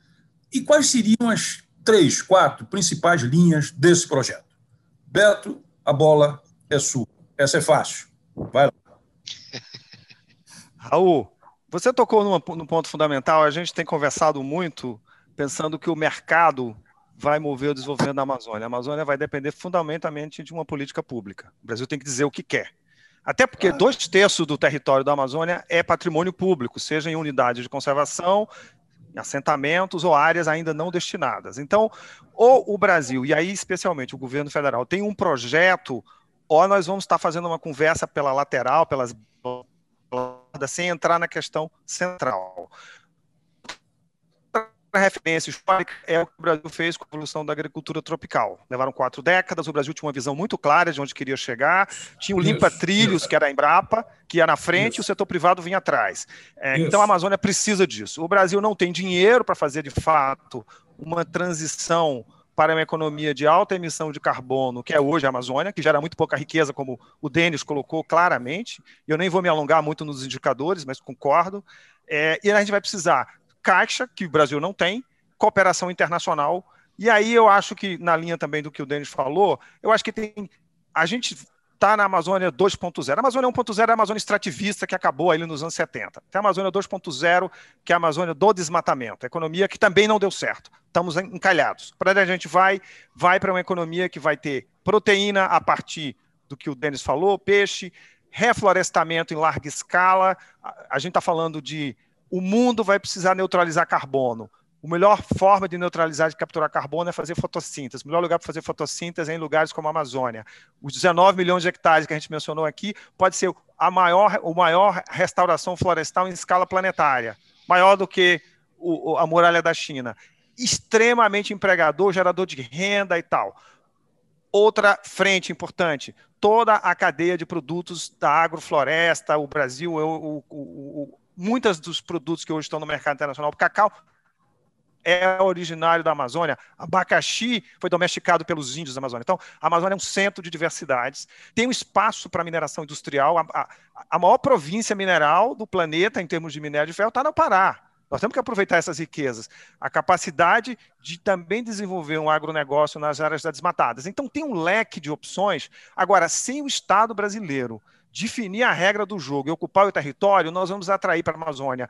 e quais seriam as três, quatro principais linhas desse projeto? Beto, a bola é sua. Essa é fácil. Vai lá. Raul, você tocou num ponto fundamental. A gente tem conversado muito pensando que o mercado vai mover o desenvolvimento da Amazônia. A Amazônia vai depender fundamentalmente de uma política pública. O Brasil tem que dizer o que quer. Até porque dois terços do território da Amazônia é patrimônio público, seja em unidades de conservação, em assentamentos ou áreas ainda não destinadas. Então, ou o Brasil, e aí especialmente o governo federal, tem um projeto, ou nós vamos estar fazendo uma conversa pela lateral, pelas sem entrar na questão central referência histórica é o que o Brasil fez com a evolução da agricultura tropical. Levaram quatro décadas, o Brasil tinha uma visão muito clara de onde queria chegar, tinha o limpa-trilhos, que era a Embrapa, que ia na frente e o setor privado vinha atrás. É, então a Amazônia precisa disso. O Brasil não tem dinheiro para fazer, de fato, uma transição para uma economia de alta emissão de carbono, que é hoje a Amazônia, que gera muito pouca riqueza, como o Denis colocou claramente. Eu nem vou me alongar muito nos indicadores, mas concordo. É, e a gente vai precisar caixa, que o Brasil não tem, cooperação internacional. E aí eu acho que, na linha também do que o Denis falou, eu acho que tem. A gente está na Amazônia 2.0. A Amazônia 1.0 é a Amazônia extrativista que acabou ali nos anos 70. Tem a Amazônia 2.0, que é a Amazônia do desmatamento, a economia que também não deu certo. Estamos encalhados. Para onde a gente vai, vai para uma economia que vai ter proteína a partir do que o Denis falou, peixe, reflorestamento em larga escala. A gente está falando de o mundo vai precisar neutralizar carbono. A melhor forma de neutralizar, de capturar carbono é fazer fotossíntese. O melhor lugar para fazer fotossíntese é em lugares como a Amazônia. Os 19 milhões de hectares que a gente mencionou aqui pode ser a maior, o maior restauração florestal em escala planetária, maior do que o, a muralha da China. Extremamente empregador, gerador de renda e tal. Outra frente importante, toda a cadeia de produtos da agrofloresta, o Brasil, o, o, o, muitos dos produtos que hoje estão no mercado internacional, cacau é originário da Amazônia, abacaxi foi domesticado pelos índios da Amazônia. Então, a Amazônia é um centro de diversidades, tem um espaço para mineração industrial, a, a, a, maior província mineral do planeta em termos de minério de ferro está no Pará. Nós temos que aproveitar essas riquezas. A capacidade de também desenvolver um agronegócio nas áreas desmatadas. Então, tem um leque de opções. Agora, sem o Estado brasileiro definir a regra do jogo e ocupar o território, nós vamos atrair para a Amazônia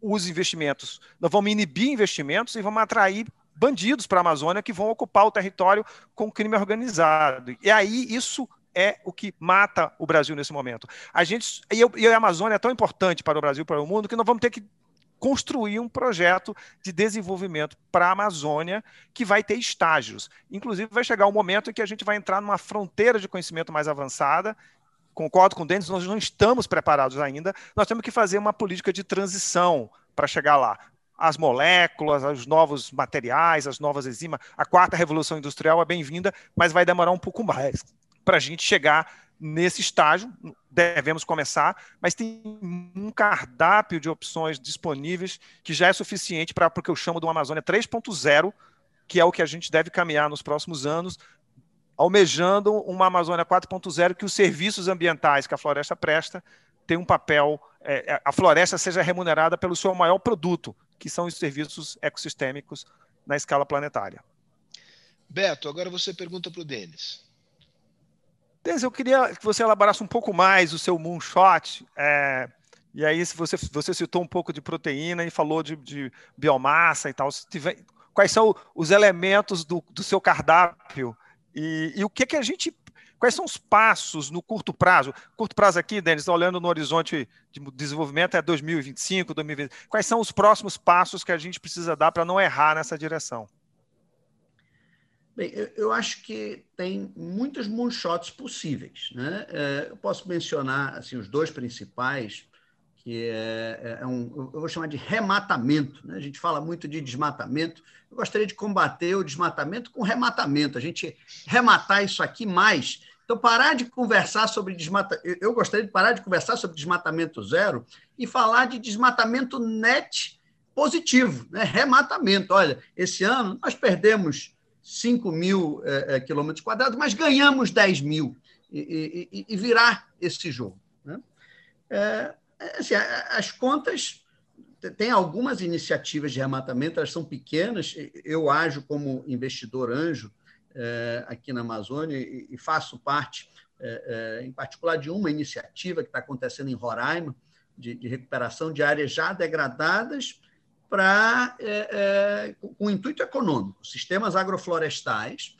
os investimentos. Nós vamos inibir investimentos e vamos atrair bandidos para a Amazônia que vão ocupar o território com crime organizado. E aí isso é o que mata o Brasil nesse momento. A gente e a Amazônia é tão importante para o Brasil, para o mundo, que nós vamos ter que construir um projeto de desenvolvimento para a Amazônia que vai ter estágios. Inclusive, vai chegar um momento em que a gente vai entrar numa fronteira de conhecimento mais avançada. Concordo com o Denis, nós não estamos preparados ainda. Nós temos que fazer uma política de transição para chegar lá. As moléculas, os novos materiais, as novas enzimas. A quarta revolução industrial é bem-vinda, mas vai demorar um pouco mais para a gente chegar nesse estágio, devemos começar, mas tem um cardápio de opções disponíveis que já é suficiente para o que eu chamo de uma Amazônia 3.0, que é o que a gente deve caminhar nos próximos anos, almejando uma Amazônia 4.0 que os serviços ambientais que a floresta presta tem um papel, é, é, a floresta seja remunerada pelo seu maior produto, que são os serviços ecossistêmicos na escala planetária. Beto, agora você pergunta para o Denis. Denis, eu queria que você elaborasse um pouco mais o seu moonshot. É, e aí, se você, você citou um pouco de proteína e falou de, de biomassa e tal. Tiver, quais são os elementos do, do seu cardápio e, e, o que, que a gente. Quais são os passos no curto prazo? Curto prazo aqui, Denis, olhando no horizonte de desenvolvimento é 2025, 2020. Quais são os próximos passos que a gente precisa dar para não errar nessa direção? Bem, eu, acho que tem muitos moonshots possíveis. Né? É, eu posso mencionar assim, os dois principais, que é, é, é um, eu vou chamar de rematamento. Né? A gente fala muito de desmatamento. Eu gostaria de combater o desmatamento com rematamento, a gente rematar isso aqui mais. Então, parar de conversar sobre desmatamento. Eu gostaria de parar de conversar sobre desmatamento zero e falar de desmatamento net positivo, né? rematamento. Olha, esse ano nós perdemos 5 mil é, é, quilômetros quadrados, mas ganhamos 10 mil e, e, e virar esse jogo. Né? É, assim, as contas tem algumas iniciativas de rematamento, elas são pequenas. Eu ajo como investidor anjo é, aqui na Amazônia e, faço parte, é, é, em particular, de uma iniciativa que está acontecendo em Roraima, de, recuperação de áreas já degradadas para com intuito econômico, sistemas agroflorestais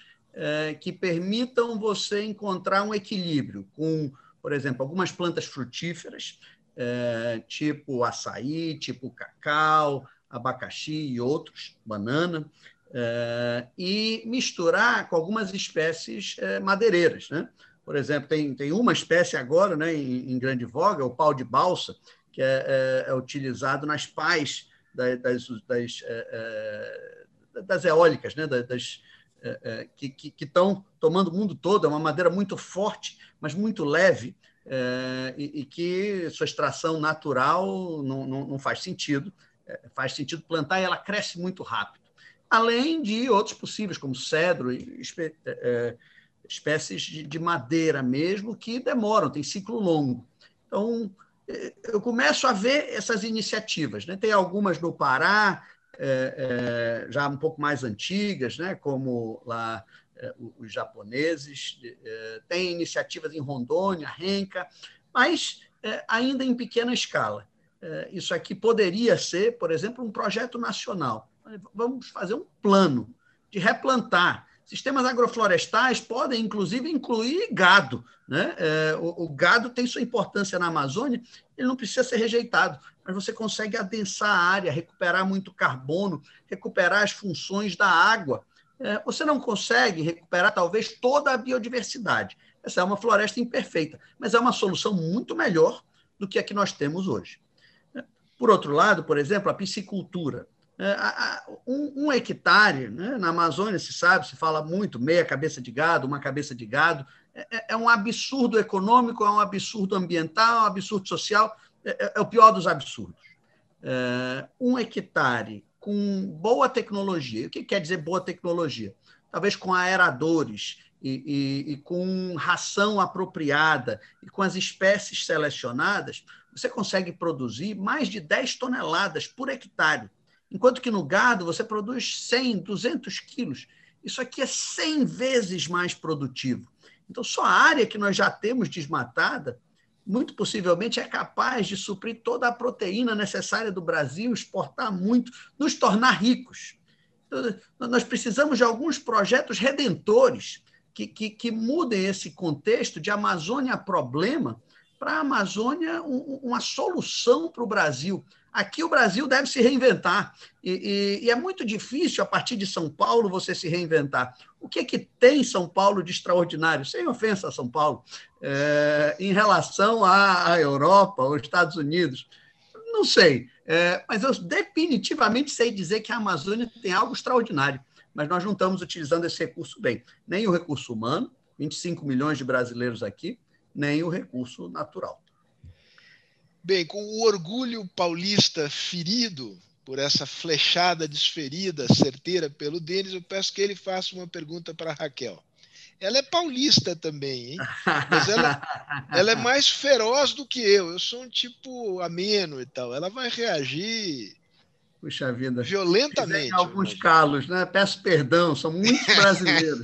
que permitam você encontrar um equilíbrio com, por exemplo, algumas plantas frutíferas, é, tipo açaí, tipo cacau, abacaxi e outros, banana, é, e misturar com algumas espécies é, madeireiras. Né? Por exemplo, tem, tem uma espécie agora né, em, em grande voga, o pau de balsa, que é, é utilizado nas pás das, das, é, é, das eólicas, né? das, é, que estão tomando o mundo todo. É uma madeira muito forte, mas muito leve, e, e, que sua extração natural não, não, não faz sentido. faz sentido plantar e ela cresce muito rápido. Além de outros possíveis, como cedro, espé espécies de, de madeira mesmo, que demoram, tem ciclo longo. Então, eu começo a ver essas iniciativas. Né? Tem algumas no Pará, é, é, já um pouco mais antigas, né? como lá é, os japoneses, é, tem iniciativas em Rondônia, Renca, mas é, ainda em pequena escala. Isso aqui poderia ser, por exemplo, um projeto nacional. Vamos fazer um plano de replantar Sistemas agroflorestais podem, inclusive, incluir gado. Né? O, gado tem sua importância na Amazônia, ele não precisa ser rejeitado, mas você consegue adensar a área, recuperar muito carbono, recuperar as funções da água. É, você não consegue recuperar, talvez, toda a biodiversidade. Essa é uma floresta imperfeita, mas é uma solução muito melhor do que a que nós temos hoje. Por outro lado, por exemplo, a piscicultura. um, um hectare, né? na Amazônia se sabe, se fala muito, meia cabeça de gado, uma cabeça de gado, é, é um absurdo econômico, é um absurdo ambiental, é um absurdo social, é, é o pior dos absurdos. É, um hectare com boa tecnologia, o que quer dizer boa tecnologia? Talvez com aeradores e, e, e com ração apropriada e com as espécies selecionadas, você consegue produzir mais de 10 toneladas por hectare, enquanto que no gado você produz 100, 200 quilos. Isso aqui é 100 vezes mais produtivo. Então, só a área que nós já temos desmatada, muito possivelmente é capaz de suprir toda a proteína necessária do Brasil, exportar muito, nos tornar ricos. Então, nós precisamos de alguns projetos redentores que, que, que mudem esse contexto de Amazônia problema para a Amazônia um, uma solução para o Brasil. Aqui o Brasil deve se reinventar. E, e, e, é muito difícil, a partir de São Paulo, você se reinventar. O que, é que tem São Paulo de extraordinário, sem ofensa a São Paulo, é, em relação à, à, Europa, aos Estados Unidos? Não sei, é, mas eu definitivamente sei dizer que a Amazônia tem algo extraordinário, mas nós não estamos utilizando esse recurso bem. Nem o recurso humano, 25 milhões de brasileiros aqui, nem o recurso natural. Bem, com o orgulho paulista ferido por essa flechada desferida, certeira pelo Denis, eu peço que ele faça uma pergunta para Raquel. Ela é paulista também, hein? Mas ela, ela é mais feroz do que eu. Eu sou um tipo ameno e tal. Ela vai reagir Puxa vida. Violentamente. alguns calos, né? Peço perdão, são muitos brasileiros.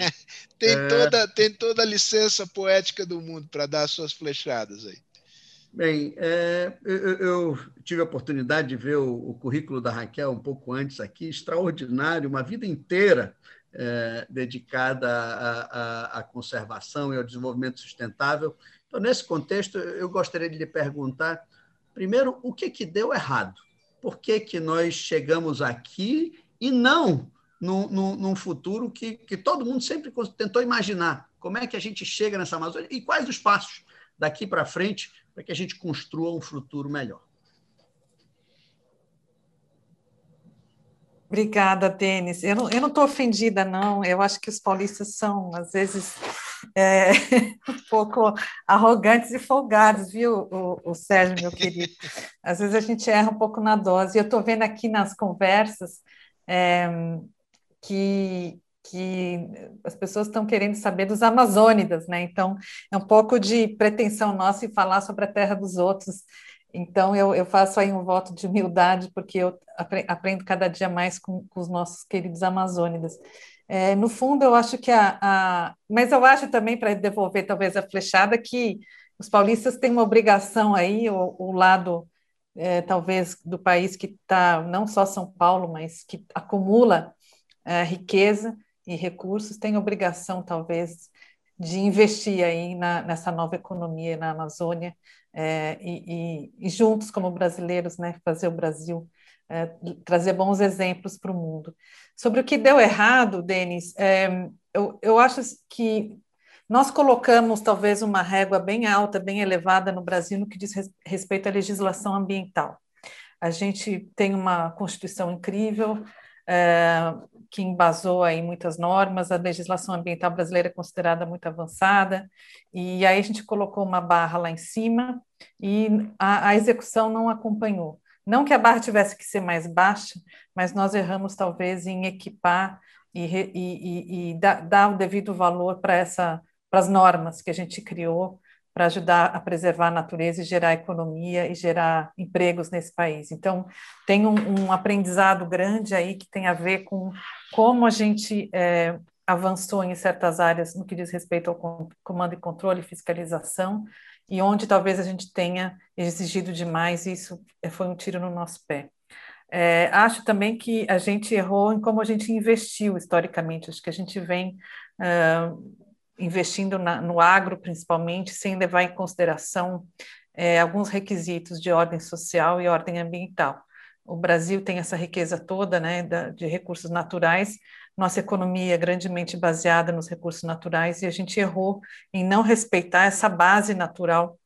tem, é... toda, tem toda a licença poética do mundo para dar suas flechadas aí. Bem, é, eu, eu, tive a oportunidade de ver o, o, currículo da Raquel um pouco antes aqui, extraordinário, uma vida inteira é, dedicada à, conservação e ao desenvolvimento sustentável. Então, nesse contexto, eu gostaria de lhe perguntar, primeiro, o que, que deu errado? Por que, que nós chegamos aqui e não num, num, num futuro que, que todo mundo sempre tentou imaginar? Como é que a gente chega nessa Amazônia e quais os passos daqui para frente para que a gente construa um futuro melhor. Obrigada, Denis. Eu não estou ofendida, não. Eu acho que os paulistas são, às vezes, é, um pouco arrogantes e folgados, viu, o, o, Sérgio, meu querido? Às vezes a gente erra um pouco na dose. Eu estou vendo aqui nas conversas é, que, que as pessoas estão querendo saber dos Amazônidas, né? Então, é um pouco de pretensão nossa em falar sobre a terra dos outros. Então, eu, eu faço aí um voto de humildade, porque eu aprendo cada dia mais com, com os nossos queridos Amazônidas. É, no fundo, eu acho que a, a. Mas eu acho também, para devolver talvez a flechada, que os paulistas têm uma obrigação aí, o, o lado. É, talvez do país que está, não só São Paulo, mas que acumula é, riqueza, e recursos têm obrigação, talvez, de investir aí na, nessa nova economia na Amazônia é, e, e, e, juntos, como brasileiros, né, fazer o Brasil é, trazer bons exemplos para o mundo. Sobre o que deu errado, Denis, é, eu, eu acho que nós colocamos talvez uma régua bem alta, bem elevada no Brasil no que diz respeito à legislação ambiental. A gente tem uma Constituição incrível, é, que embasou aí muitas normas, a legislação ambiental brasileira é considerada muito avançada, e aí a gente colocou uma barra lá em cima e a, a execução não acompanhou. Não que a barra tivesse que ser mais baixa, mas nós erramos talvez em equipar e, e, e, e dar, dar o devido valor para essa para as normas que a gente criou para ajudar a preservar a natureza e gerar economia e gerar empregos nesse país. Então, tem um, um aprendizado grande aí que tem a ver com como a gente é, avançou em certas áreas no que diz respeito ao comando e controle fiscalização, e onde talvez a gente tenha exigido demais, e isso foi um tiro no nosso pé. É, acho também que a gente errou em como a gente investiu historicamente, acho que a gente vem uh, investindo na, no agro, principalmente, sem levar em consideração é, alguns requisitos de ordem social e ordem ambiental. O Brasil tem essa riqueza toda né, da, de recursos naturais, nossa economia é grandemente baseada nos recursos naturais e a gente errou em não respeitar essa base natural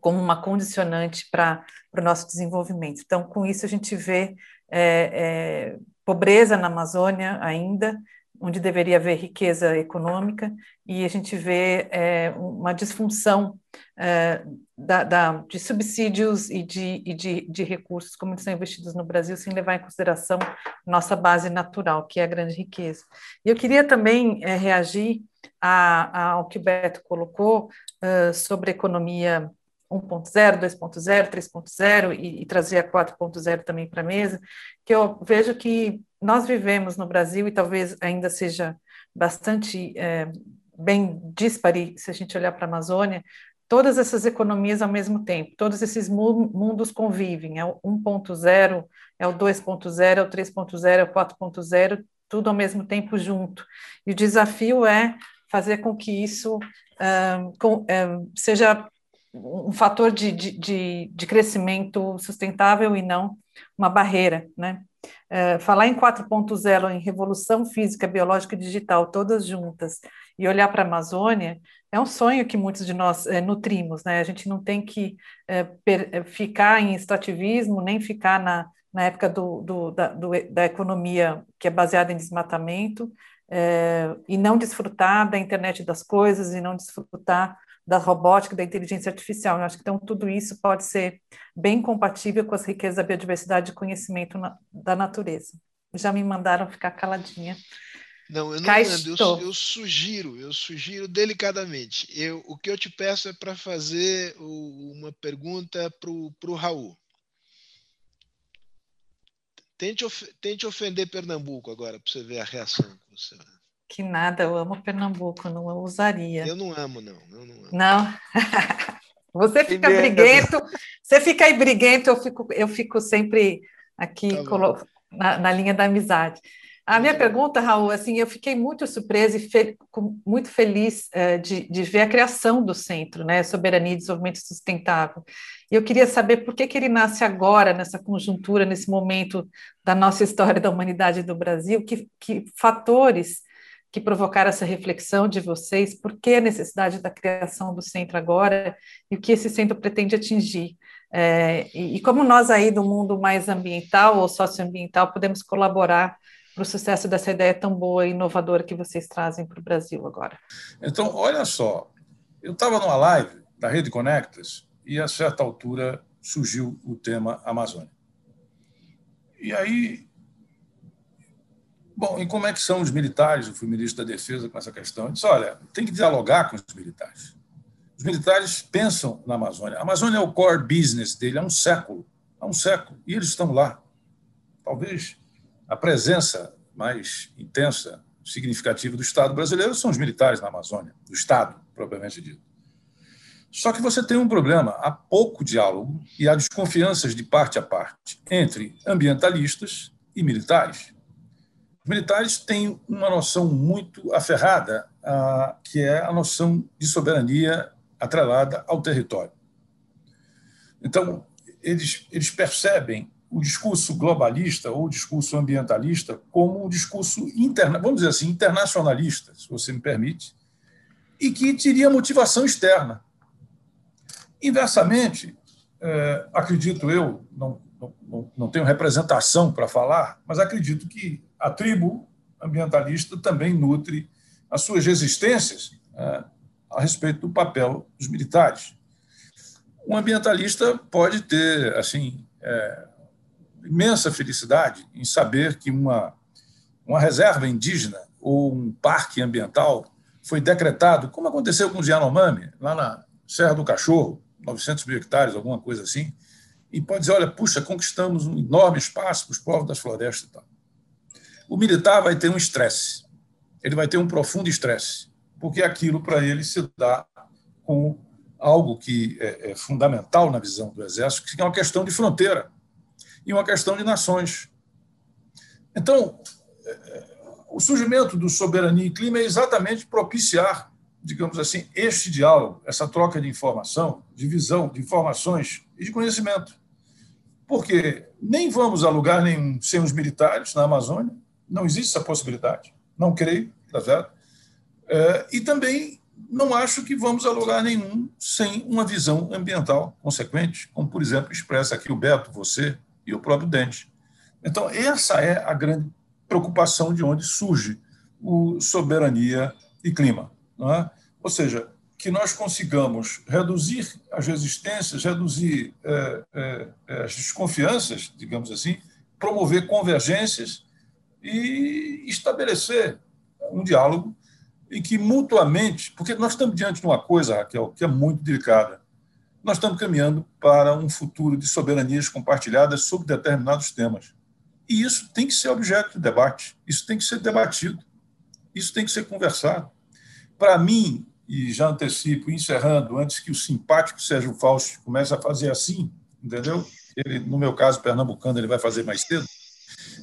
como uma condicionante para o nosso desenvolvimento. Então, com isso, a gente vê é, é, pobreza na Amazônia ainda, onde deveria haver riqueza econômica, e a gente vê é, uma disfunção é, da, da, de subsídios e, de, e de, de, recursos, como eles são investidos no Brasil, sem levar em consideração nossa base natural, que é a grande riqueza. E eu queria também é, reagir a, a, ao que o Beto colocou uh, sobre economia 1.0, 2.0, 3.0 e, e trazer a 4.0 também para a mesa, que eu vejo que nós vivemos no Brasil e talvez ainda seja bastante é, bem dispare se a gente olhar para a Amazônia, todas essas economias ao mesmo tempo, todos esses mundos convivem, é o 1.0, é o 2.0, é o 3.0, é o 4.0, tudo ao mesmo tempo junto. E o desafio é fazer com que isso uh, com, uh, seja um fator de, de, de, crescimento sustentável e não uma barreira, né? É, falar em 4.0, em revolução física, biológica e digital, todas juntas, e olhar para a Amazônia, é um sonho que muitos de nós é, nutrimos, né? A gente não tem que é, per, ficar em extrativismo, nem ficar na, na época do, do, da, do, da economia que é baseada em desmatamento, e não desfrutar da internet das coisas, e não desfrutar da robótica, da inteligência artificial. Eu acho que então tudo isso pode ser bem compatível com as riquezas da biodiversidade e conhecimento na, da natureza. Já me mandaram ficar caladinha. Não, eu não mando, eu, eu, sugiro, eu sugiro delicadamente. Eu, o que eu te peço é para fazer o, uma pergunta para o Raul. Tente, of, tente ofender Pernambuco agora, para você ver a reação que você. Que nada, eu amo Pernambuco, não usaria. Eu não amo, não. Eu não. Amo. não. você fica briguento, você fica aí briguento, eu fico, eu fico sempre aqui tá na, na, linha da amizade. A minha pergunta, Raul, assim, eu fiquei muito surpresa e fe muito feliz uh, de, de, ver a criação do centro, né, Soberania e Desenvolvimento Sustentável. E eu queria saber por que, que ele nasce agora, nessa conjuntura, nesse momento da nossa história da humanidade do Brasil, que, que fatores que provocaram essa reflexão de vocês, por que a necessidade da criação do centro agora e o que esse centro pretende atingir. É, e, e, como nós aí do mundo mais ambiental ou socioambiental podemos colaborar para o sucesso dessa ideia tão boa e inovadora que vocês trazem para o Brasil agora. Então, olha só, eu estava numa live da Rede Conectas e, a certa altura, surgiu o tema Amazônia. E aí Bom, e como é que são os militares? Eu fui ministro da Defesa com essa questão. Eu disse, olha, tem que dialogar com os militares. Os militares pensam na Amazônia. A Amazônia é o core business dele há um século. Há um século. E eles estão lá. Talvez a presença mais intensa, significativa do Estado brasileiro são os militares na Amazônia, do Estado, propriamente dito. Só que você tem um problema: há pouco diálogo e há desconfianças de parte a parte entre ambientalistas e militares. Os militares têm uma noção muito aferrada, ah, que é a noção de soberania atrelada ao território. Então, eles, eles percebem o discurso globalista ou o discurso ambientalista como um discurso interna, vamos dizer assim, internacionalista, se você me permite, e que teria motivação externa. Inversamente, é, acredito eu, não, não, não tenho representação para falar, mas acredito que a tribo ambientalista também nutre as suas resistências é, a respeito do papel dos militares. Um ambientalista pode ter assim é, imensa felicidade em saber que uma, uma reserva indígena ou um parque ambiental foi decretado, como aconteceu com os Yanomami, lá na Serra do Cachorro, 900 mil hectares, alguma coisa assim, e pode dizer, olha, puxa, conquistamos um enorme espaço para os povos das florestas e tal. O militar vai ter um estresse, ele vai ter um profundo estresse, porque aquilo para ele se dá com algo que é, é fundamental na visão do Exército, que é uma questão de fronteira e uma questão de nações. Então, o surgimento do soberania e clima é exatamente propiciar, digamos assim, este diálogo, essa troca de informação, de visão, de informações e de conhecimento. Porque nem vamos a lugar nenhum sem os militares na Amazônia, não existe essa possibilidade. Não creio, tá certo? É, e também não acho que vamos a lugar nenhum sem uma visão ambiental consequente, como, por exemplo, expressa aqui o Beto, você e o próprio Dente. Então, essa é a grande preocupação de onde surge o soberania e clima. É? Ou seja, que nós consigamos reduzir as resistências, reduzir é, é, é, as desconfianças, digamos assim, promover convergências e estabelecer um diálogo em que mutuamente, porque nós estamos diante de uma coisa, Raquel, que é muito delicada. Nós estamos caminhando para um futuro de soberanias compartilhadas sobre determinados temas. E isso tem que ser objeto de debate, isso tem que ser debatido, isso tem que ser conversado. Para mim, e já antecipo, encerrando, antes que o simpático Sérgio Fausto comece a fazer assim, entendeu? Ele, no meu caso, pernambucano, ele vai fazer mais cedo.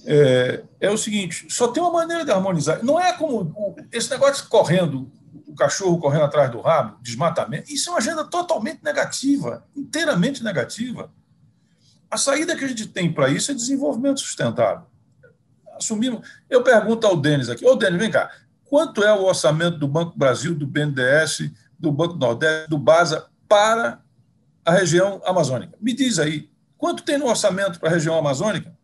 É, é o seguinte: só tem uma maneira de harmonizar. Não é como esse negócio correndo, o cachorro correndo atrás do rabo, desmatamento. Isso é uma agenda totalmente negativa, inteiramente negativa. A saída que a gente tem para isso é desenvolvimento sustentável. Assumimos. Eu pergunto ao Denis aqui: Ô, Denis, vem cá. Quanto é o orçamento do Banco Brasil, do BNDES, do Banco Nordeste, do BASA para a região amazônica? Me diz aí, quanto tem no orçamento para a região amazônica?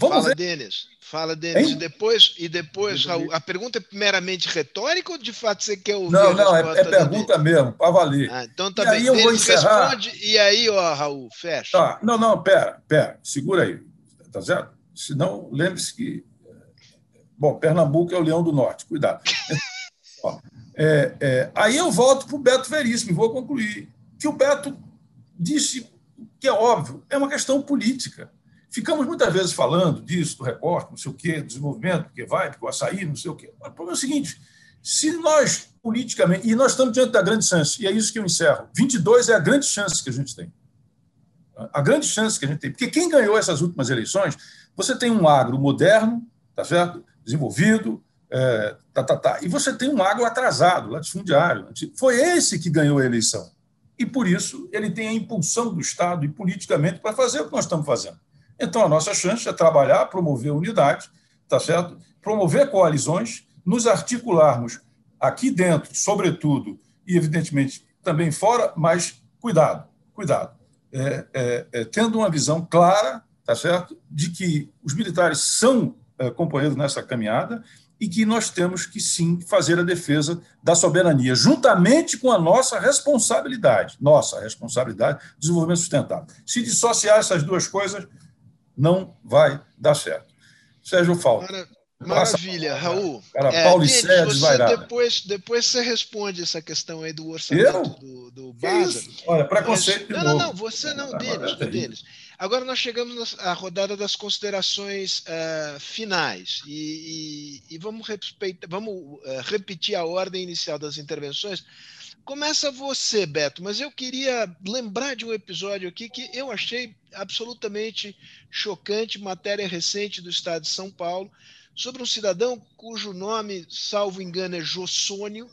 Vamos Fala, ver. Denis. Fala, Denis. E depois, e depois Raul, a pergunta é meramente retórica ou de fato você quer ouvir? Não, não, é, é pergunta mesmo, para valer. Ah, então tá e bem. Aí eu Denis vou encerrar. responde, e aí, ó, Raul, fecha. Tá. Não, não, pera, pera, segura aí. Tá certo? Senão, lembre-se que Bom, Pernambuco é o Leão do Norte, cuidado. é, é, aí eu volto para o Beto Veríssimo e vou concluir. Que o Beto disse que é óbvio, é uma questão política. Ficamos muitas vezes falando disso, do recorte, não sei o quê, desenvolvimento, porque vai, porque o açaí, não sei o quê. Mas o problema é o seguinte: se nós, politicamente, e nós estamos diante da grande chance, e é isso que eu encerro, 22 é a grande chance que a gente tem. A grande chance que a gente tem. Porque quem ganhou essas últimas eleições, você tem um agro moderno, tá certo? desenvolvido, é, tá, tá, tá. e você tem um agro atrasado, latifundiário. Foi esse que ganhou a eleição. E, por isso, ele tem a impulsão do Estado e politicamente para fazer o que nós estamos fazendo. Então, a nossa chance é trabalhar, promover unidade, tá certo? promover coalizões, nos articularmos aqui dentro, sobretudo, e, evidentemente, também fora, mas cuidado, cuidado. É, é, é, tendo uma visão clara, tá certo, de que os militares são eh, companheiros nessa caminhada e que nós temos que sim fazer a defesa da soberania, juntamente com a nossa responsabilidade, nossa responsabilidade de desenvolvimento sustentável. Se dissociar essas duas coisas, não vai dar certo. Sérgio Falco. Maravilha, Raul. Cara, é, Paulo Denis, você depois, depois você responde essa questão aí do orçamento eu? do, do Baza. Olha, preconceito. Mas, não, não, não, você não, Denis, Denis. Agora nós chegamos à rodada das considerações uh, finais e, e, e vamos, respeitar, vamos uh, repetir a ordem inicial das intervenções. Começa você, Beto, mas eu queria lembrar de um episódio aqui que eu achei absolutamente chocante, matéria recente do Estado de São Paulo, sobre um cidadão cujo nome, salvo engano, é Jossônio,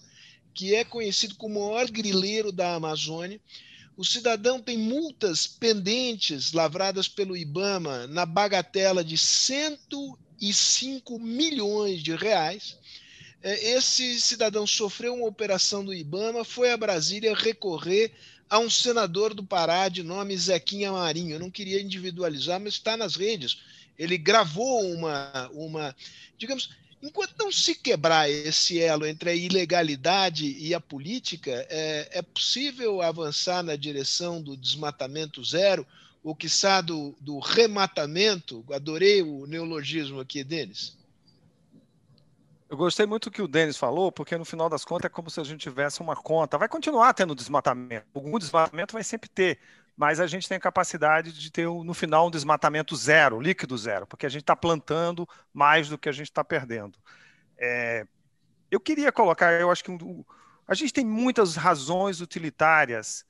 que é conhecido como o maior grileiro da Amazônia o cidadão tem multas pendentes lavradas pelo IBAMA na bagatela de 105 milhões de reais. É, esse cidadão sofreu uma operação do IBAMA, foi a Brasília recorrer a um senador do Pará de nome Zequinha Marinho. Eu não queria individualizar, mas está nas redes. Ele gravou uma, uma digamos, Enquanto não se quebrar esse elo entre a ilegalidade e a política, é, é possível avançar na direção do desmatamento zero, ou quiçá do, do rematamento? Adorei o neologismo aqui, Denis. Eu gostei muito do que o Denis falou, porque no final das contas é como se a gente tivesse uma conta. Vai continuar tendo desmatamento. Algum desmatamento vai sempre ter mas a gente tem a capacidade de ter no final um desmatamento zero, líquido zero, porque a gente está plantando mais do que a gente está perdendo. É, eu queria colocar, eu acho que um, a gente tem muitas razões utilitárias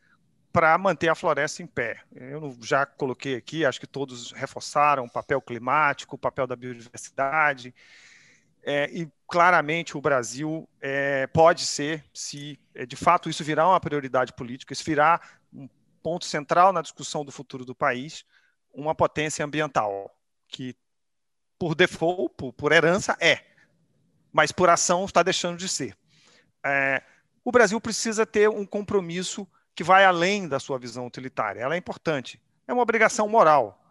para manter a floresta em pé. Eu já coloquei aqui, acho que todos reforçaram o papel climático, o papel da biodiversidade. É, e claramente o Brasil é, pode ser, se é, de fato isso virar uma prioridade política, isso virar um ponto central na discussão do futuro do país, uma potência ambiental, que por default, por, por herança, é, mas por ação está deixando de ser. É, o Brasil precisa ter um compromisso que vai além da sua visão utilitária. Ela é importante. É uma obrigação moral.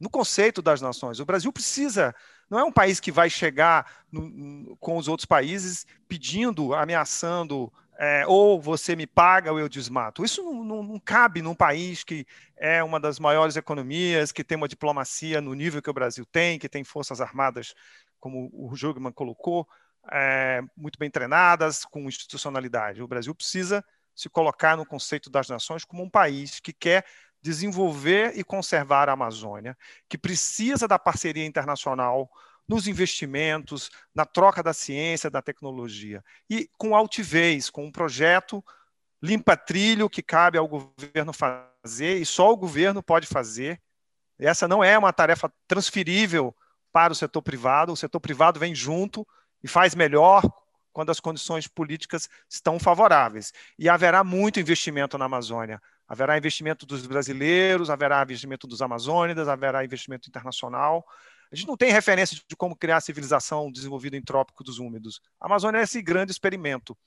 No conceito das nações. O Brasil precisa, não é um país que vai chegar no, com os outros países pedindo, ameaçando, é, ou você me paga ou eu desmato. Isso não, não, não, cabe num país que é uma das maiores economias, que tem uma diplomacia no nível que o Brasil tem, que tem forças armadas, como o Jugman colocou, é, muito bem treinadas, com institucionalidade. O Brasil precisa se colocar no conceito das nações como um país que quer desenvolver e conservar a Amazônia, que precisa da parceria internacional nos investimentos, na troca da ciência, da tecnologia. E com altivez, com um projeto limpa-trilho que cabe ao governo fazer, e só o governo pode fazer. Essa não é uma tarefa transferível para o setor privado, o setor privado vem junto e faz melhor quando as condições políticas estão favoráveis. E haverá muito investimento na Amazônia. Haverá investimento dos brasileiros, haverá investimento dos amazônidas, haverá investimento internacional. A gente não tem referência de como criar a civilização desenvolvida em trópico dos úmidos. A Amazônia é esse grande experimento.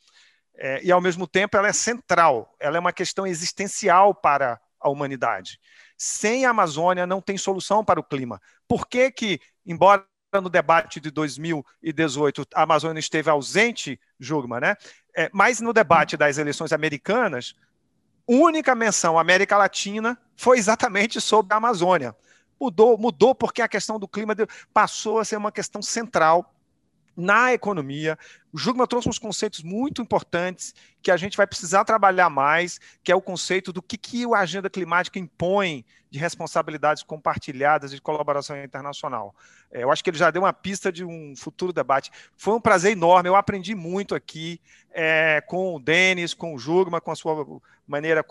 É, e, ao mesmo tempo, ela é central, ela é uma questão existencial para a humanidade. Sem a Amazônia, não tem solução para o clima. Por que, que embora no debate de 2018 a Amazônia esteve ausente, Jugma, né? É, mas no debate das eleições americanas, única menção à América Latina foi exatamente sobre a Amazônia. Mudou, mudou porque a questão do clima passou a ser uma questão central na economia. O Jugman trouxe uns conceitos muito importantes que a gente vai precisar trabalhar mais, que é o conceito do que, que a agenda climática impõe de responsabilidades compartilhadas e de colaboração internacional. É, eu acho que ele já deu uma pista de um futuro debate. Foi um prazer enorme, eu aprendi muito aqui é, com o Denis, com o Jugman, com a sua maneira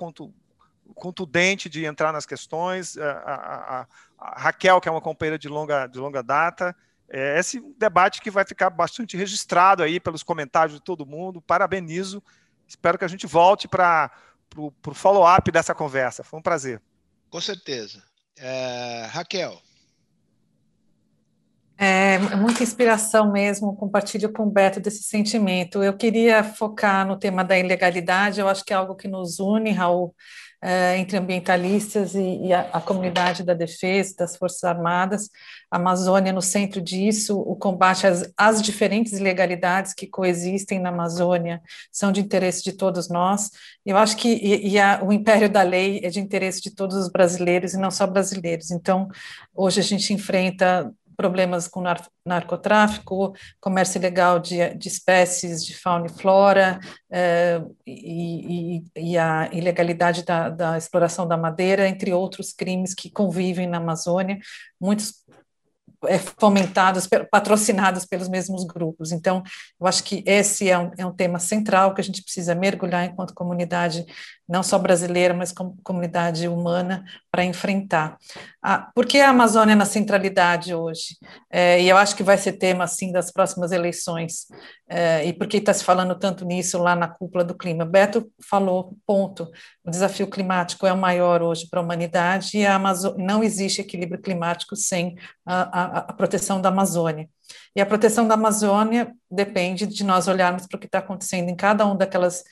contundente de entrar nas questões, a, a, a, a Raquel, que é uma companheira de longa, de longa data, é esse debate que vai ficar bastante registrado aí pelos comentários de todo mundo. Parabenizo. Espero que a gente volte para o follow-up dessa conversa. Foi um prazer. Com certeza. É, Raquel. É muita inspiração mesmo, compartilho com o Beto desse sentimento. Eu queria focar no tema da ilegalidade, eu acho que é algo que nos une, Raul, é, entre ambientalistas e, e a, a, comunidade da defesa, das Forças Armadas, a Amazônia no centro disso, o combate às, às diferentes ilegalidades que coexistem na Amazônia são de interesse de todos nós. Eu acho que e, e a, o império da lei é de interesse de todos os brasileiros e não só brasileiros. Então, hoje a gente enfrenta problemas com nar narcotráfico, comércio ilegal de, de, espécies de fauna e flora, eh, e, e, e, a ilegalidade da, da, exploração da madeira, entre outros crimes que convivem na Amazônia, muitos é, fomentados, patrocinados pelos mesmos grupos. Então, eu acho que esse é um, é um tema central que a gente precisa mergulhar enquanto comunidade, não só brasileira, mas como comunidade humana, para enfrentar. Ah, por que a Amazônia na centralidade hoje? É, e eu acho que vai ser tema, assim, das próximas eleições. É, e por que está se falando tanto nisso lá na cúpula do clima? Beto falou, ponto. O desafio climático é o maior hoje para a humanidade e a Amazônia, não existe equilíbrio climático sem a, a a, proteção da Amazônia. E a proteção da Amazônia depende de nós olharmos para o que está acontecendo em cada um daquelas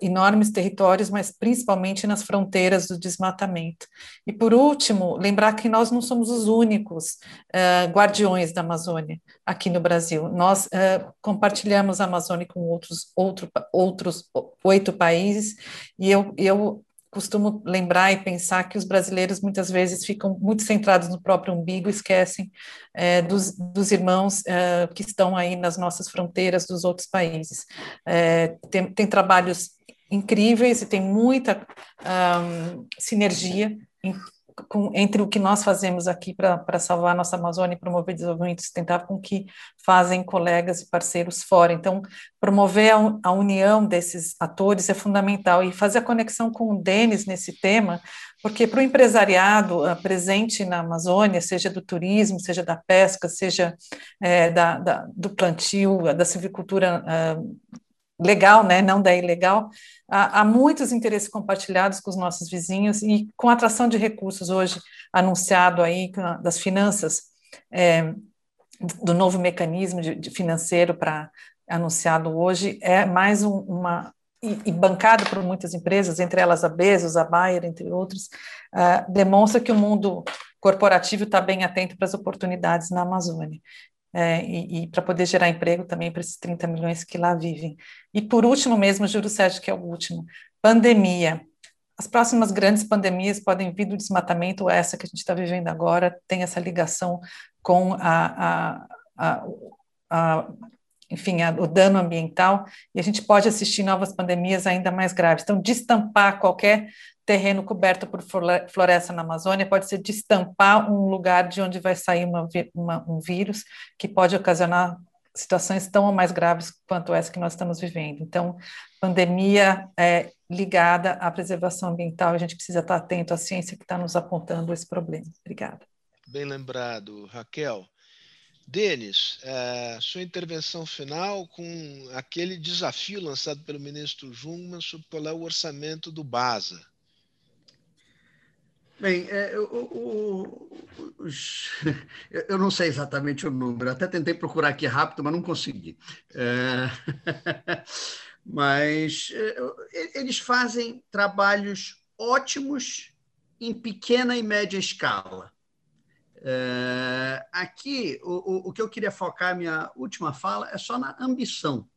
enormes territórios, mas principalmente nas fronteiras do desmatamento. E por último, lembrar que nós não somos os únicos eh, guardiões da Amazônia aqui no Brasil. Nós eh, compartilhamos a Amazônia com outros, outro, outros oito países, e eu, eu costumo lembrar e pensar que os brasileiros muitas vezes ficam muito centrados no próprio umbigo, esquecem é, dos, dos, irmãos é, que estão aí nas nossas fronteiras dos outros países. É, tem, tem, trabalhos incríveis e tem muita um, sinergia com, entre o que nós fazemos aqui para salvar a nossa Amazônia e promover desenvolvimento sustentável com o que fazem colegas e parceiros fora. Então, promover a, a união desses atores é fundamental e fazer a conexão com o Denis nesse tema, porque para o empresariado uh, presente na Amazônia, seja do turismo, seja da pesca, seja é, da, da, do plantio, da silvicultura uh, legal, né, não da ilegal, há, há, muitos interesses compartilhados com os nossos vizinhos e com a atração de recursos hoje anunciado aí das finanças, é, do novo mecanismo de, de financeiro para anunciado hoje, é mais um, uma, e, e, bancado por muitas empresas, entre elas a Bezos, a Bayer, entre outros, uh, demonstra que o mundo corporativo está bem atento para as oportunidades na Amazônia. É, e, e para poder gerar emprego também para esses 30 milhões que lá vivem. E por último mesmo, Juro Sérgio, que é o último, pandemia. As próximas grandes pandemias podem vir do desmatamento, essa que a gente está vivendo agora tem essa ligação com a, a, a, a enfim, a, o dano ambiental, e a gente pode assistir novas pandemias ainda mais graves. Então, destampar qualquer terreno coberto por floresta na Amazônia pode ser destampar um lugar de onde vai sair uma, uma, um vírus que pode ocasionar situações tão ou mais graves quanto essa que nós estamos vivendo. Então, pandemia é ligada à preservação ambiental, a gente precisa estar atento à ciência que está nos apontando esse problema. Obrigada. Bem lembrado, Raquel. Denis, é, sua intervenção final com aquele desafio lançado pelo ministro Jungmann sobre qual é o orçamento do BASA. Bem, é, os, eu não sei exatamente o número, até tentei procurar aqui rápido, mas não consegui. É, mas é, eles fazem trabalhos ótimos em pequena e média escala. É, aqui, o, o que eu queria focar minha última fala é só na ambição.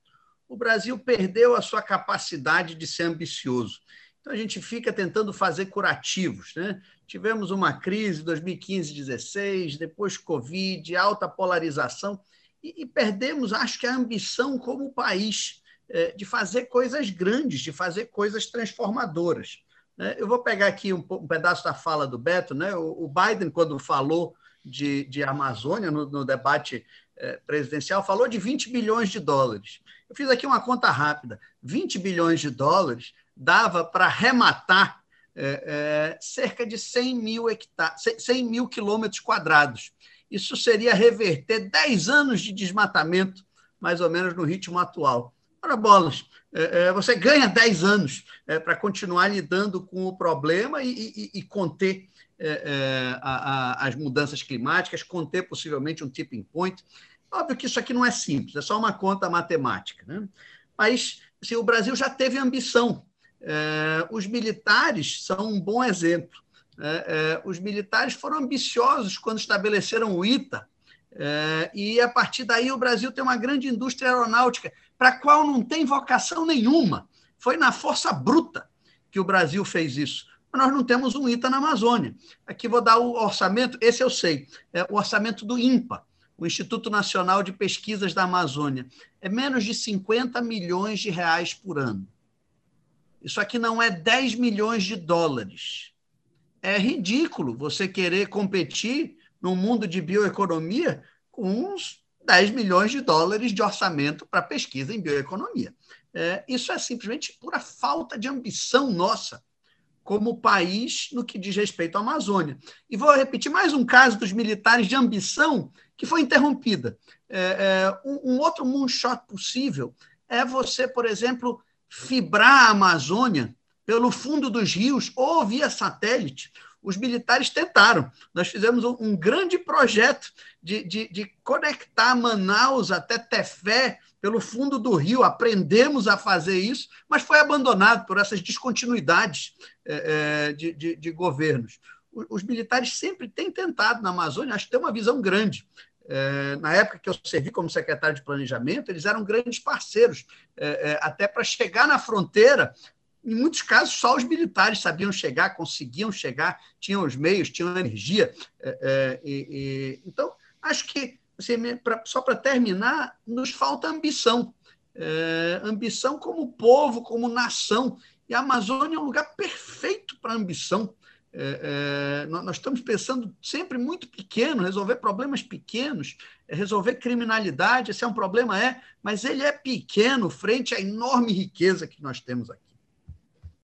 O Brasil perdeu a sua capacidade de ser ambicioso. Então, a gente fica tentando fazer curativos. Né? Tivemos uma crise em 2015, 2016, depois Covid, alta polarização, e, e, perdemos, acho que, a ambição como país é, de fazer coisas grandes, de fazer coisas transformadoras. Né? Eu vou pegar aqui um, pedaço da fala do Beto. Né? O, Biden, quando falou de, de Amazônia no, no debate é, presidencial, falou de 20 bilhões de dólares. Eu fiz aqui uma conta rápida: 20 bilhões de dólares dava para rematar é, é, cerca de 100 mil, hectares, 100 mil quilômetros quadrados. Isso seria reverter 10 anos de desmatamento, mais ou menos no ritmo atual. Ora, bolas, você ganha 10 anos é, para continuar lidando com o problema e, e, e conter é, é, as mudanças climáticas, conter possivelmente um tipping point. Óbvio que isso aqui não é simples, é só uma conta matemática. Né? Mas assim, o Brasil já teve ambição é, os militares são um bom exemplo. É, é, os militares foram ambiciosos quando estabeleceram o ITA, e a partir daí o Brasil tem uma grande indústria aeronáutica, para a qual não tem vocação nenhuma. Foi na força bruta que o Brasil fez isso. Nós não temos um ITA na Amazônia. Aqui vou dar o orçamento, esse eu sei, é o orçamento do INPA, o Instituto Nacional de Pesquisas da Amazônia. É menos de 50 milhões de reais por ano. Isso aqui não é 10 milhões de dólares. É ridículo você querer competir no mundo de bioeconomia com uns 10 milhões de dólares de orçamento para pesquisa em bioeconomia. É, isso é simplesmente pura falta de ambição nossa como país no que diz respeito à Amazônia. E vou repetir mais um caso dos militares de ambição que foi interrompida. É, é, um, um outro moonshot possível é você, por exemplo, fibrar a Amazônia pelo fundo dos rios ou via satélite. Os militares tentaram. Nós fizemos um, grande projeto de, de, de conectar Manaus até Tefé pelo fundo do rio. Aprendemos a fazer isso, mas foi abandonado por essas descontinuidades é, é de, de, de governos. Os militares sempre têm tentado na Amazônia, acho que tem uma visão grande. É, na época que eu servi como secretário de planejamento, eles eram grandes parceiros, até para chegar na fronteira. Em muitos casos, só os militares sabiam chegar, conseguiam chegar, tinham os meios, tinham energia. Então, acho que, assim, pra, só para terminar, nos falta ambição. ambição como povo, como nação. E a Amazônia é um lugar perfeito para ambição. É, é, nós estamos pensando sempre muito pequeno, resolver problemas pequenos, é, resolver criminalidade, esse é um problema, é, mas ele é pequeno frente à enorme riqueza que nós temos aqui.